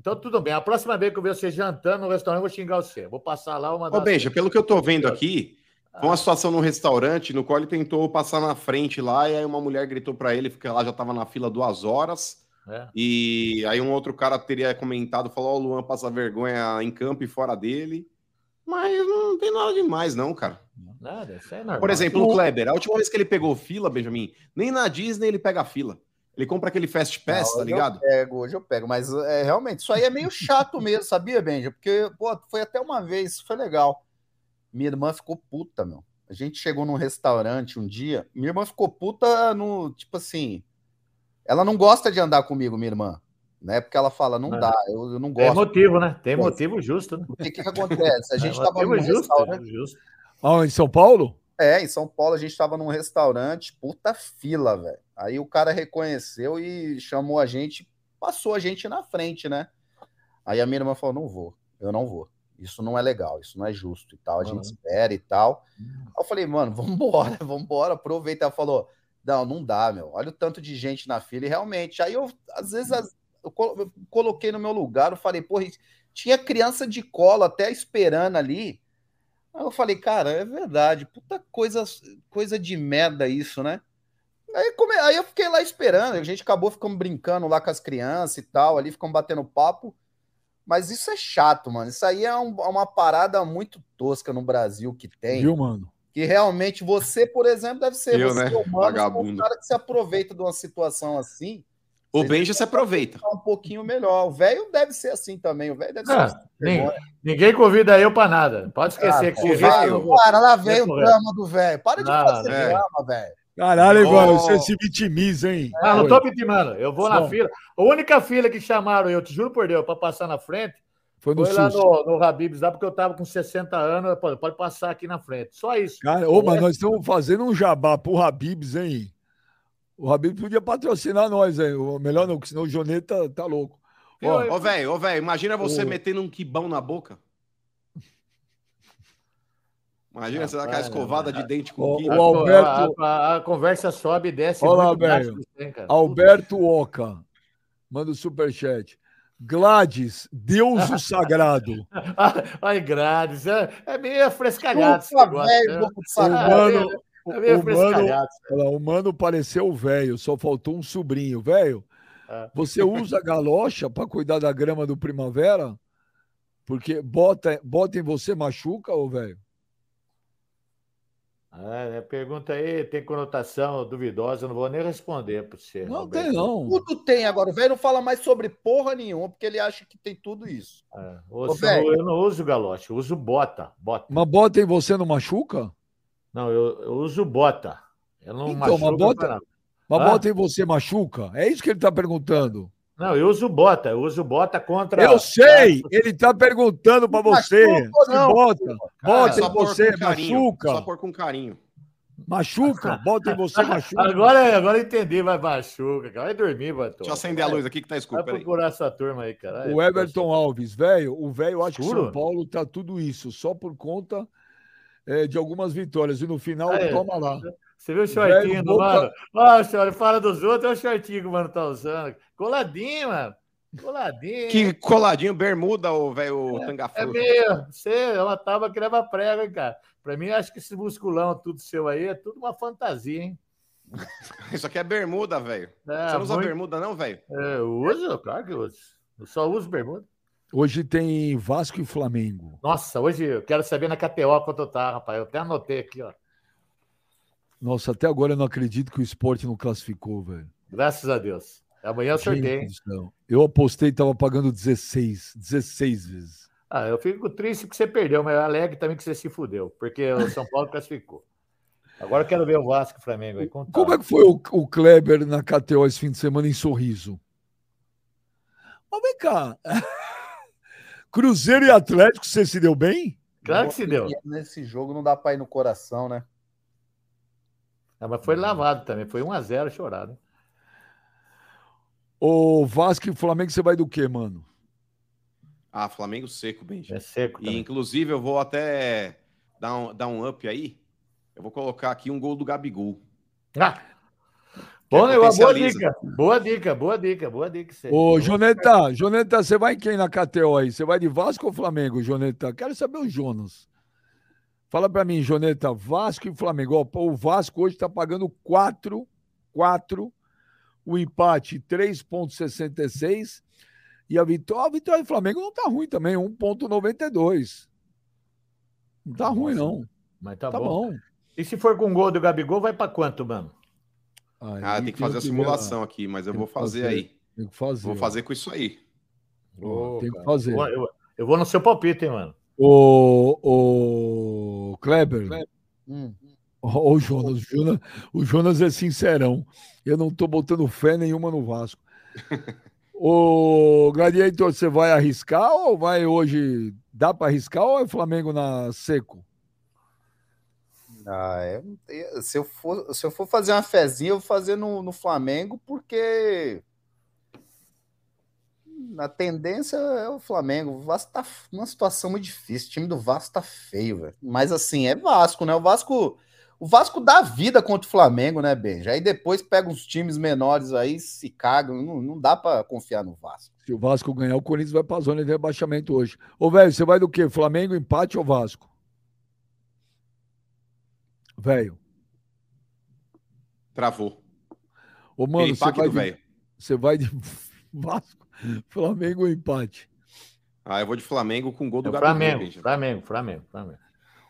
então, tudo bem. A próxima vez que eu ver você jantando no restaurante, eu vou xingar você. Vou passar lá uma. Ô, Benja, pelo que eu tô vendo aqui, foi uma situação num restaurante no qual ele tentou passar na frente lá, e aí uma mulher gritou para ele, porque ela já tava na fila duas horas. É. E aí um outro cara teria comentado, falou: Ó, oh, o Luan passa vergonha em campo e fora dele. Mas não tem nada demais, não, cara. Nada, isso é normal. Por exemplo, o Kleber, a última vez que ele pegou fila, Benjamin, nem na Disney ele pega fila. Ele compra aquele Fast Pass, não, tá ligado? Eu pego, hoje eu pego, mas é, realmente, isso aí é meio chato mesmo, sabia, Benja? Porque, pô, foi até uma vez, foi legal. Minha irmã ficou puta, meu. A gente chegou num restaurante um dia, minha irmã ficou puta no, tipo assim, ela não gosta de andar comigo, minha irmã, né? Porque ela fala, não é. dá, eu, eu, não gosto. Tem motivo, né? Tem motivo justo, né? O que que acontece? A gente é tava no justo, restaurante... Justo. Ah, em São Paulo? É, em São Paulo a gente estava num restaurante, puta fila, velho. Aí o cara reconheceu e chamou a gente, passou a gente na frente, né? Aí a minha irmã falou: não vou, eu não vou. Isso não é legal, isso não é justo e tal. A gente uhum. espera e tal. Uhum. Aí eu falei, mano, vambora, vambora, aproveita. Ela falou: não, não dá, meu. Olha o tanto de gente na fila. E realmente, aí eu, às vezes, eu coloquei no meu lugar, eu falei, porra, tinha criança de colo até esperando ali. Aí eu falei, cara, é verdade, puta coisa, coisa de merda isso, né? Aí, come... aí eu fiquei lá esperando, a gente acabou ficando brincando lá com as crianças e tal, ali ficam batendo papo. Mas isso é chato, mano. Isso aí é um, uma parada muito tosca no Brasil que tem. Viu, mano? Que realmente você, por exemplo, deve ser eu, você, né? humano, um cara que se aproveita de uma situação assim o Benja se aproveita. Um pouquinho melhor. O velho deve ser assim também. O velho deve ah, ser assim. Ninguém, ninguém convida eu para nada. Pode esquecer ah, que o velho. Para, lá veio o drama do velho. Para de fazer é. drama, velho. Caralho, igual, você se vitimiza, hein? Ah, não tô vitimando. Eu vou Só. na fila. A única fila que chamaram eu, te juro por Deus, para passar na frente, foi, no foi lá no, no Habibs, lá porque eu tava com 60 anos. Pode, pode passar aqui na frente. Só isso. Cara, ô, mas nós estamos fazendo um jabá pro Habibs, hein? O Habib podia patrocinar nós aí. O melhor não, porque senão o Joneta tá louco. Ó, Ô, velho, ô, velho, imagina você Ô. metendo um quibão na boca. Imagina você dar aquela escovada de dente com ô, A, Alberto- a- a- a conversa sobe e desce Olha velho. Alberto Oca. Manda o superchat. Gladys, Deus o sagrado. Ai, grades. É, é meio frescalhado negócio. velho, né? louco O mano, o, É mano, lá, o mano pareceu velho, só faltou um sobrinho. Velho, É. você usa galocha para cuidar da grama do primavera? Porque bota, bota em você machuca, ô velho? Ah, né, pergunta aí tem conotação duvidosa, eu não vou nem responder para você. Não Roberto. tem, não. Tudo tem agora. O velho não fala mais sobre porra nenhuma, porque ele acha que tem tudo isso. É, ou Ô, se eu, não uso galoche, eu uso bota. bota. Mas bota em você não machuca? Não, eu, eu uso bota. Eu não Então, machuco mas bota- Ah. bota em você machuca? É isso que ele tá perguntando. Não, eu uso bota, eu uso bota contra. Eu sei, ele tá perguntando para você. Machuca, não. bota, bota em você, machuca. Só pôr com carinho. Machuca, bota em você, machuca. Agora, agora eu entendi, vai machuca, cara. Vai dormir, Batom. Deixa eu acender a luz aqui que tá escuro. Vai procurar sua turma aí, cara. O Everton Alves, velho, o velho acha que? São Paulo tá tudo isso, só por conta é, de algumas vitórias. E no final, É. toma lá. Você viu o shortinho do boca- mano? Ó, senhora, fala dos outros, olha o shortinho que o mano tá usando. Coladinho, mano. Coladinho. Que coladinho, bermuda, o velho É frouxo. meio. Você é uma tábua que leva prego, hein, cara. Pra mim, acho que esse musculão tudo seu aí é tudo uma fantasia, hein? Isso aqui é bermuda, velho. É, Você não usa muito- bermuda, não, velho? É, eu uso, claro que eu uso. Eu só uso bermuda. Hoje tem Vasco e Flamengo. Nossa, hoje eu quero saber na KTO quanto tá, rapaz. Eu até anotei aqui, ó. Nossa, até agora eu não acredito que o esporte não classificou, velho. Graças a Deus. Amanhã eu sorteio. Eu apostei e tava pagando 16, 16 vezes. Ah, eu fico triste que você perdeu, mas eu alegre também que você se fudeu, porque o São Paulo classificou. Agora eu quero ver o Vasco e o Flamengo aí. Conta. Como é que foi o, o Kleber na KTO esse fim de semana em Sorriso? Mas vem cá. Cruzeiro e Atlético, você se deu bem? Claro que se deu. Nesse jogo não dá pra ir no coração, né? Ah, mas foi lavado também. Foi 1x0 chorado. O Vasco e Flamengo, você vai do quê, mano? Ah, Flamengo seco, Benji. É seco E também. inclusive eu vou até dar um, dar um up aí. Eu vou colocar aqui um gol do Gabigol. Ah! Bom negócio, boa dica. Boa dica, boa dica, boa dica. aí. Ô, Joneta, Joneta, você vai em quem na KTO aí? Você vai de Vasco ou Flamengo, Joneta? Quero saber o Jonas. Fala pra mim, Joneta, Vasco e Flamengo. O Vasco hoje tá pagando 4, 4, o empate 3,66 e a vitória, a vitória do Flamengo não tá ruim também, 1,92. Não tá ruim, não. Mas tá, Tá bom. bom. E se for com gol do Gabigol, vai pra quanto, mano? Aí Ah, tem que fazer a simulação aqui, mas eu vou fazer fazer. aí. Tem que fazer. Vou fazer com isso aí. Tem que fazer. Eu, vou- eu- eu vou no seu palpite, hein, mano. O, o Kleber, Hum. Ó, o Jonas, o Jonas, o Jonas é sincerão. Eu não tô botando fé nenhuma no Vasco. O Gladiator, você vai arriscar ou vai hoje? Dá para arriscar ou é Flamengo na seco? Ah, é, é, se, eu for, se eu for fazer uma fezinha, eu vou fazer no, no Flamengo, porque a tendência é o Flamengo. O Vasco tá numa situação muito difícil. O time do Vasco tá feio, velho. Mas assim, é Vasco, né? O Vasco. O Vasco dá vida contra o Flamengo, né, Benja? Aí depois pega uns times menores aí, se cagam. Não, não dá pra confiar no Vasco. Se o Vasco ganhar, o Corinthians vai pra zona de rebaixamento hoje. Ô, velho, você vai do quê? Flamengo, empate ou Vasco? Velho. Travou. Ô, mano, você vai, de, você vai de Vasco, Flamengo ou empate? Ah, eu vou de Flamengo com gol do É o Gabigol, Flamengo, Benji. Flamengo, Flamengo, Flamengo.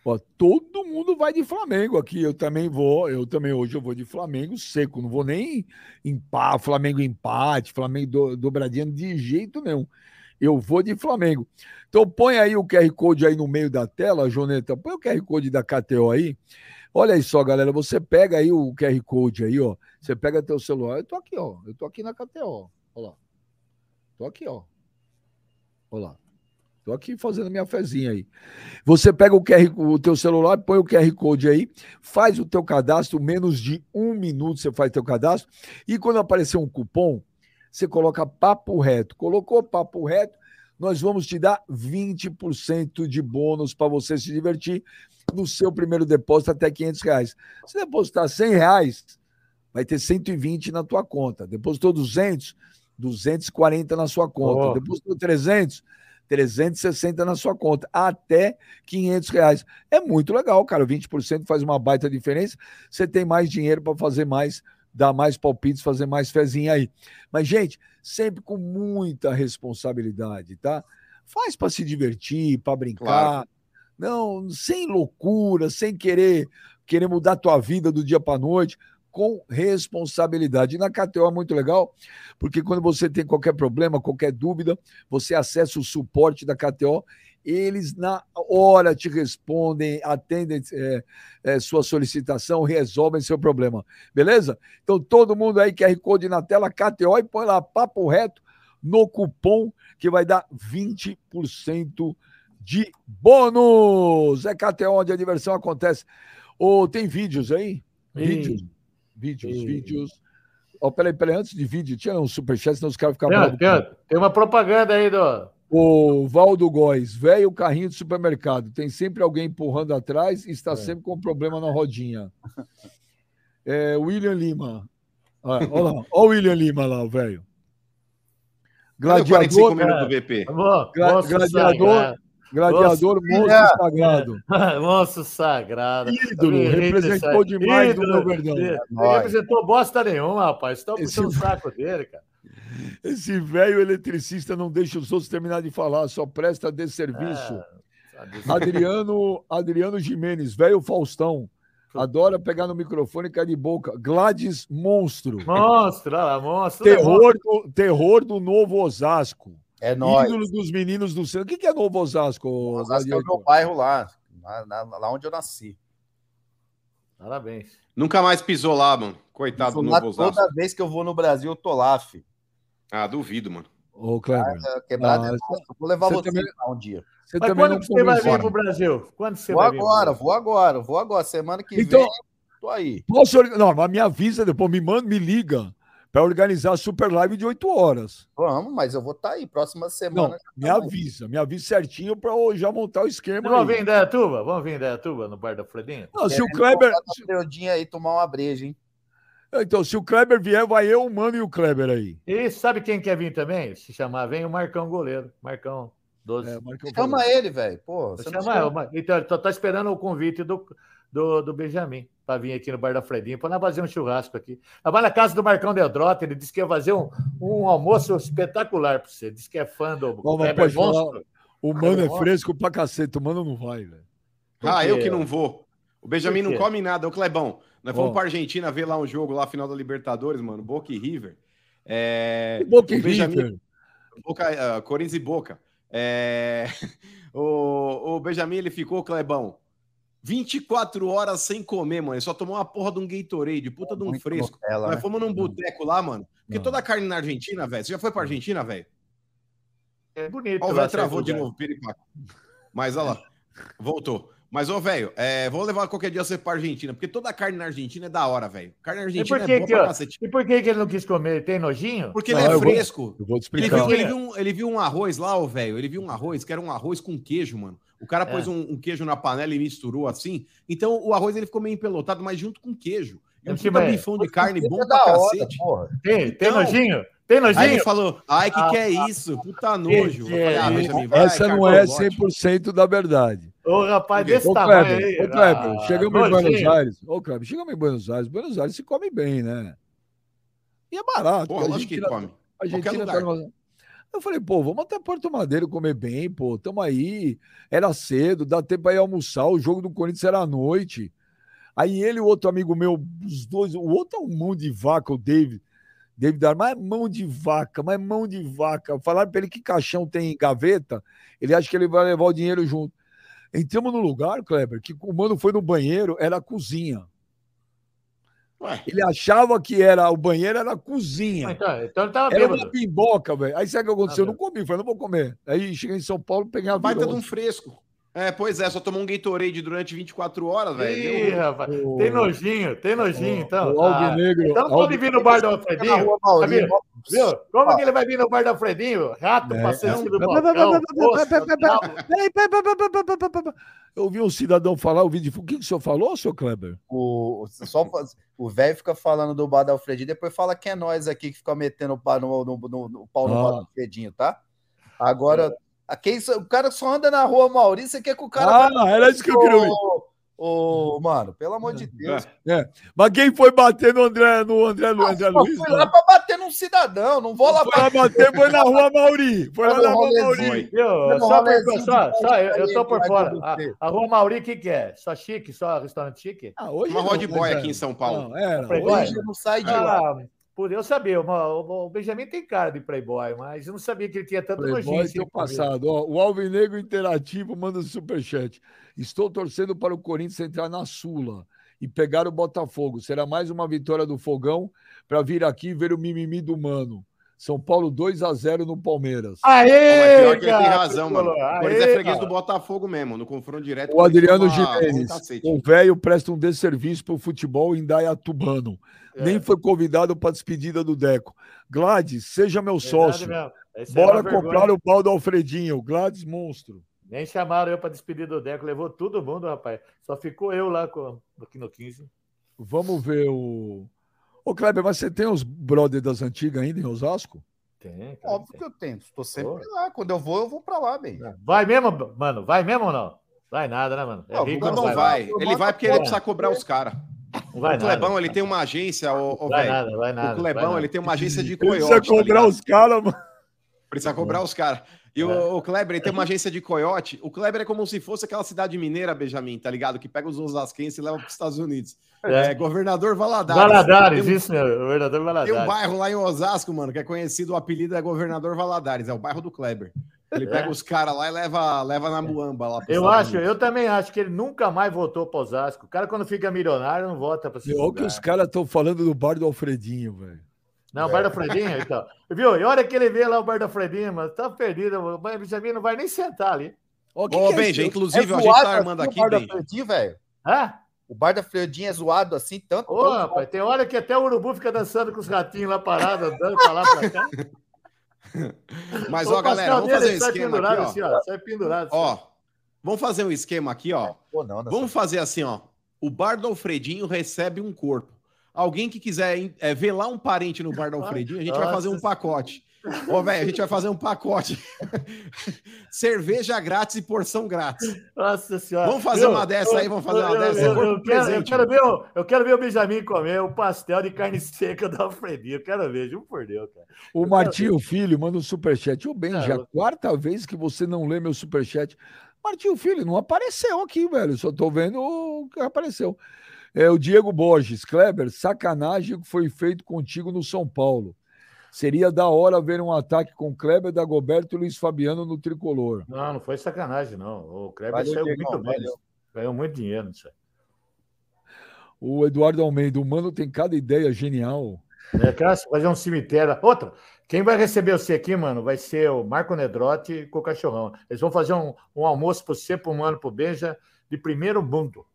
Ó, todo mundo vai de Flamengo aqui. Eu também vou. Eu também hoje eu vou de Flamengo seco. Não vou nem empar, Flamengo empate, Flamengo do, dobradinha de jeito nenhum. Eu vou de Flamengo. Então põe aí o QR Code aí no meio da tela, Joneta. Põe o QR Code da KTO aí. Olha aí só, galera. Você pega aí o QR Code aí, ó. Você pega teu celular. Eu tô aqui, ó. Eu tô aqui na KTO. Olha lá. Tô aqui, ó. Olha lá. Tô aqui fazendo minha fezinha aí. Você pega o, QR, o teu celular, põe o QR Code aí, faz o teu cadastro, menos de um minuto você faz teu cadastro, e quando aparecer um cupom, você coloca papo reto. Colocou papo reto, nós vamos te dar 20% de bônus para você se divertir no seu primeiro depósito até 500 reais. Se depositar 100 reais, vai ter 120 na tua conta. Depositou 200, 240 na sua conta. Oh. Depositou 300, 360 na sua conta, até 500 reais. É muito legal, cara. 20% faz uma baita diferença. Você tem mais dinheiro para fazer mais, dar mais palpites, fazer mais fezinha aí. Mas, gente, sempre com muita responsabilidade, tá? Faz para se divertir, para brincar. Claro. Não, sem loucura, sem querer querer mudar a tua vida do dia para noite com responsabilidade. E na KTO é muito legal, porque quando você tem qualquer problema, qualquer dúvida, você acessa o suporte da KTO, eles na hora te respondem, atendem é, é, sua solicitação, resolvem seu problema. Beleza? Então todo mundo aí, QR Code na tela, KTO, e põe lá papo reto no cupom que vai dar 20% de bônus. É KTO onde a diversão acontece. Ou oh, tem vídeos aí? Vídeos vídeos, e... vídeos. Oh, peraí, peraí, antes de vídeo, tinha um superchat, senão os caras ficavam. Tem, tem, tem, uma propaganda aí do. O Valdo Góes, velho carrinho de supermercado. Tem sempre alguém empurrando atrás e está é. sempre com problema na rodinha. É, William Lima. Olha lá, olha o William Lima lá, velho. Gladiador. Minutos do VP. Gra gladiador. Gladiador, monstro é. sagrado. monstro sagrado. Ídolo, representou demais Ídolo. o meu verdão. Não representou bosta nenhuma, rapaz. Tá puxando o saco dele, cara. Esse velho eletricista não deixa os outros terminar de falar, só presta desserviço. É, Adriano, Adriano Jimenez, velho Faustão. Adora pegar no microfone e cair de boca. Gladys Monstro. Monstro, olha lá, monstro. Terror, do, terror do novo Osasco. É nóis. Ídolo dos meninos do centro. O que é Novo Osasco? Osasco é o meu bairro lá, lá, lá, onde eu nasci. Parabéns. Nunca mais pisou lá, mano. Coitado do Novo Osasco. Toda vez que eu vou no Brasil, eu tô lá, fi. Ah, duvido, mano. Ô, Cleber. Ah, quebrado ah, é Vou levar você, você também... um dia. Você Mas também quando você vai vir pro Brasil? Quando você vou vai agora, vir? Vou agora, vou agora. Semana que então, vem, tô aí. Posso... Não, mas me avisa depois, me manda, me liga para organizar a super live de 8 horas. Vamos, mas eu vou estar tá aí próxima semana. Não, me avisa, me avisa certinho para já montar o esquema. Vamos vir em Dayatuba? Vamos vir em Dayatuba no bar da Fredinha? Não, se o Kleber. Se... aí tomar uma breja, hein? Então, se o Kleber vier, vai eu, o Mano e o Kleber aí. E sabe quem quer vir também? Se chamar, vem o Marcão Goleiro. Marcão 12. É, Marcão chama ele, velho. Pô, você chama, chama. Então, eu tô esperando o convite do, do, do Benjamin para vir aqui no Bar da Fredinha, para nós fazer um churrasco aqui. Vai na casa do Marcão Deodrota, ele disse que ia fazer um, um almoço espetacular para você. Disse que é fã do Bom, pode falar, O mano é fresco pra cacete, o mano não vai, velho. Ah, eu que não vou. O Benjamin não come nada, o Clebão. Nós fomos para Argentina ver lá um jogo lá, final da Libertadores, mano, Boca e River. É... Boca e Benjamin... River. Boca, uh, Corinthians e Boca. É... o, o Benjamin, ele ficou, Clebão, 24 horas sem comer, mano. Ele só tomou uma porra de um Gatorade, puta de um Muito fresco. Nutella, Nós né? fomos num boteco lá, mano. Porque não. toda a carne na Argentina, velho. Você já foi pra Argentina, velho? É bonito. Ó, o velho travou de novo, piripaco. Mas, olha lá. Voltou. Mas, ô, velho, é, vou levar qualquer dia você pra Argentina, porque toda a carne na Argentina é da hora, velho. Carne na Argentina é boa que, pra cacete. E por que, que ele não quis comer? Tem nojinho? Porque não, ele é fresco. Vou, eu vou te explicar. Ele viu, ele viu, um, ele viu um arroz lá, ô, velho. Ele viu um arroz, que era um arroz com queijo, mano. O cara pôs é. um, um, queijo na panela e misturou assim. Então o arroz ele ficou meio empelotado, mas junto com queijo. E um puta bifão de carne bom é pra cacete. Hora, tem, então, tem nojinho? Tem nojinho? Aí ele falou, ai, que ah, que é ah, isso? Puta nojo. Falei, ah, vai, Essa não é 100% da verdade. Ô, rapaz, desse ô, tamanho Kleber, aí. Ô, Kleber, ah, chegamos nojinho. em Buenos Aires. Ô, Kleber, chegamos em Buenos Aires. Buenos Aires se come bem, né? E é barato. Porra, lógico que come. A gente tá eu falei, pô, vamos até Porto Madeiro comer bem, pô, tamo aí. Era cedo, dá tempo aí almoçar. O jogo do Corinthians era à noite. Aí ele e o outro amigo meu, os dois, o outro é um mão de vaca, o David. David Dar, mas é mão de vaca, mas é mão de vaca. Falaram para ele que caixão tem gaveta, ele acha que ele vai levar o dinheiro junto. Entramos no lugar, Kleber, que o mano foi no banheiro, era a cozinha. Ué, Ele achava que era o banheiro era a cozinha. Então, então ele tava Era bêbado. uma bimboca, velho. Aí sabe o que aconteceu? Eu Ah, não comi, falei, não vou comer. Aí cheguei em São Paulo, peguei uma baita de um fresco. É, pois é, só tomou um Gatorade durante 24 horas, Ih, velho. rapaz. O- Tem nojinho, tem nojinho, então. O Ah, Alvinegro. então não pode vir no bar do Alfredinho. Viu? Como que ele vai vir no bar do Alfredinho? Rato É, passando do balcão. Peraí, peraí. Eu ouvi um cidadão falar, o vídeo. O que, que o senhor falou, seu Kleber? O, só, o velho fica falando do bar da Alfredinho, depois fala que é nós aqui que fica metendo o pau no, no, no- no pau no Ah. bar do Alfredinho, tá? Agora, a só- o cara só anda na rua Maurício, você quer que o cara. Ah, era isso que eu queria ouvir. Ô, mano, pelo amor de Deus. Mas quem foi bater no André, no André, Lu- André Eu Luiz? fui né? lá pra bater num cidadão, não vou lá Foi lá bater, foi na rua Mauri. Foi lá na no rua. Mauri. Só, por, só, só, eu, eu tô por fora. A, a Rua Mauri, o que, que é? Só chique? Só restaurante chique? Ah, hoje Uma Rod mas Boy é. aqui em São Paulo. Não, era. Hoje, Hoje não sai de lá. Ah, por eu saber, o, Benjamin tem cara de playboy, mas eu não sabia que ele tinha tanto. Playboy assim tem passado. Ó, o Alvinegro Interativo manda um superchat. Estou torcendo para o Corinthians entrar na Sula e pegar o Botafogo. Será mais uma vitória do Fogão para vir aqui ver o mimimi do Mano. São Paulo 2 a 0 no Palmeiras. Aê, pior que ele tem cara, razão, mano. é Aê, freguês cara. do Botafogo mesmo, no confronto direto. O Adriano Gimenez. um cacete. O velho presta um desserviço para o futebol em Dayatubano. É. Nem foi convidado para a despedida do Deco. Gladys, seja meu Verdade sócio. é Bora comprar o pau do Alfredinho. Gladys monstro. Nem chamaram eu para despedir do Deco, levou todo mundo, rapaz. Só ficou eu lá com, aqui no 15. Vamos ver o. Ô, Kleber, mas você tem os brother das antigas ainda em Osasco? Tem, cara, Óbvio tem. que eu tenho. Estou sempre Pô. lá. Quando eu vou, eu vou pra lá, bem. Vai mesmo, mano? Vai mesmo ou não? Vai nada, né, mano? É Não, rico, não Não vai. vai. Ele vai porque ele precisa cobrar os caras. Não vai O Clebão, nada. ele tem uma agência, ô, ô, Vai velho. nada, vai nada. O vai Clebão, nada. ele tem uma agência de coiote. precisa tá cobrar ligado? os caras, mano. Precisa cobrar os caras. E É. o, o Kleber, tem uma agência de coiote. O Kleber é como se fosse aquela cidade mineira, Benjamin, tá ligado? Que pega os osasquenses e leva para os Estados Unidos. É, É. governador Valadares. Valadares, um- isso, meu. O verdadeiro Tem um Valadares. bairro lá em Osasco, mano, que é conhecido, o apelido é Governador Valadares, é o bairro do Kleber. Ele É. pega os caras lá e leva, leva na muamba lá. Eu acho, Unidos. eu também acho que ele nunca mais voltou para Osasco. O cara, quando fica milionário, não volta para esse Olha o que os caras estão falando do bar do Alfredinho, velho. Não, o Bar da Fredinha, então. Viu? E a hora que ele vê lá o Bar da Fredinha, mano, tá perdido. O Benjamin não vai nem sentar ali. Ó, que Ô, que é Benja, inclusive, É a gente zoado tá armando assim aqui, o bar da Benja. Fredinho, velho. Hã? O bar da Fredinha é zoado assim, tanto. Ô, rapaz, tem hora que até o urubu fica dançando com os ratinhos lá parados, andando pra lá pra cá. Mas, ó, galera, vamos fazer um esquema pendurado aqui, assim, ó. ó. Sai pendurado. assim. Ó, vamos fazer um esquema aqui, ó. Pô, não, nessa- Vamos fazer assim, ó. O bar do Alfredinho recebe um corpo. Alguém que quiser é, ver lá um parente no bar do Alfredinho, a gente vai fazer um Nossa pacote. Ô, velho, a gente vai fazer um pacote. Cerveja grátis e porção grátis. Nossa senhora. Vamos fazer uma dessa aí, vamos fazer uma eu, dessa, Eu, é eu, quero, eu, quero ver o, eu quero ver o Benjamin comer o pastel de carne seca do Alfredinho. Eu quero ver, juro por Deus, cara. O Martinho Filho manda um superchat. Ô, Benja, Ah, a quarta vez que você não lê meu superchat. Martinho Filho, não apareceu aqui, velho. Só tô vendo o que apareceu. É o Diego Borges. Kleber, sacanagem o que foi feito contigo no São Paulo. Seria da hora ver um ataque com Kleber, Dagoberto e Luiz Fabiano no tricolor. Não, não foi sacanagem, não. O Kleber Valeu, saiu Diegão, muito bem. Ganhou muito dinheiro nisso aí. O Eduardo Almeida, o mano tem cada ideia genial. É, cara, fazer um cemitério. Outra, quem vai receber você aqui, mano, vai ser o Marco Nedrotti com o cachorrão. Eles vão fazer um, um almoço pro você, pro mano, pro Benja, de primeiro mundo.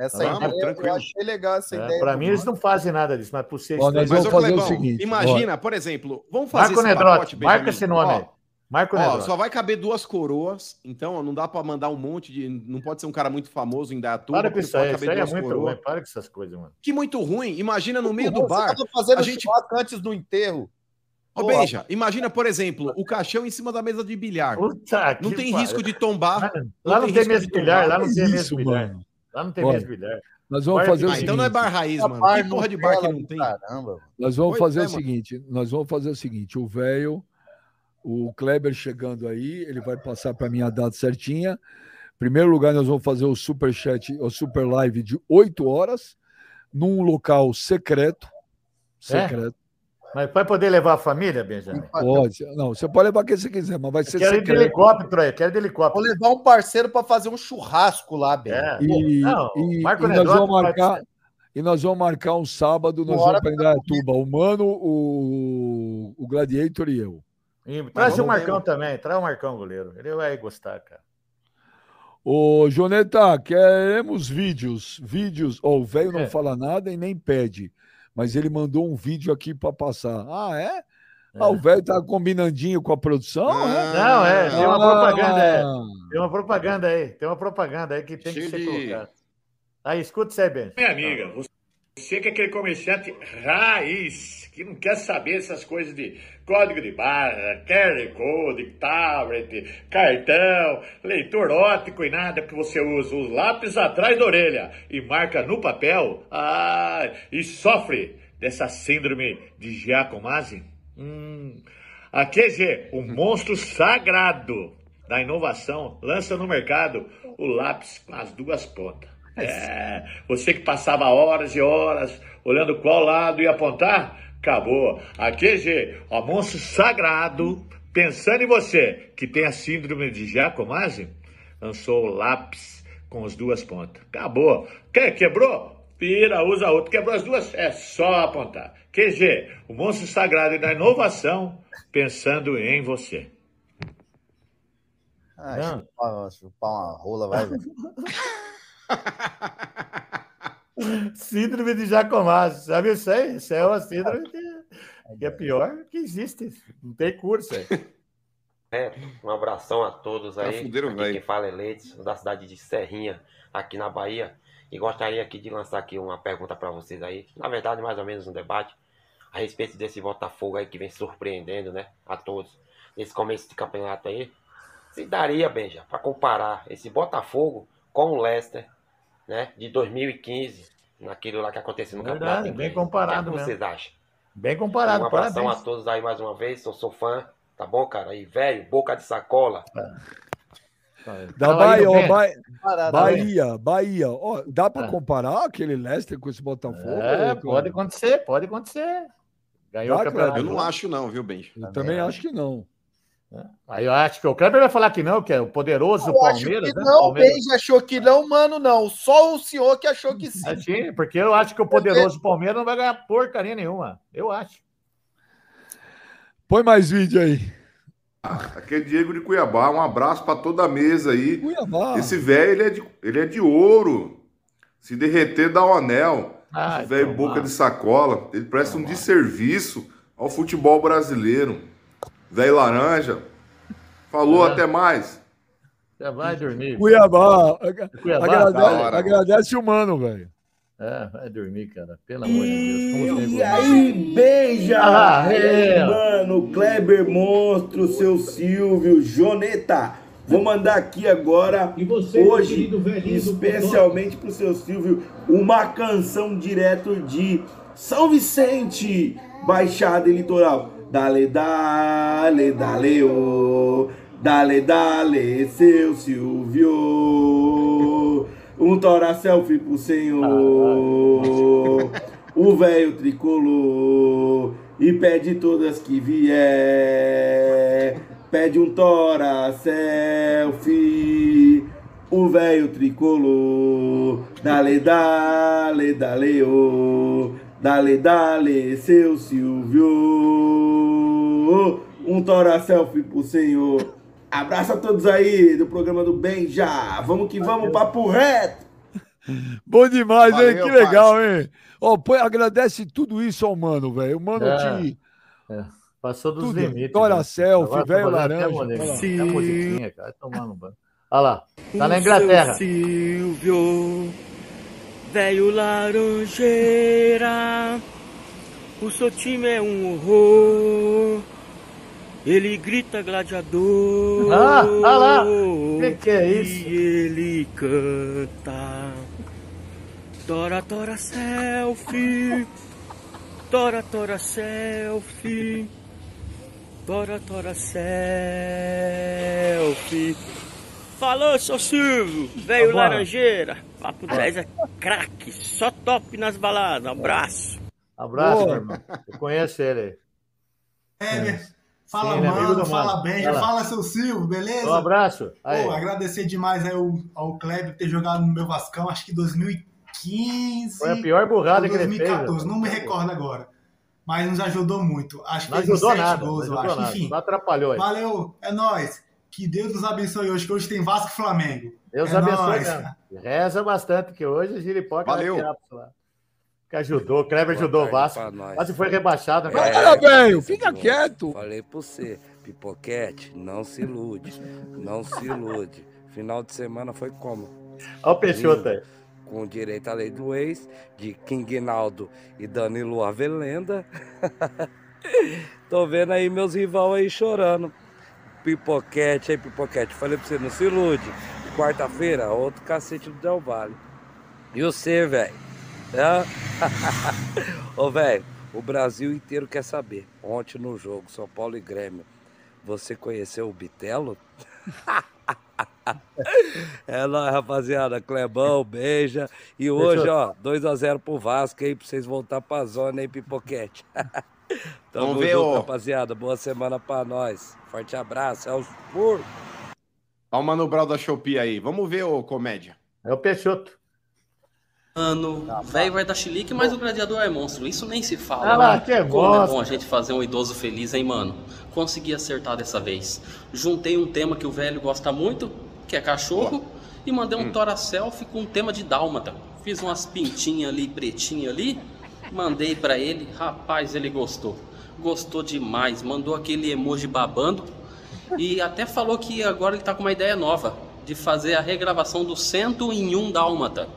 Essa Vamos, ideia, eu achei legal essa É, ideia. para do mim, eles não fazem nada disso, mas para vocês Ó, três- nós Mas, vamos fazer o Clebão, seguinte, imagina, por exemplo, vamos fazer Marco esse Nedrotti, pacote, marca esse nome Ó, aí. Marco Ó, Nedrotti. só vai caber duas coroas, então não dá pra mandar um monte de. Não pode ser um cara muito famoso em Dayatuba. Para com isso aí, isso aí é muito coroas. ruim. Para com essas coisas, mano. Que muito ruim. Imagina no meio do Você bar. tava fazendo a gente- antes do enterro. Ô. Benja, imagina, por exemplo, o caixão em cima da mesa de bilhar. Puta Não tem risco de tombar. Lá não tem tem mesa de bilhar, lá não tem mesa isso, bilhar. Lá não tem Olha, bilhar. Nós vamos Bar fazer o Ah, seguinte. então não é bar raiz, mano. Bar Que porra de bar que não tem? Caramba. Nós vamos Pois fazer é, o mano. seguinte, nós vamos fazer o seguinte, o velho, o Kleber chegando aí, ele vai passar para mim a data certinha. Primeiro lugar, nós vamos fazer o super chat, o super live de 8 horas, num local secreto. É? Secreto. Mas vai poder levar a família, Benjamin? Pode. Não, você pode levar quem você quiser, mas vai ser Quero ir de secreto. helicóptero aí, quero ir de Vou helicóptero. levar um parceiro para fazer um churrasco lá, bem. É. E, Não, e- Marco e nós vamos marcar. E nós vamos marcar um sábado, nós Bora, vamos para Indaiatuba. O Mano, o, o Gladiator e eu. E Traz o Marcão bem. também, traz o Marcão, goleiro. Ele vai gostar, cara. Ô, Joneta, queremos vídeos. Vídeos. Ó, o velho não É. fala nada e nem pede. Mas ele mandou um vídeo aqui para passar. Ah, é? Ah, o velho tá combinandinho com a produção, é? Não, é, tem uma Ah, propaganda, é. Tem uma propaganda aí, tem uma propaganda aí que tem que Cheio ser de- colocada. Aí, escuta isso aí, Ben. Minha amiga, você que é aquele comerciante raiz, que não quer saber essas coisas de código de barra, QR Code, tablet, cartão, leitor óptico e nada, porque você usa os lápis atrás da orelha e marca no papel, ah, e sofre dessa síndrome de Giacomazzi? Hum, a QG, o monstro sagrado da inovação, lança no mercado o lápis com as duas pontas. É, você que passava horas e horas olhando qual lado ia apontar, acabou. A QG, o monstro sagrado, pensando em você que tem a síndrome de Giacomazzi, lançou o lápis com as duas pontas. Acabou. Quer, quebrou? Vira, usa outro. Quebrou as duas? É só apontar. QG, o monstro sagrado da inovação, pensando em você. Ah, chupar, chupar uma rola, vai, velho. Síndrome de Jacomazzi, sabe isso aí? Isso é uma síndrome que, que é pior que existe. Não tem curso. aí. É, um abração a todos Tá aí. aqui velho. quem fala é Leites, da cidade de Serrinha, aqui na Bahia. E gostaria aqui de lançar aqui uma pergunta para vocês aí. Na verdade, mais ou menos um debate a respeito desse Botafogo aí que vem surpreendendo, né, a todos nesse começo de campeonato aí. Se daria, Benja, para comparar esse Botafogo com o Leicester, né, de 2015, naquilo lá que aconteceu no Verdade, campeonato. bem comparado O que é que vocês acham? Bem Um comparado, abração parabéns. a todos aí mais uma vez. Eu sou fã, tá bom, cara? E velho, boca de sacola. Da Fala aí, Bahia, ó, Ben. Bahia, Bahia, Bahia. Ó, dá para Ah. comparar aquele Leicester com esse Botafogo? É, pode acontecer, pode acontecer. Ganhou Dá, o campeonato. Eu não acho, não, viu, Benji? Eu também acho que não. Aí eu acho que o Kleber vai falar que não, que é o poderoso Eu acho Palmeiras. que né? não, o Palmeiras. Benji achou que não, mano, não. Só o senhor que achou que sim. Assim, porque eu acho que o poderoso Palmeiras não vai ganhar porcaria nenhuma. Eu acho. Põe mais vídeo aí. Aqui é Diego de Cuiabá. Um abraço para toda a mesa aí. Cuiabá. Esse velho, ele, é de, ele é de ouro. Se derreter, dá um anel. Ah, Esse velho então, boca de sacola. Ele presta um desserviço ao futebol brasileiro. Velho laranja. Falou, É. até mais. Já vai dormir. Cuiabá. Cuiabá, Agradece, hora. agradece o mano, velho. É, vai dormir, cara. Pelo amor de Deus. Como E aí, beija! Ah, é. mano, Kleber Monstro, seu Silvio, Joneta. Vou mandar aqui agora, hoje, especialmente pro seu Silvio, uma canção direto de São Vicente, Baixada e Litoral. Dale, dale, dale, oh. Dale, dale, seu Silvio. Um tora selfie pro senhor. O velho tricolor. E pede todas que vier. Pede um tora selfie. O velho tricolor. Dale, dale, dale, oh. Dale, dale, seu Silvio. Um tora selfie pro senhor. Abraço a todos aí do programa do Bem Já. Vamos que vamos, papo reto. Bom demais, hein? Valeu, Que legal, hein? Ó, põe, agradece tudo isso ao mano, velho. O mano É. te. Passou dos Tudo. limites. Tora né? selfie, tá velho até laranja. Olha lá. até musiquinha, cara. Vai tomar no banho. Olha lá. Tá na Inglaterra. Silvio, velho laranjeira, o seu time é um horror. Ele grita gladiador. Ah, olha lá. Que que é isso? E ele canta. Tora, tora, selfie. Tora, tora, selfie. Tora, tora, selfie. Falou, seu Silvio, velho laranjeira. Papo 10 é craque, só top nas baladas. Abraço. Abraço, Boa. meu irmão. Eu conheço ele. Kleber, fala Sim, é mano, fala Mano. Benja, Vai lá. fala seu Silvio, beleza? Um abraço. Aí. Pô, agradecer demais aí ao, ao Kleber por ter jogado no meu Vascão, acho que 2000, e- 2015. Foi a pior burrada que ele fez. 2014, não me recordo agora. Mas nos ajudou muito. Acho que Não fez uns ajudou sete nada. gols, não eu ajudou acho. nada, Enfim, Não atrapalhou. aí. valeu, é nóis. Que Deus nos abençoe hoje, que hoje tem Vasco e Flamengo. Deus é abençoe. mesmo. Reza bastante, que hoje o Giripoca Valeu. vai tirar lá. Que ajudou, o Kleber ajudou o Vasco. Quase foi rebaixado. né? É, Para, velho, esse fica jogo. quieto. Falei pra você, pipoquete, não se ilude. Não se ilude. Final de semana foi como? Olha o Peixoto aí. Com direito à lei do ex, de King Naldo e Danilo Avelenda. Tô vendo aí meus rivais aí chorando. Pipoquete aí, pipoquete. Falei pra você, não se ilude. Quarta-feira, outro cacete do Del Valle. E você, velho? Ô, velho, o Brasil inteiro quer saber. Ontem no jogo, São Paulo e Grêmio, você conheceu o Bitelo? É nóis, rapaziada. Clebão, beija. E hoje, ó, 2x0 pro Vasco aí, pra vocês voltar pra zona aí, pipoquete. Tamo Vamos ver junto, o- rapaziada. Boa semana pra nós. Forte abraço. É os por. Olha o Mano Brown da Shopee aí. Vamos ver o comédia. É o Peixoto. Mano, velho vai dar chilique, mas o gladiador é monstro. Isso nem se fala. Ah lá, que é Como é bom a gente fazer um idoso feliz, hein, mano? Consegui acertar dessa vez. Juntei um tema que o velho gosta muito, que é cachorro, e mandei um tora selfie com um tema de dálmata. Fiz umas pintinhas ali, pretinha ali, mandei pra ele. Rapaz, ele gostou. Gostou demais. Mandou aquele emoji babando. E até falou que agora ele tá com uma ideia nova de fazer a regravação do cento em um dálmata.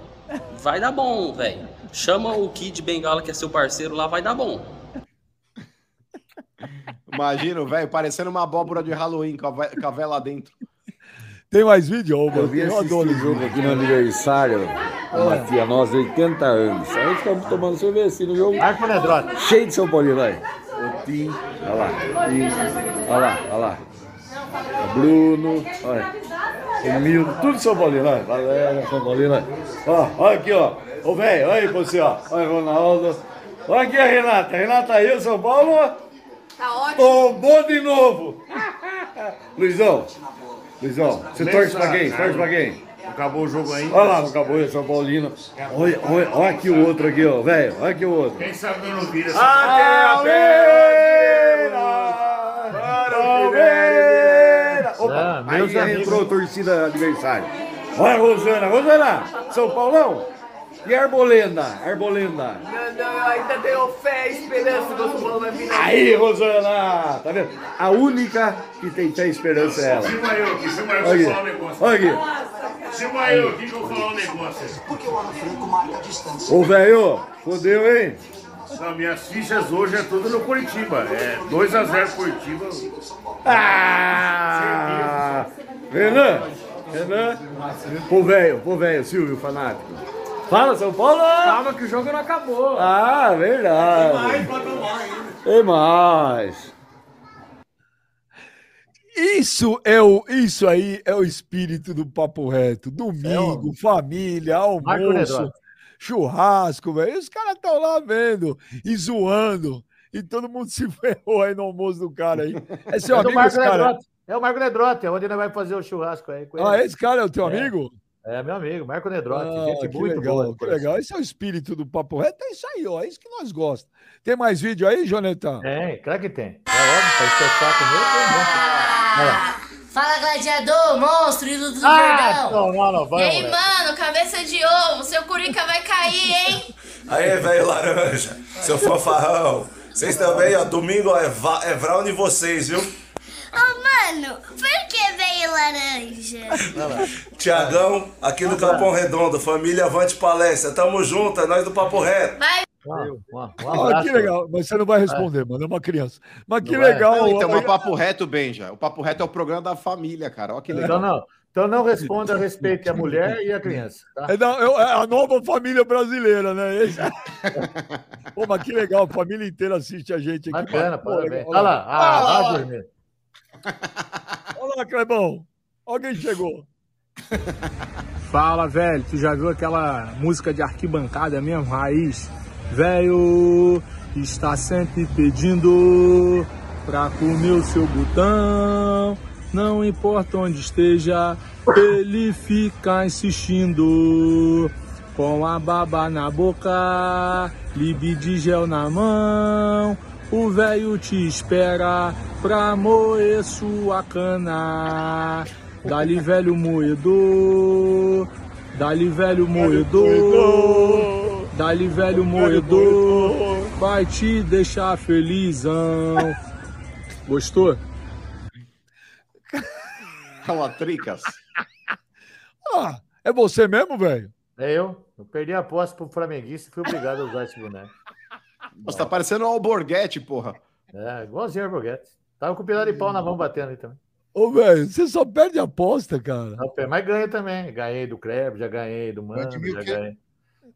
Vai dar bom, velho. Chama o Kid Bengala, que é seu parceiro lá, vai dar bom. Imagina, velho, parecendo uma abóbora de Halloween com a, com a vela dentro. Tem mais vídeo, ô, Eu adoro o jogo aqui no aniversário uma tia nossa, 80 anos. Aí ficamos tomando cerveja assim no jogo. Marco. Cheio de São Paulino aí. O Tim, olha lá. Olha lá, olha lá. O Bruno, olha. O Milton, tudo São Paulino, olha. Galera, São Paulino, olha. Ó, olha aqui, ó. Ô, velho, olha aí pra você, ó. Olha, Ronaldo. Olha aqui a Renata. Renata aí, o São Paulo. Tá ótimo. Tombou de novo. Luizão, Luizão, você torce pra quem? Torce pra quem? Acabou o jogo aí. Olha lá, acabou, é São Paulino. Olha, olha, olha aqui o outro aqui, ó, velho. Olha aqui o outro. Quem sabe não vira essa Palmeiras! Opa, Ah, meus aí entrou a torcida adversária. Olha, Rosana, Rosana, São Paulão. E Arbolenda, Arbolenda. Não, não, eu ainda tenho fé e esperança que o São Paulo vai vir. Aí, Rosana, tá vendo? A única que tem fé e esperança é ela. Eu, Olha deixa eu falar um negócio. Olha aqui. Aqui que eu falar um negócio. Porque o Ano Franco marca a distância. Ô, velho, fodeu, hein? Não, minhas fichas hoje é tudo no Curitiba. É 2x0 Curitiba. Ah! Renan, Renan, pô, velho, pô, velho, Silvio, fanático. Fala, São Paulo! Calma que o jogo não acabou. Ah, verdade. Tem mais. Isso é o, isso aí é o espírito do papo reto. Domingo, família, Marco almoço, churrasco, velho. Os caras estão lá vendo e zoando. E todo mundo se ferrou aí no almoço do cara aí. É seu É amigo Marco esse cara? É o Marco Nedrotti, é onde ele vai fazer o churrasco aí com ele. Ah, esse cara é o teu É. amigo? É, meu amigo, Marco Nedrotti. Ah, gente que muito legal, boa. que legal. Esse é o espírito do papo reto. É isso aí, ó. É isso que nós gostamos. Tem mais vídeo aí, Jonetão? Tem, claro que tem. É óbvio, pra estressar comigo, tem um. Fala, gladiador, monstro, ídolo do Ah, Verdão. não, não, não, e vai, aí, moleque. mano, cabeça de ovo, seu curica vai cair, hein? Aí, velho laranja, seu fanfarrão. Vocês também, ó, domingo ó, é, va- é de vocês, viu? Ô, mano, por que veio laranja? Tiagão, aqui do Capão Redondo, família Avante Palestra. Tamo junto, é nós do Papo Reto. Vai. Ah, que legal. Mas você não vai responder, mano. É uma criança. Mas que Não é? legal. Não, então, mas papo reto, Benja. O papo reto é o programa da família, cara. Olha que legal. Então não, então não responda a respeito a mulher e a criança. Tá? É, da- é a nova família brasileira, né? Esse... Pô, mas que legal, a família inteira assiste a gente aqui. Bacana, Pô, parabéns. Olha lá, ah, Olha lá, dormir. Olha lá, Clebão. Alguém chegou. Fala, velho. Tu já viu aquela música de arquibancada mesmo, raiz? Velho está sempre pedindo pra comer o seu botão. Não importa onde esteja, ele fica insistindo. com a baba na boca, libe de gel na mão. O velho te espera pra moer sua cana. Dali velho moedor, dali velho moedor, dali velho moedor, vai te deixar felizão. Gostou? Calatricas. Ah, é você mesmo, velho? É eu. Eu perdi a aposta pro flamenguista e fui obrigado a usar esse boneco. Você tá parecendo um Alborguete, porra. É, igualzinho o Borghetti. Tava com o pedaço de pau na mão batendo aí também. Ô, velho, você só perde aposta, cara. Mas ganha também. Ganhei do Kleber, já ganhei do Mano, já ganhei.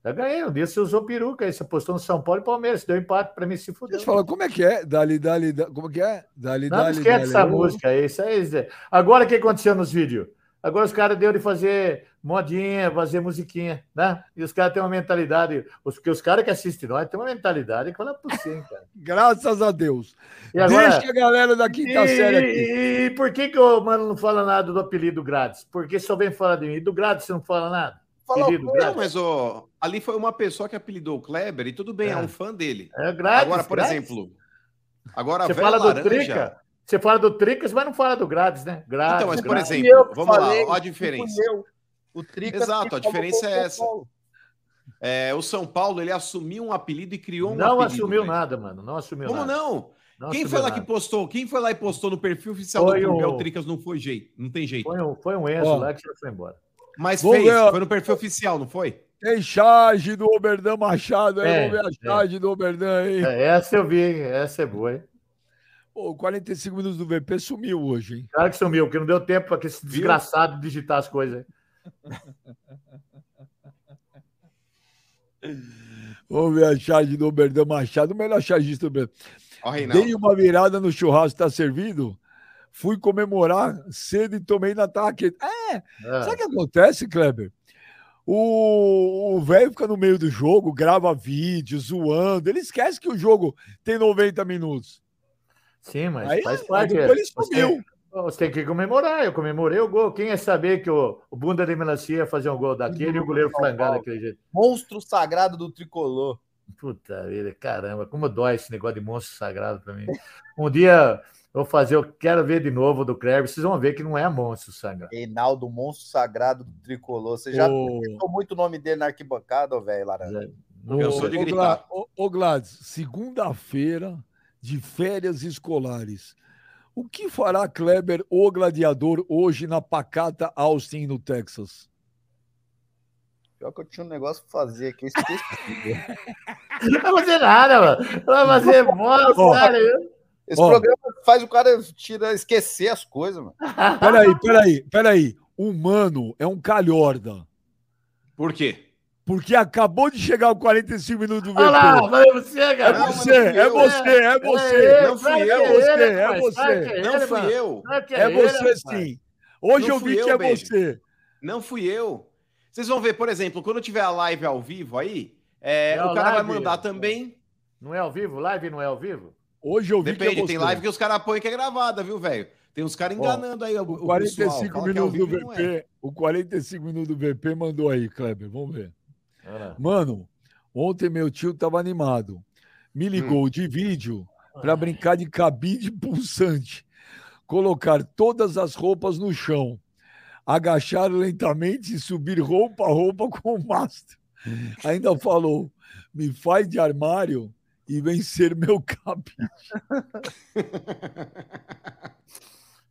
Já ganhei. Um dia você usou peruca aí, você apostou no São Paulo e Palmeiras. Deu empate pra mim se fuder. Deixa eu falar, como é que é? Dali, dali, da- como é que é? Dali, Não, não dali, esquece dali. essa ô. música aí. Isso aí. Zé. Agora o que aconteceu nos vídeos? Agora os caras deu de fazer modinha, fazer musiquinha, né? E os caras têm uma mentalidade. Os, porque os caras que assistem nós têm uma mentalidade que fala por cima, cara. Graças a Deus. E agora- Deixa a galera da quinta e, série aqui. E, e por que, que o mano não fala nada do apelido grátis? Porque só vem falar de mim. E do grátis você não fala nada? apelido Não, grátis. mas ó, ali foi uma pessoa que apelidou o Kleber e tudo bem, é, É. um fã dele. É grátis, Agora, por grátis. exemplo, agora Você fala do laranja... Trica, você fala do Tricas, mas não fala do grátis, né? Grátis, Então, mas por grátis. exemplo, vamos lá, ó a diferença. O Trica Exato, a diferença é essa. É, o São Paulo, ele assumiu um apelido e criou um Não apelido. assumiu velho. nada, mano. Não assumiu Como nada. não? Não Quem foi lá nada. que postou? Quem foi lá e postou no perfil oficial Foi do clube? o- É o Tricas não foi jeito, não tem jeito. Foi um, foi um Enzo Ó. lá que já foi embora. Mas Vamos fez, ver, foi no perfil oficial, não foi? Tem charge do Oberdan Machado aí, É, vamos ver a é. charge do Oberdan aí. É, essa eu vi, hein? Essa é boa, hein? Pô, 45 minutos do VP sumiu hoje, hein? Claro que sumiu, porque não deu tempo para esse desgraçado digitar as coisas. Vamos ver a charge do Oberdan Machado, o melhor chargista do Brasil. Dei uma virada no churrasco, tá servido? Fui comemorar cedo e tomei na taque. É, sabe o que acontece, Kleber? O o velho fica no meio do jogo, grava vídeo, zoando. Ele esquece que o jogo tem 90 minutos. Sim, mas Aí, faz aí parte. depois ele Você sumiu. tem- Você tem que comemorar. Eu comemorei o gol. Quem ia saber que o, o bunda de melancia ia fazer um gol daquele e o goleiro frangar daquele jeito? Monstro sagrado do tricolor. Puta vida, caramba, como dói esse negócio de monstro sagrado pra mim. Um dia eu vou fazer, eu quero ver de novo do Kleber, vocês vão ver que não é monstro sagrado. Reinaldo, monstro sagrado do tricolor. Você já citou muito o nome dele na arquibancada, velho, Laranja? Eu sou de gritar. Ô, Gladys, segunda-feira de férias escolares. O que fará Kleber, o gladiador, hoje na pacata Austin, no Texas? Pior que eu tinha um negócio pra fazer aqui, eu esqueci. Não vai fazer nada, mano. Não vai fazer bosta, cara. Esse Ó. programa faz o cara tira, esquecer as coisas, mano. Peraí, peraí, peraí. O mano é um calhorda. Por quê? Porque acabou de chegar o 45 minutos do VP. Olha lá, vai você, é cara. você, é você, é você. Não fui eu, é você, é você. Não fui eu. É você sim. Hoje eu vi que é você. Não fui eu. Vocês vão ver, por exemplo, quando tiver a live ao vivo aí, é, É o cara vai mandar também. Não é ao vivo? Live não é ao vivo? Hoje eu vi Depende, que é tem live que os caras põem que é gravada, viu, velho? Tem uns caras enganando aí o, o 45 pessoal. Que é minutos do VP. é. O 45 minutos do VP mandou aí, Kleber. Vamos ver. Lá. Mano, ontem meu tio tava animado. Me ligou de vídeo para brincar de cabide pulsante. Colocar todas as roupas no chão. Agachar lentamente e subir roupa a roupa com o mastro. Ainda falou: me faz de armário e vem ser meu cabide.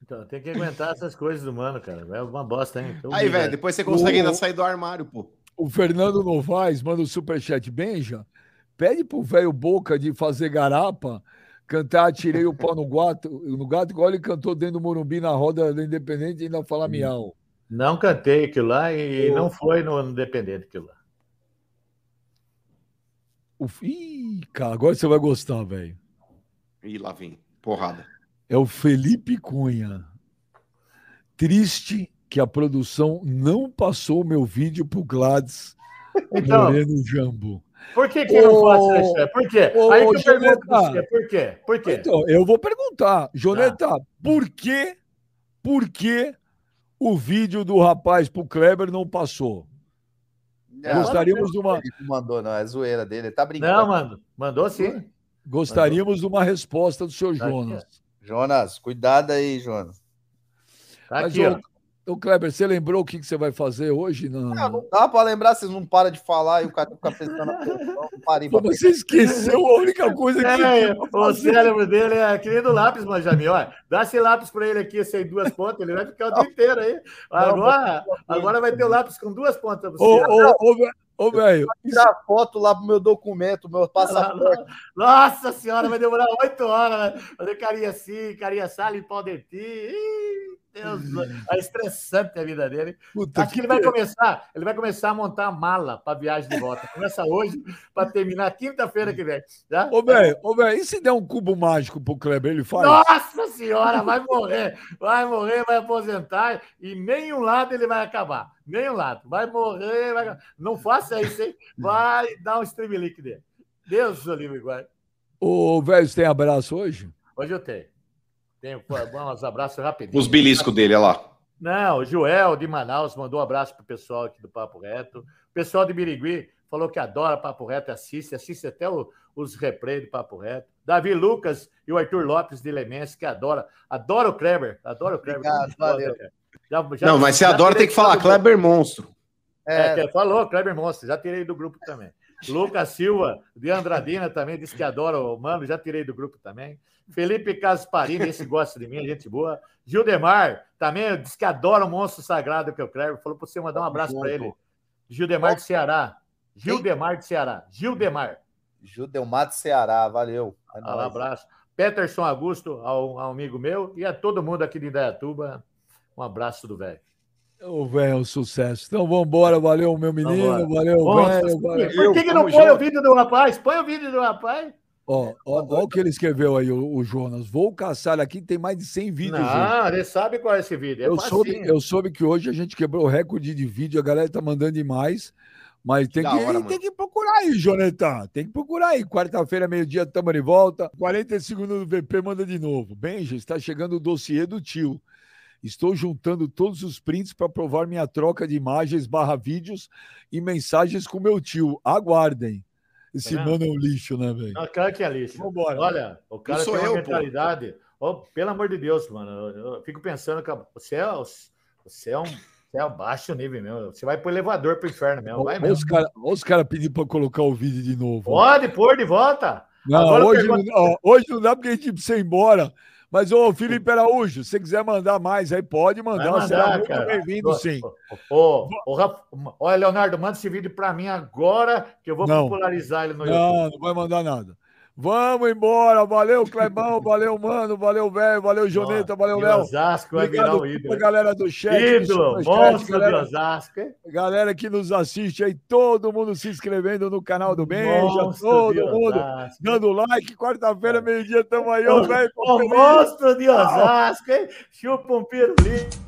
Então, tem que aguentar essas coisas do mano, cara. É uma bosta, hein? Então, Aí, velho, depois você consegue O- ainda sair do armário, pô. O Fernando Novaes manda o superchat. Benja, pede pro velho Boca de fazer garapa, cantar Tirei o pau no gato, no gato igual ele cantou dentro do Morumbi na roda da Independente e ainda fala miau. Não cantei aquilo lá e Ô. não foi no Independente aquilo lá. O... Ih, cara, agora você vai gostar, velho. Ih, lá vem. Porrada. É o Felipe Cunha. Triste que a produção não passou o meu vídeo pro Gladys Então, Moreno Jambo. Por que, que eu não faço isso? Por quê? ô, Aí que eu pergunto pra Jonathan. você, por quê? Por quê? Então, eu vou perguntar, Joneta, Tá. por que, por que o vídeo do rapaz pro Kleber não passou? Gostaríamos de uma. Ele não mandou, não, é zoeira dele, ele tá brincando. Não, mano, mandou sim. Gostaríamos de uma resposta do seu Jonas. Jonas, cuidado aí, Jonas. Tá Mas, aqui, ó. Ô, Kleber, você lembrou o que, que você vai fazer hoje? Não, Não, não dá pra lembrar, vocês não param de falar e o cara fica pensando na Pô, pra você esqueceu a única coisa que É, você pra o cérebro dele é que nem do lápis, Manjamil. Olha, dá esse lápis pra ele aqui, sem duas pontas, ele vai ficar o dia inteiro aí. Agora, agora vai ter o lápis com duas pontas. pra Ô, você. ô, ô, ve- ô, velho, tirar foto lá pro meu documento, meu passaporte. Nossa senhora, vai demorar oito horas, né? Fazer carinha assim, carinha assada, limpar o dentinho. Ih, Deus, é estressante a vida dele. Puta que ele vai começar, ele vai começar a montar a mala para viagem de volta. Começa hoje para terminar quinta-feira que vem. Tá? Ô, velho, ô, velho, e se der um cubo mágico pro Kleber, ele faz? Nossa senhora, vai morrer, vai morrer, vai aposentar e nenhum lado ele vai acabar. Nenhum lado. Vai morrer, vai... não faça isso, hein? Vai dar um stream link dele. Deus o livre guarde. Ô, velho, você tem abraço hoje? Hoje eu tenho. Tenho uns abraços rapidinho. Os beliscos dele, olha lá. Não, o Joel de Manaus mandou um abraço pro pessoal aqui do Papo Reto. O pessoal de Birigui falou que adora Papo Reto, assiste, assiste até o- os replays do Papo Reto. Davi Lucas e o Arthur Lopes de Lemense, que adora. Adora o Kleber, adora o Kleber. Obrigado, valeu. Já- já- Não, mas você já adora, tem que falar. Kleber Monstro. É, que falou, Kleber Monstro, já tirei do grupo também. Lucas Silva, de Andradina também, disse que adora o Mano, já tirei do grupo também. Felipe Casparini, esse gosta de mim, gente boa. Gildemar, também disse que adora o monstro sagrado que é o Kleber, falou para você mandar um abraço para ele. Gildemar de Ceará. Gildemar de Ceará. Gildemar. Judelmar de Ceará, valeu. É Um abraço. Peterson Augusto, ao, ao amigo meu, e a todo mundo aqui de Indaiatuba, um abraço do velho. Ô, velho, sucesso. Então, vamos embora. Valeu, meu menino. Vambora. Valeu, Nossa, velho. por Valeu. que, que não Tamo põe o vídeo do rapaz? Põe o vídeo do rapaz. Ó, ó, ó o que ele escreveu aí, o, o Jonas. Vou caçar aqui, tem mais de 100 vídeos. hoje. Não, ele sabe qual é esse vídeo. É eu, soube, eu soube que hoje a gente quebrou o recorde de vídeo, a galera tá mandando demais. Mas tem que, hora, tem que procurar aí, Jonathan. Tem que procurar aí. Quarta-feira, meio-dia, estamos de volta. 40 segundos do VP, manda de novo. Benja, está chegando o dossiê do tio. Estou juntando todos os prints para provar minha troca de imagens barra vídeos e mensagens com meu tio. Aguardem. Esse Tá mano é um lixo, né, velho? Claro que é lixo. Vambora. Olha, o cara tem uma eu, mentalidade. Ó, pelo amor de Deus, mano. Eu, eu fico pensando que você é, você é um. Você é baixo nível mesmo. Você vai pro elevador pro inferno mesmo. Vai Olha mesmo. os caras cara pedindo para colocar o vídeo de novo. Pode pôr de volta. Não, hoje, pergunto- não, hoje não dá porque a gente precisa ir embora. Mas, ô, Felipe Araújo, se você quiser mandar mais aí, pode Vai mandar. mandar, será muito bem-vindo, sim. Ô, ô, Leonardo, manda esse vídeo pra mim agora, que eu vou Não. popularizar ele no YouTube. Não, não vai mandar nada. Vamos embora. Valeu, Clebão. Valeu, mano. Valeu, velho. Valeu, Joneta. Valeu, Léo. Osasco vai virar o ídolo. pra galera do chat. do Ídolo, monstro de Osasco, hein? galera que nos assiste aí, todo mundo se inscrevendo no canal do Benja, Monstro todo mundo Osasco. dando like. Quarta-feira, meio-dia, tamo aí, ó, velho. O monstro de Osasco, hein? Chupa um pirulito.